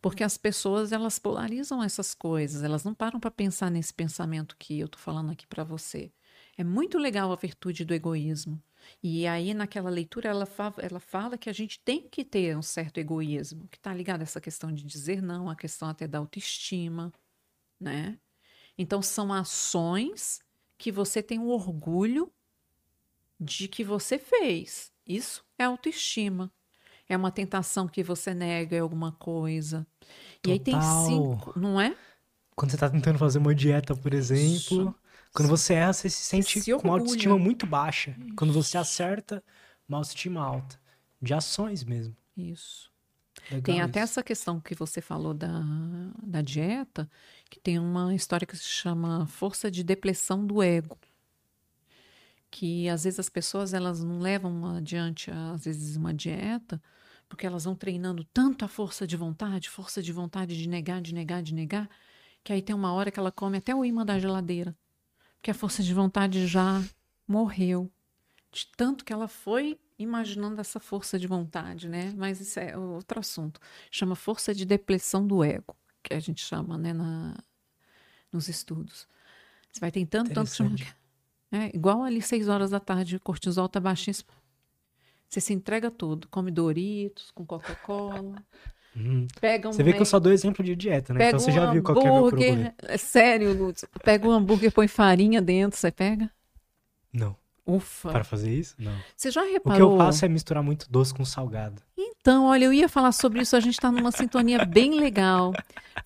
Porque as pessoas elas polarizam essas coisas, elas não param para pensar nesse pensamento que eu estou falando aqui para você. É muito legal a virtude do egoísmo. E aí, naquela leitura, ela fala, ela fala que a gente tem que ter um certo egoísmo, que está ligado a essa questão de dizer não, a questão até da autoestima, né? Então, são ações que você tem um orgulho de que você fez. Isso é autoestima. É uma tentação que você nega alguma coisa. Total. E aí tem cinco, não é? Quando você está tentando fazer uma dieta, por exemplo, Isso. Quando você erra, você se sente se com uma autoestima muito baixa. Isso. Quando você acerta, uma autoestima alta. De ações mesmo. Isso. Legal tem isso. até essa questão que você falou da, da dieta, que tem uma história que se chama força de depressão do ego. Que às vezes as pessoas elas não levam adiante, às vezes, uma dieta, porque elas vão treinando tanto a força de vontade, força de vontade de negar, de negar, de negar, que aí tem uma hora que ela come até o imã da geladeira que a força de vontade já morreu. De tanto que ela foi imaginando essa força de vontade, né? Mas isso é outro assunto. Chama força de depressão do ego, que a gente chama, né, na, nos estudos. Você vai tentando tanto chama, é, igual ali seis horas da tarde, o cortisol tá baixíssimo. Você se entrega tudo, come Doritos com Coca-Cola, Hum. Pega um, você vê que eu só dou exemplo de dieta, né? Então você já viu qual é o meu problema. É sério, Lutz. Pega um hambúrguer, põe farinha dentro, você pega? Não. Ufa. Para fazer isso? Não. Você já reparou? O que eu faço é misturar muito doce com salgado. Então, olha, eu ia falar sobre isso, a gente está numa sintonia bem legal.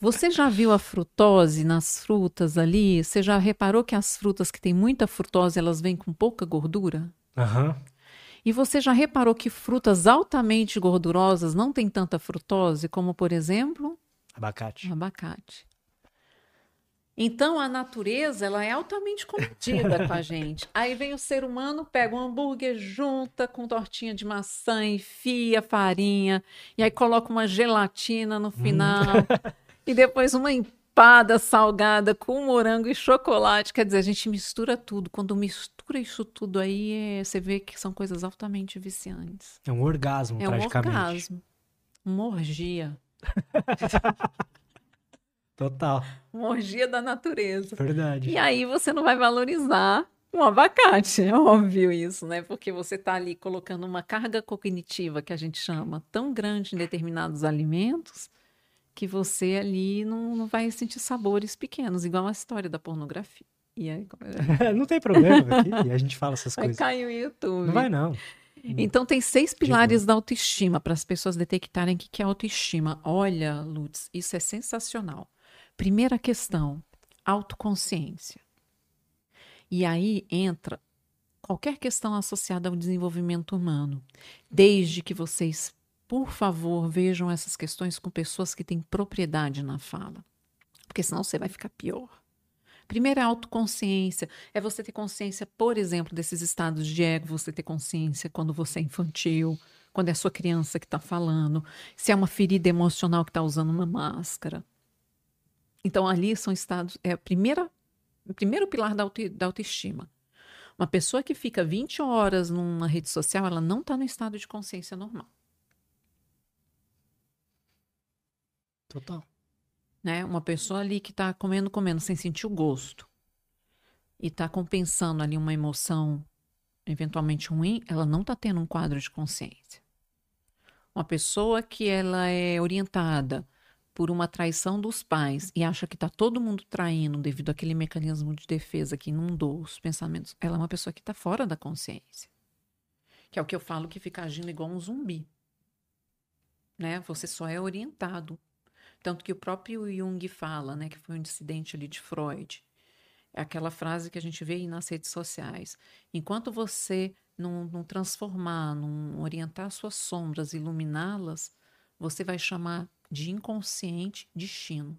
Você já viu a frutose nas frutas ali? Você já reparou que as frutas que têm muita frutose, elas vêm com pouca gordura? Aham. Uhum. E você já reparou que frutas altamente gordurosas não têm tanta frutose, como por exemplo? Abacate. Abacate. Então a natureza ela é altamente comedida com a gente. Aí vem o ser humano, pega um hambúrguer, junta com tortinha de maçã, enfia farinha, e aí coloca uma gelatina no final. Hum. e depois uma empada salgada com morango e chocolate. Quer dizer, a gente mistura tudo. Quando mistura isso tudo aí, é, você vê que são coisas altamente viciantes. É um orgasmo, é praticamente. É um orgasmo. Uma orgia. Total. Uma orgia da natureza. Verdade. E aí você não vai valorizar um abacate, é óbvio isso, né? Porque você está ali colocando uma carga cognitiva que a gente chama tão grande em determinados alimentos que você ali não, não vai sentir sabores pequenos, igual a história da pornografia. É? não tem problema, aqui, a gente fala essas vai coisas. Vai cair o YouTube. Não vai, não. Então, tem seis pilares da autoestima para as pessoas detectarem o que é autoestima. Olha, Lutz, isso é sensacional. Primeira questão: autoconsciência. E aí entra qualquer questão associada ao desenvolvimento humano, desde que vocês por favor, vejam essas questões com pessoas que têm propriedade na fala, porque senão você vai ficar pior. Primeiro, a autoconsciência. É você ter consciência, por exemplo, desses estados de ego, você ter consciência quando você é infantil, quando é a sua criança que está falando, se é uma ferida emocional que está usando uma máscara. Então, ali são estados. É a primeira, o primeiro pilar da, auto, da autoestima. Uma pessoa que fica 20 horas numa rede social, ela não está no estado de consciência normal. Total. Né? Uma pessoa ali que está comendo, comendo, sem sentir o gosto. E está compensando ali uma emoção eventualmente ruim, ela não está tendo um quadro de consciência. Uma pessoa que ela é orientada por uma traição dos pais e acha que está todo mundo traindo devido àquele mecanismo de defesa que inundou os pensamentos, ela é uma pessoa que está fora da consciência. Que é o que eu falo que fica agindo igual um zumbi. Né? Você só é orientado tanto que o próprio Jung fala, né, que foi um dissidente ali de Freud. É aquela frase que a gente vê aí nas redes sociais. Enquanto você não, não transformar, não orientar suas sombras, iluminá-las, você vai chamar de inconsciente destino.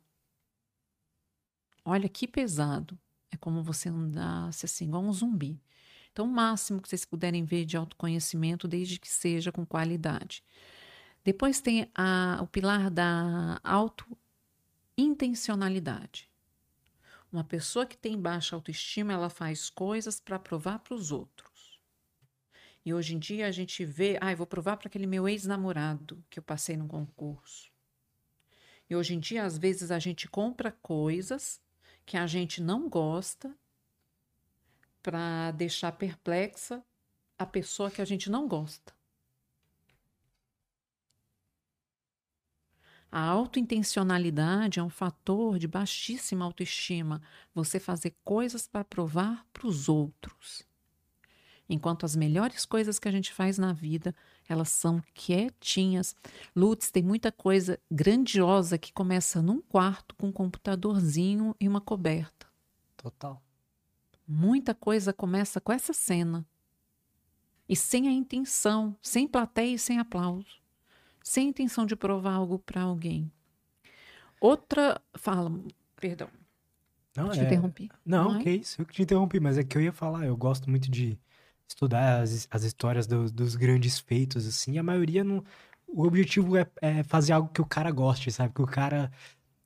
Olha que pesado. É como você andasse assim, igual um zumbi. Então, o máximo que vocês puderem ver de autoconhecimento, desde que seja com qualidade. Depois tem a, o pilar da auto-intencionalidade. Uma pessoa que tem baixa autoestima, ela faz coisas para provar para os outros. E hoje em dia a gente vê, ah, eu vou provar para aquele meu ex-namorado que eu passei num concurso. E hoje em dia, às vezes, a gente compra coisas que a gente não gosta para deixar perplexa a pessoa que a gente não gosta. A autointencionalidade é um fator de baixíssima autoestima. Você fazer coisas para provar para os outros. Enquanto as melhores coisas que a gente faz na vida, elas são quietinhas. Lutz, tem muita coisa grandiosa que começa num quarto com um computadorzinho e uma coberta. Total. Muita coisa começa com essa cena. E sem a intenção, sem plateia e sem aplauso sem intenção de provar algo para alguém. Outra. Fala, perdão. Não, te é... interrompi. Não, Não que é? isso, eu que te interrompi, mas é que eu ia falar, eu gosto muito de estudar as, as histórias do, dos grandes feitos, assim, a maioria não. O objetivo é, é, fazer algo que o cara goste, sabe? Que o cara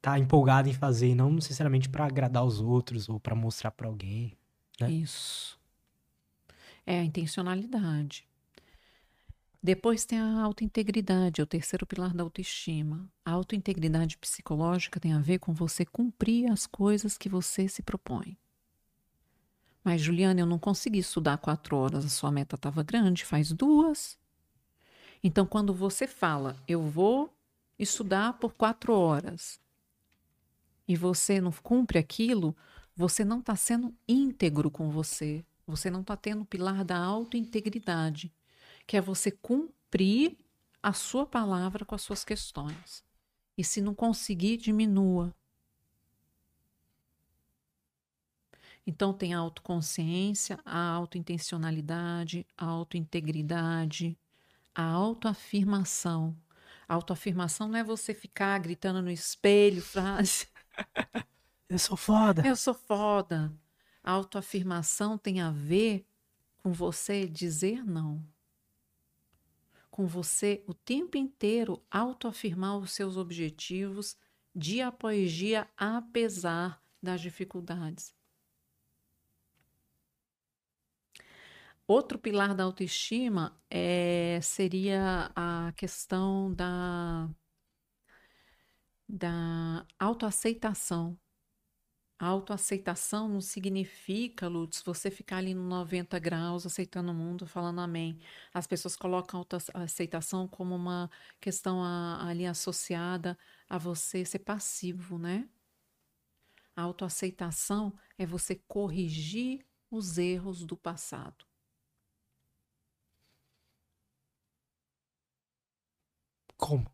tá empolgado em fazer, e não necessariamente para agradar os outros ou para mostrar para alguém. Né? Isso. É a intencionalidade. Depois tem a autointegridade, é o terceiro pilar da autoestima. A autointegridade psicológica tem a ver com você cumprir as coisas que você se propõe. Mas, Juliana, eu não consegui estudar quatro horas, a sua meta estava grande, faz duas. Então, quando você fala, eu vou estudar por quatro horas, e você não cumpre aquilo, você não está sendo íntegro com você. Você não está tendo o pilar da autointegridade que é você cumprir a sua palavra com as suas questões. E se não conseguir, diminua. Então tem a autoconsciência, a autointencionalidade, a autointegridade, a autoafirmação. A autoafirmação não é você ficar gritando no espelho frase. Eu sou foda. Eu sou foda. A autoafirmação tem a ver com você dizer não com você o tempo inteiro autoafirmar os seus objetivos dia após dia, apesar das dificuldades. Outro pilar da autoestima é, seria a questão da, da autoaceitação. Autoaceitação não significa, Lutz, você ficar ali no 90 graus aceitando o mundo, falando amém. As pessoas colocam a autoaceitação como uma questão a, ali associada a você ser passivo, né? A autoaceitação é você corrigir os erros do passado. Como?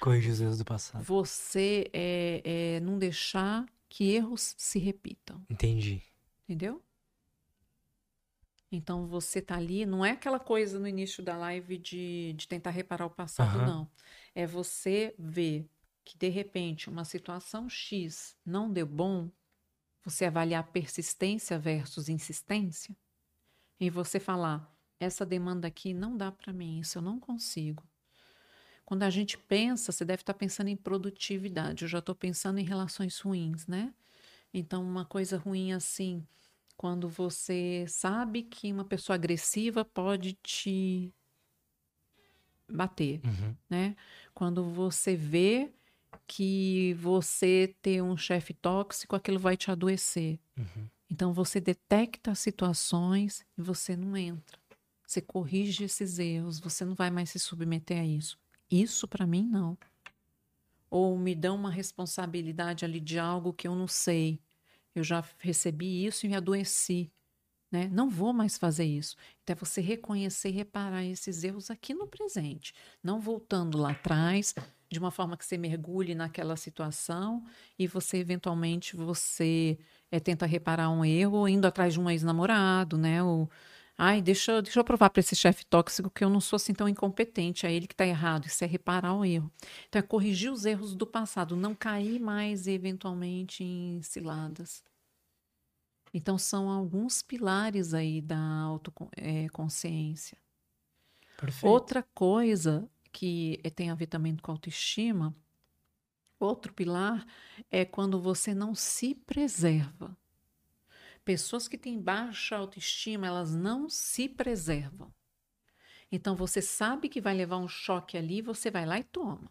Corrigir os erros do passado. Você é, é não deixar que erros se repitam. Entendi. Entendeu? Então você tá ali, não é aquela coisa no início da live de, de tentar reparar o passado, Aham. não. É você ver que de repente uma situação X não deu bom, você avaliar persistência versus insistência, e você falar: essa demanda aqui não dá para mim, isso eu não consigo. Quando a gente pensa, você deve estar pensando em produtividade. Eu já estou pensando em relações ruins, né? Então, uma coisa ruim assim, quando você sabe que uma pessoa agressiva pode te bater, Uhum. né? Quando você vê que você ter um chefe tóxico, aquilo vai te adoecer. Uhum. Então você detecta as situações e você não entra. Você corrige esses erros, você não vai mais se submeter a isso. Isso para mim não. Ou me dão uma responsabilidade ali de algo que eu não sei. Eu já recebi isso e me adoeci. Né? Não vou mais fazer isso. Então é você reconhecer e reparar esses erros aqui no presente, não voltando lá atrás, de uma forma que você mergulhe naquela situação e você eventualmente você é, tenta reparar um erro indo atrás de um ex-namorado, né? Ou, ai, deixa, deixa eu provar para esse chefe tóxico que eu não sou assim tão incompetente, é ele que está errado. Isso é reparar o erro. Então é corrigir os erros do passado, não cair mais eventualmente em ciladas. Então são alguns pilares aí da autoconsciência. Perfeito. Outra coisa que eh, tem a ver também com autoestima, outro pilar é quando você não se preserva. Pessoas que têm baixa autoestima, elas não se preservam. Então você sabe que vai levar um choque ali, você vai lá e toma.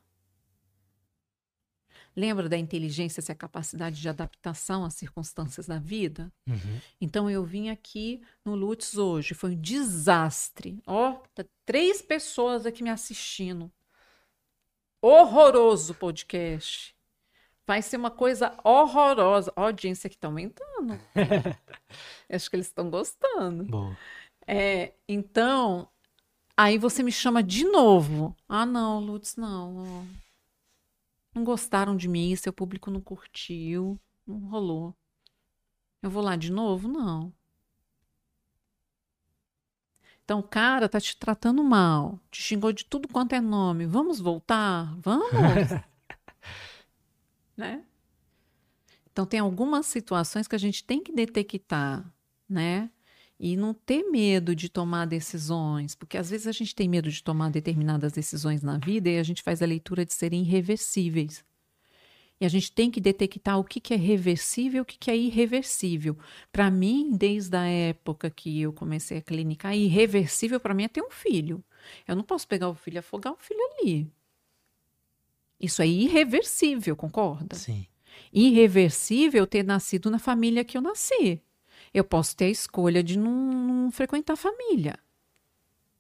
Lembra da inteligência, essa capacidade de adaptação às circunstâncias da vida? Uhum. Então eu vim aqui no Lutz hoje, foi um desastre. Ó, tá três pessoas aqui me assistindo. Horroroso podcast. Vai ser uma coisa horrorosa. A audiência aqui tá aumentando. Acho que eles estão gostando. Boa. É, então, aí você me chama de novo. Ah, não, Lutz, não. Não gostaram de mim, seu público não curtiu, não rolou. Eu vou lá de novo? Não. Então, o cara tá te tratando mal, te xingou de tudo quanto é nome. Vamos voltar? Vamos? né? Então, tem algumas situações que a gente tem que detectar, né? E não ter medo de tomar decisões, porque às vezes a gente tem medo de tomar determinadas decisões na vida e a gente faz a leitura de serem irreversíveis. E a gente tem que detectar o que, que é reversível e o que, que é irreversível. Para mim, desde a época que eu comecei a clinicar, irreversível para mim é ter um filho. Eu não posso pegar o filho e afogar o filho ali. Isso é irreversível, concorda? Sim. irreversível ter nascido na família que eu nasci. Eu posso ter a escolha de não, não frequentar a família,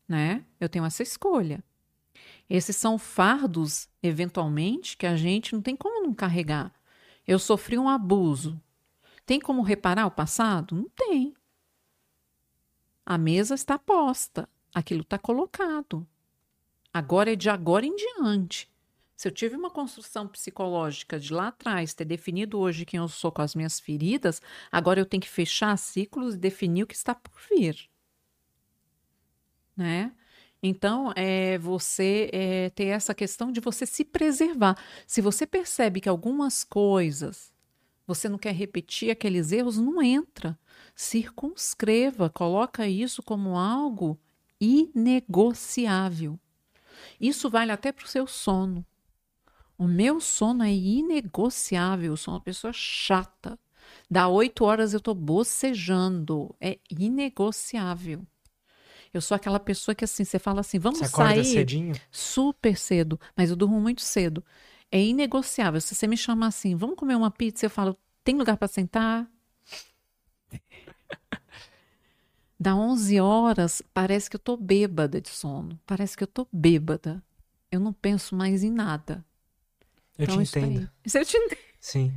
né? Eu tenho essa escolha. Esses são fardos, eventualmente, que a gente não tem como não carregar. Eu sofri um abuso. Tem como reparar o passado? Não tem. A mesa está posta. Aquilo está colocado. Agora é de agora em diante. Se eu tive uma construção psicológica de lá atrás, ter definido hoje quem eu sou com as minhas feridas, agora eu tenho que fechar ciclos e definir o que está por vir. Né? Então, é você é, ter essa questão de você se preservar. Se você percebe que algumas coisas você não quer repetir aqueles erros, não entra. Circunscreva, coloca isso como algo inegociável. Isso vale até para o seu sono. O meu sono é inegociável. Eu sou uma pessoa chata. Dá oito horas eu estou bocejando. É inegociável. Eu sou aquela pessoa que assim, você fala assim, vamos Você acorda sair cedinho? super cedo, mas eu durmo muito cedo. É inegociável. Se você me chama assim, vamos comer uma pizza, eu falo, tem lugar para sentar? Dá 11 horas, parece que eu tô bêbada de sono. Parece que eu tô bêbada. Eu não penso mais em nada. Eu Então, te entendo. Isso eu te entendo. Sim.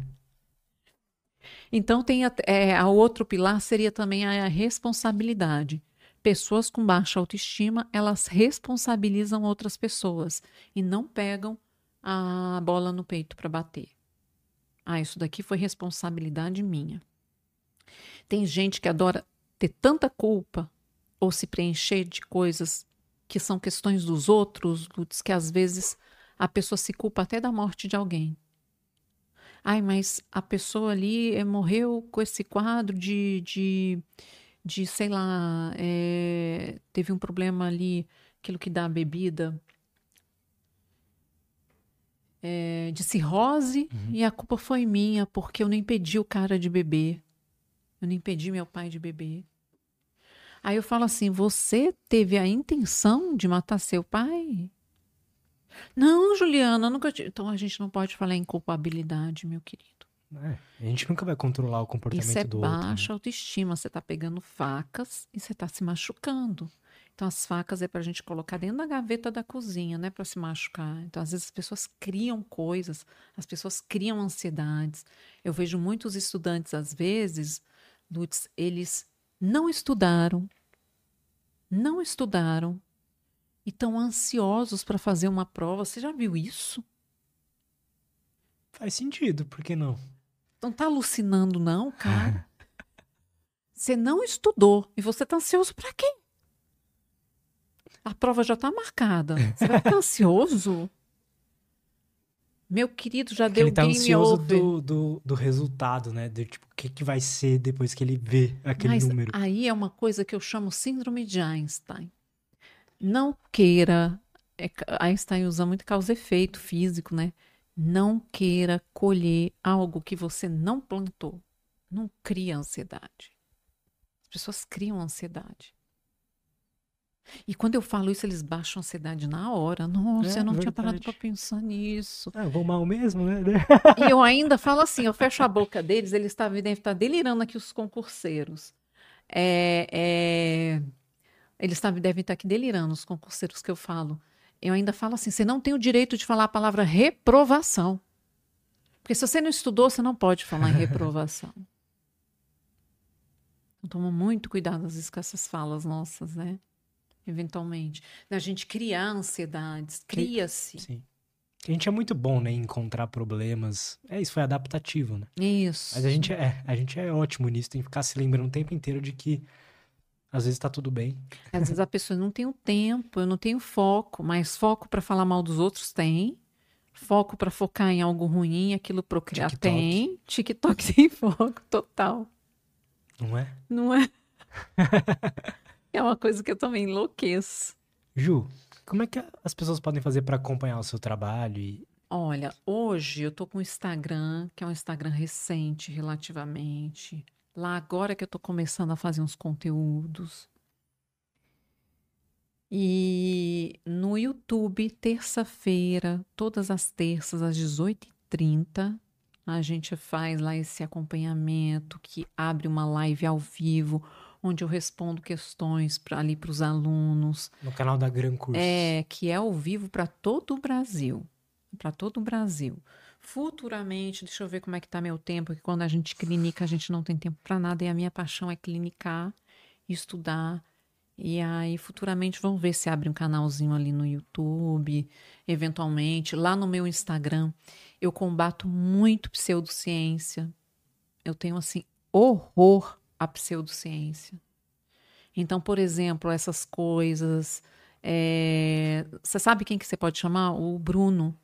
Então, tem a, é, a outro pilar seria também a responsabilidade. Pessoas com baixa autoestima, elas responsabilizam outras pessoas e não pegam a bola no peito para bater. Ah, isso daqui foi responsabilidade minha. Tem gente que adora ter tanta culpa ou se preencher de coisas que são questões dos outros, Lutz, que às vezes a pessoa se culpa até da morte de alguém. Ai, mas a pessoa ali é, morreu com esse quadro de, de, de sei lá, é, teve um problema ali, aquilo que dá a bebida, é, de cirrose, uhum. e a culpa foi minha, porque eu não impedi o cara de beber. Eu não impedi meu pai de beber. Aí eu falo assim: você teve a intenção de matar seu pai? Não, Juliana, nunca tive. Então a gente não pode falar em culpabilidade, meu querido. É, a gente nunca vai controlar o comportamento Isso é do outro. Baixa né? autoestima. Você está pegando facas e você está se machucando. Então, as facas é para a gente colocar dentro da gaveta da cozinha, não é para se machucar. Então, às vezes, as pessoas criam coisas, as pessoas criam ansiedades. Eu vejo muitos estudantes, às vezes, Lutz, eles não estudaram, não estudaram e estão ansiosos para fazer uma prova. Você já viu isso? Faz sentido, por que não? Não tá alucinando, não, cara. você não estudou e você tá ansioso para quê? A prova já tá marcada. Você vai ficar ansioso? Meu querido, já deu ele tá game ansioso over. Do, do, do resultado, né? De, tipo, o que, que vai ser depois que ele vê aquele Mas número. Aí é uma coisa que eu chamo síndrome de Einstein. Não queira. É, Einstein usa muito causa e efeito físico, né? Não queira colher algo que você não plantou. Não cria ansiedade. As pessoas criam ansiedade. E quando eu falo isso, eles baixam a ansiedade na hora. Nossa, é, eu não verdade. tinha parado para pensar nisso. Ah, vou mal mesmo, né? e eu ainda falo assim, eu fecho a boca deles, eles tá, devem estar delirando aqui, os concurseiros. É, é, eles tá, devem estar aqui delirando, os concurseiros que eu falo. Eu ainda falo assim, você não tem o direito de falar a palavra reprovação. Porque se você não estudou, você não pode falar em reprovação. Então, toma muito cuidado, às vezes, com essas falas nossas, né? eventualmente. Da gente criar ansiedades, cria-se. Sim. A gente é muito bom, né, em encontrar problemas. É, isso foi adaptativo, né? Isso. Mas a gente é, a gente é ótimo nisso, tem que ficar se lembrando o tempo inteiro de que às vezes tá tudo bem. Às vezes a pessoa não tem o tempo, eu não tenho foco, mas foco para falar mal dos outros tem. Foco para focar em algo ruim, aquilo procriar TikTok. tem. TikTok tem foco total. Não é? Não é? É uma coisa que eu também enlouqueço. Ju, como é que as pessoas podem fazer para acompanhar o seu trabalho? E... Olha, hoje eu tô com o Instagram, que é um Instagram recente relativamente. Lá agora que eu tô começando a fazer uns conteúdos. E no YouTube, terça-feira, todas as terças, às 18h30, a gente faz lá esse acompanhamento que abre uma live ao vivo onde eu respondo questões pra, ali para os alunos. No canal da Gran Curso. É, que é ao vivo para todo o Brasil. Para todo o Brasil. Futuramente, deixa eu ver como é que tá meu tempo, que quando a gente clinica, a gente não tem tempo para nada, e a minha paixão é clinicar, estudar. E aí, futuramente, vamos ver se abre um canalzinho ali no YouTube, eventualmente. Lá no meu Instagram, eu combato muito pseudociência. Eu tenho, assim, horror a pseudociência. Então, por exemplo, essas coisas. É... Você sabe quem que você pode chamar? O Bruno.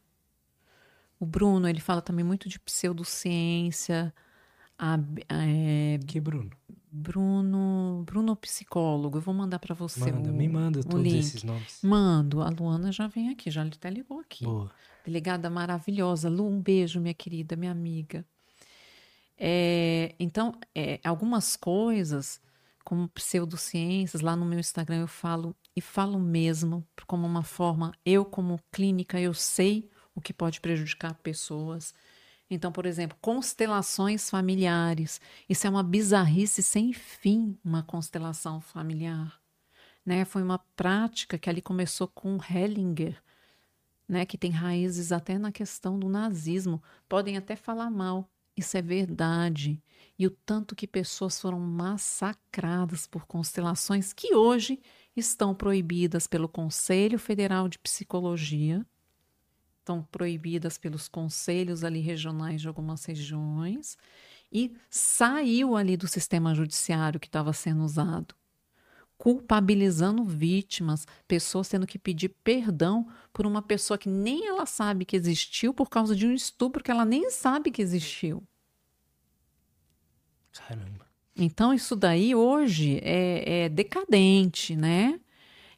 O Bruno, ele fala também muito de pseudociência. A, é... Que Bruno? Bruno, Bruno psicólogo. Eu vou mandar para você. Manda, o, me manda todos link. esses nomes. Mando. A Luana já vem aqui, já até ligou aqui. Boa. Delegada maravilhosa. Lu, um beijo, minha querida, minha amiga. É, então, é, algumas coisas, como pseudociências, lá no meu Instagram eu falo, e falo mesmo, como uma forma, eu como clínica, eu sei o que pode prejudicar pessoas. Então, por exemplo, constelações familiares. Isso é uma bizarrice sem fim, uma constelação familiar. Né? Foi uma prática que ali começou com Hellinger, né? que tem raízes até na questão do nazismo. Podem até falar mal, isso é verdade. E o tanto que pessoas foram massacradas por constelações que hoje estão proibidas pelo Conselho Federal de Psicologia, estão proibidas pelos conselhos ali regionais de algumas regiões e saiu ali do sistema judiciário que estava sendo usado. culpabilizando vítimas, pessoas tendo que pedir perdão por uma pessoa que nem ela sabe que existiu por causa de um estupro que ela nem sabe que existiu. Caramba. Então, isso daí hoje é, é decadente, né?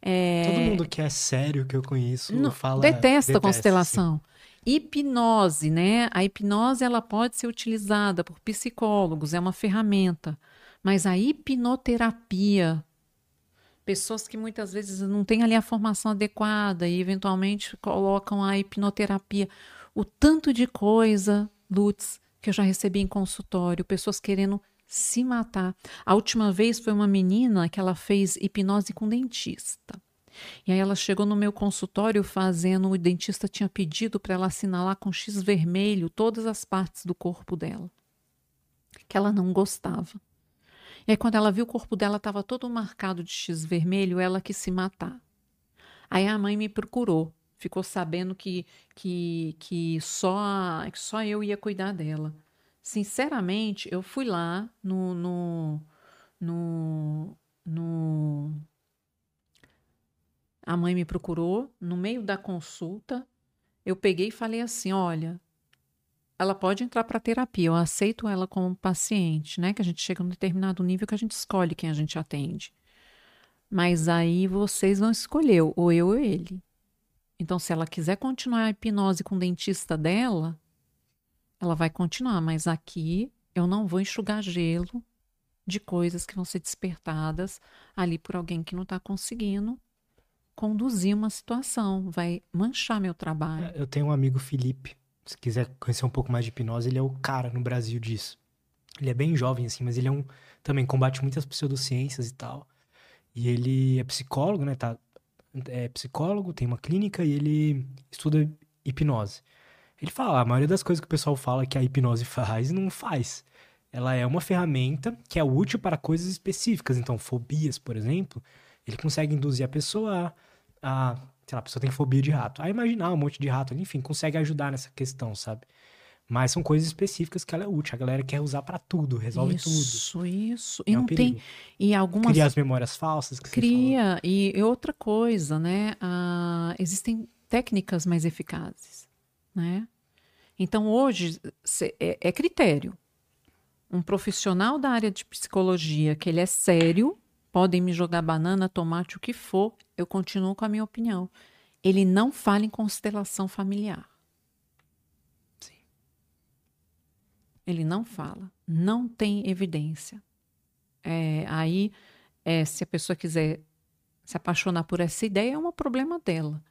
É... Todo mundo que é sério que eu conheço Não, fala. Detesta, detesta a constelação. Sim. Hipnose, né? A hipnose ela pode ser utilizada por psicólogos, é uma ferramenta. Mas a hipnoterapia, pessoas que muitas vezes não têm ali a formação adequada e eventualmente colocam a hipnoterapia, o tanto de coisa, Lutz, que eu já recebi em consultório, pessoas querendo se matar. A última vez foi uma menina que ela fez hipnose com dentista. E aí ela chegou no meu consultório fazendo, o dentista tinha pedido para ela assinalar com X vermelho todas as partes do corpo dela, que ela não gostava. E aí quando ela viu o corpo dela estava todo marcado de X vermelho, ela quis se matar. Aí a mãe me procurou, ficou sabendo que que, que só que só eu ia cuidar dela sinceramente, eu fui lá no, no, no, no. A mãe me procurou no meio da consulta. Eu peguei e falei assim: olha, ela pode entrar para terapia, eu aceito ela como paciente, né? Que a gente chega num determinado nível que a gente escolhe quem a gente atende. Mas aí vocês vão escolher, ou eu ou ele. Então, se ela quiser continuar a hipnose com o dentista dela, ela vai continuar, mas aqui eu não vou enxugar gelo de coisas que vão ser despertadas ali por alguém que não está conseguindo conduzir uma situação, vai manchar meu trabalho. É, eu tenho um amigo Felipe, se quiser conhecer um pouco mais de hipnose, ele é o cara no Brasil disso. Ele é bem jovem assim, mas ele é um também combate muitas pseudociências e tal. E ele é psicólogo, né, tá é psicólogo, tem uma clínica e ele estuda hipnose. Ele fala, a maioria das coisas que o pessoal fala que a hipnose faz, não faz. Ela é uma ferramenta que é útil para coisas específicas. Então, fobias, por exemplo, ele consegue induzir a pessoa a, a sei lá, a pessoa tem fobia de rato, a imaginar um monte de rato, enfim, consegue ajudar nessa questão, sabe? Mas são coisas específicas que ela é útil. A galera quer usar para tudo, resolve isso, tudo. Isso, isso. E é um não perigo. tem. E algumas. Cria as memórias falsas que Cria. E, e outra coisa, né? Ah, existem técnicas mais eficazes né? Então hoje é, é critério. Um profissional da área de psicologia que ele é sério, podem me jogar banana, tomate, o que for, eu continuo com a minha opinião. Ele não fala em constelação familiar. Sim. Ele não fala, não tem evidência. É, aí, é, se a pessoa quiser se apaixonar por essa ideia, é um problema dela.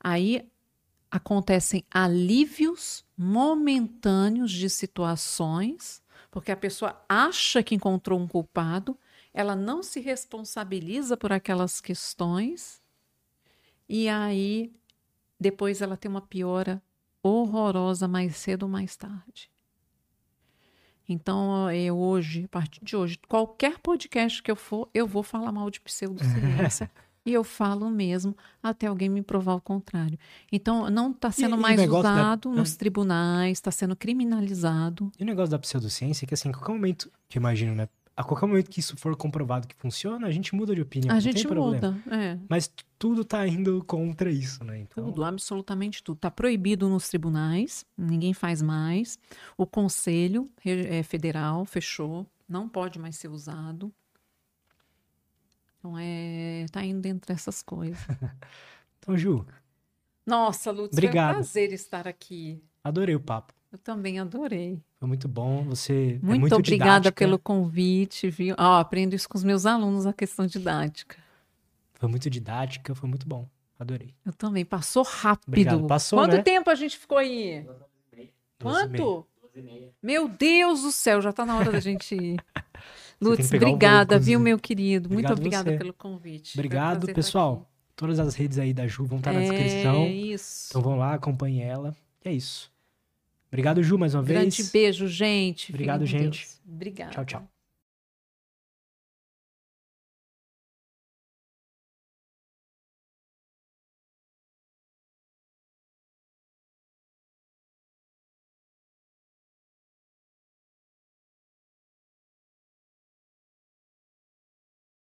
Aí acontecem alívios momentâneos de situações, porque a pessoa acha que encontrou um culpado, ela não se responsabiliza por aquelas questões, e aí depois ela tem uma piora horrorosa mais cedo ou mais tarde. Então, eu hoje, a partir de hoje, qualquer podcast que eu for, eu vou falar mal de pseudociência. E eu falo mesmo até alguém me provar o contrário. Então, não está sendo e, mais e usado da... nos tribunais, está sendo criminalizado. E o negócio da pseudociência é que, assim, a qualquer momento, que imagino, né? A qualquer momento que isso for comprovado que funciona, a gente muda de opinião. A gente muda, é. Mas tudo está indo contra isso, né? Então... Tudo, absolutamente tudo. Está proibido nos tribunais, ninguém faz mais. O Conselho é, Federal fechou, não pode mais ser usado. Então, é, tá indo dentro dessas coisas. então, Ju. Nossa, Lutz, obrigado. foi um prazer estar aqui. Adorei o papo. Eu também adorei. Foi muito bom. Você muito, é muito obrigada didática. pelo convite, viu? Oh, aprendo isso com os meus alunos, a questão didática. Foi muito didática, foi muito bom. Adorei. Eu também. Passou rápido. Obrigado. Passou, Quanto né? tempo a gente ficou aí? Quanto? Meu Deus do céu, já tá na hora da gente ir. Lutz, obrigada, viu, meu querido? Obrigado Muito obrigada você. pelo convite. Obrigado, pessoal. Todas as redes aí da Ju vão estar na é descrição. É isso. Então vão lá, acompanhe ela. E é isso. Obrigado, Ju, mais uma Grande vez. Grande beijo, gente. Obrigado, gente. Obrigada. Tchau, tchau.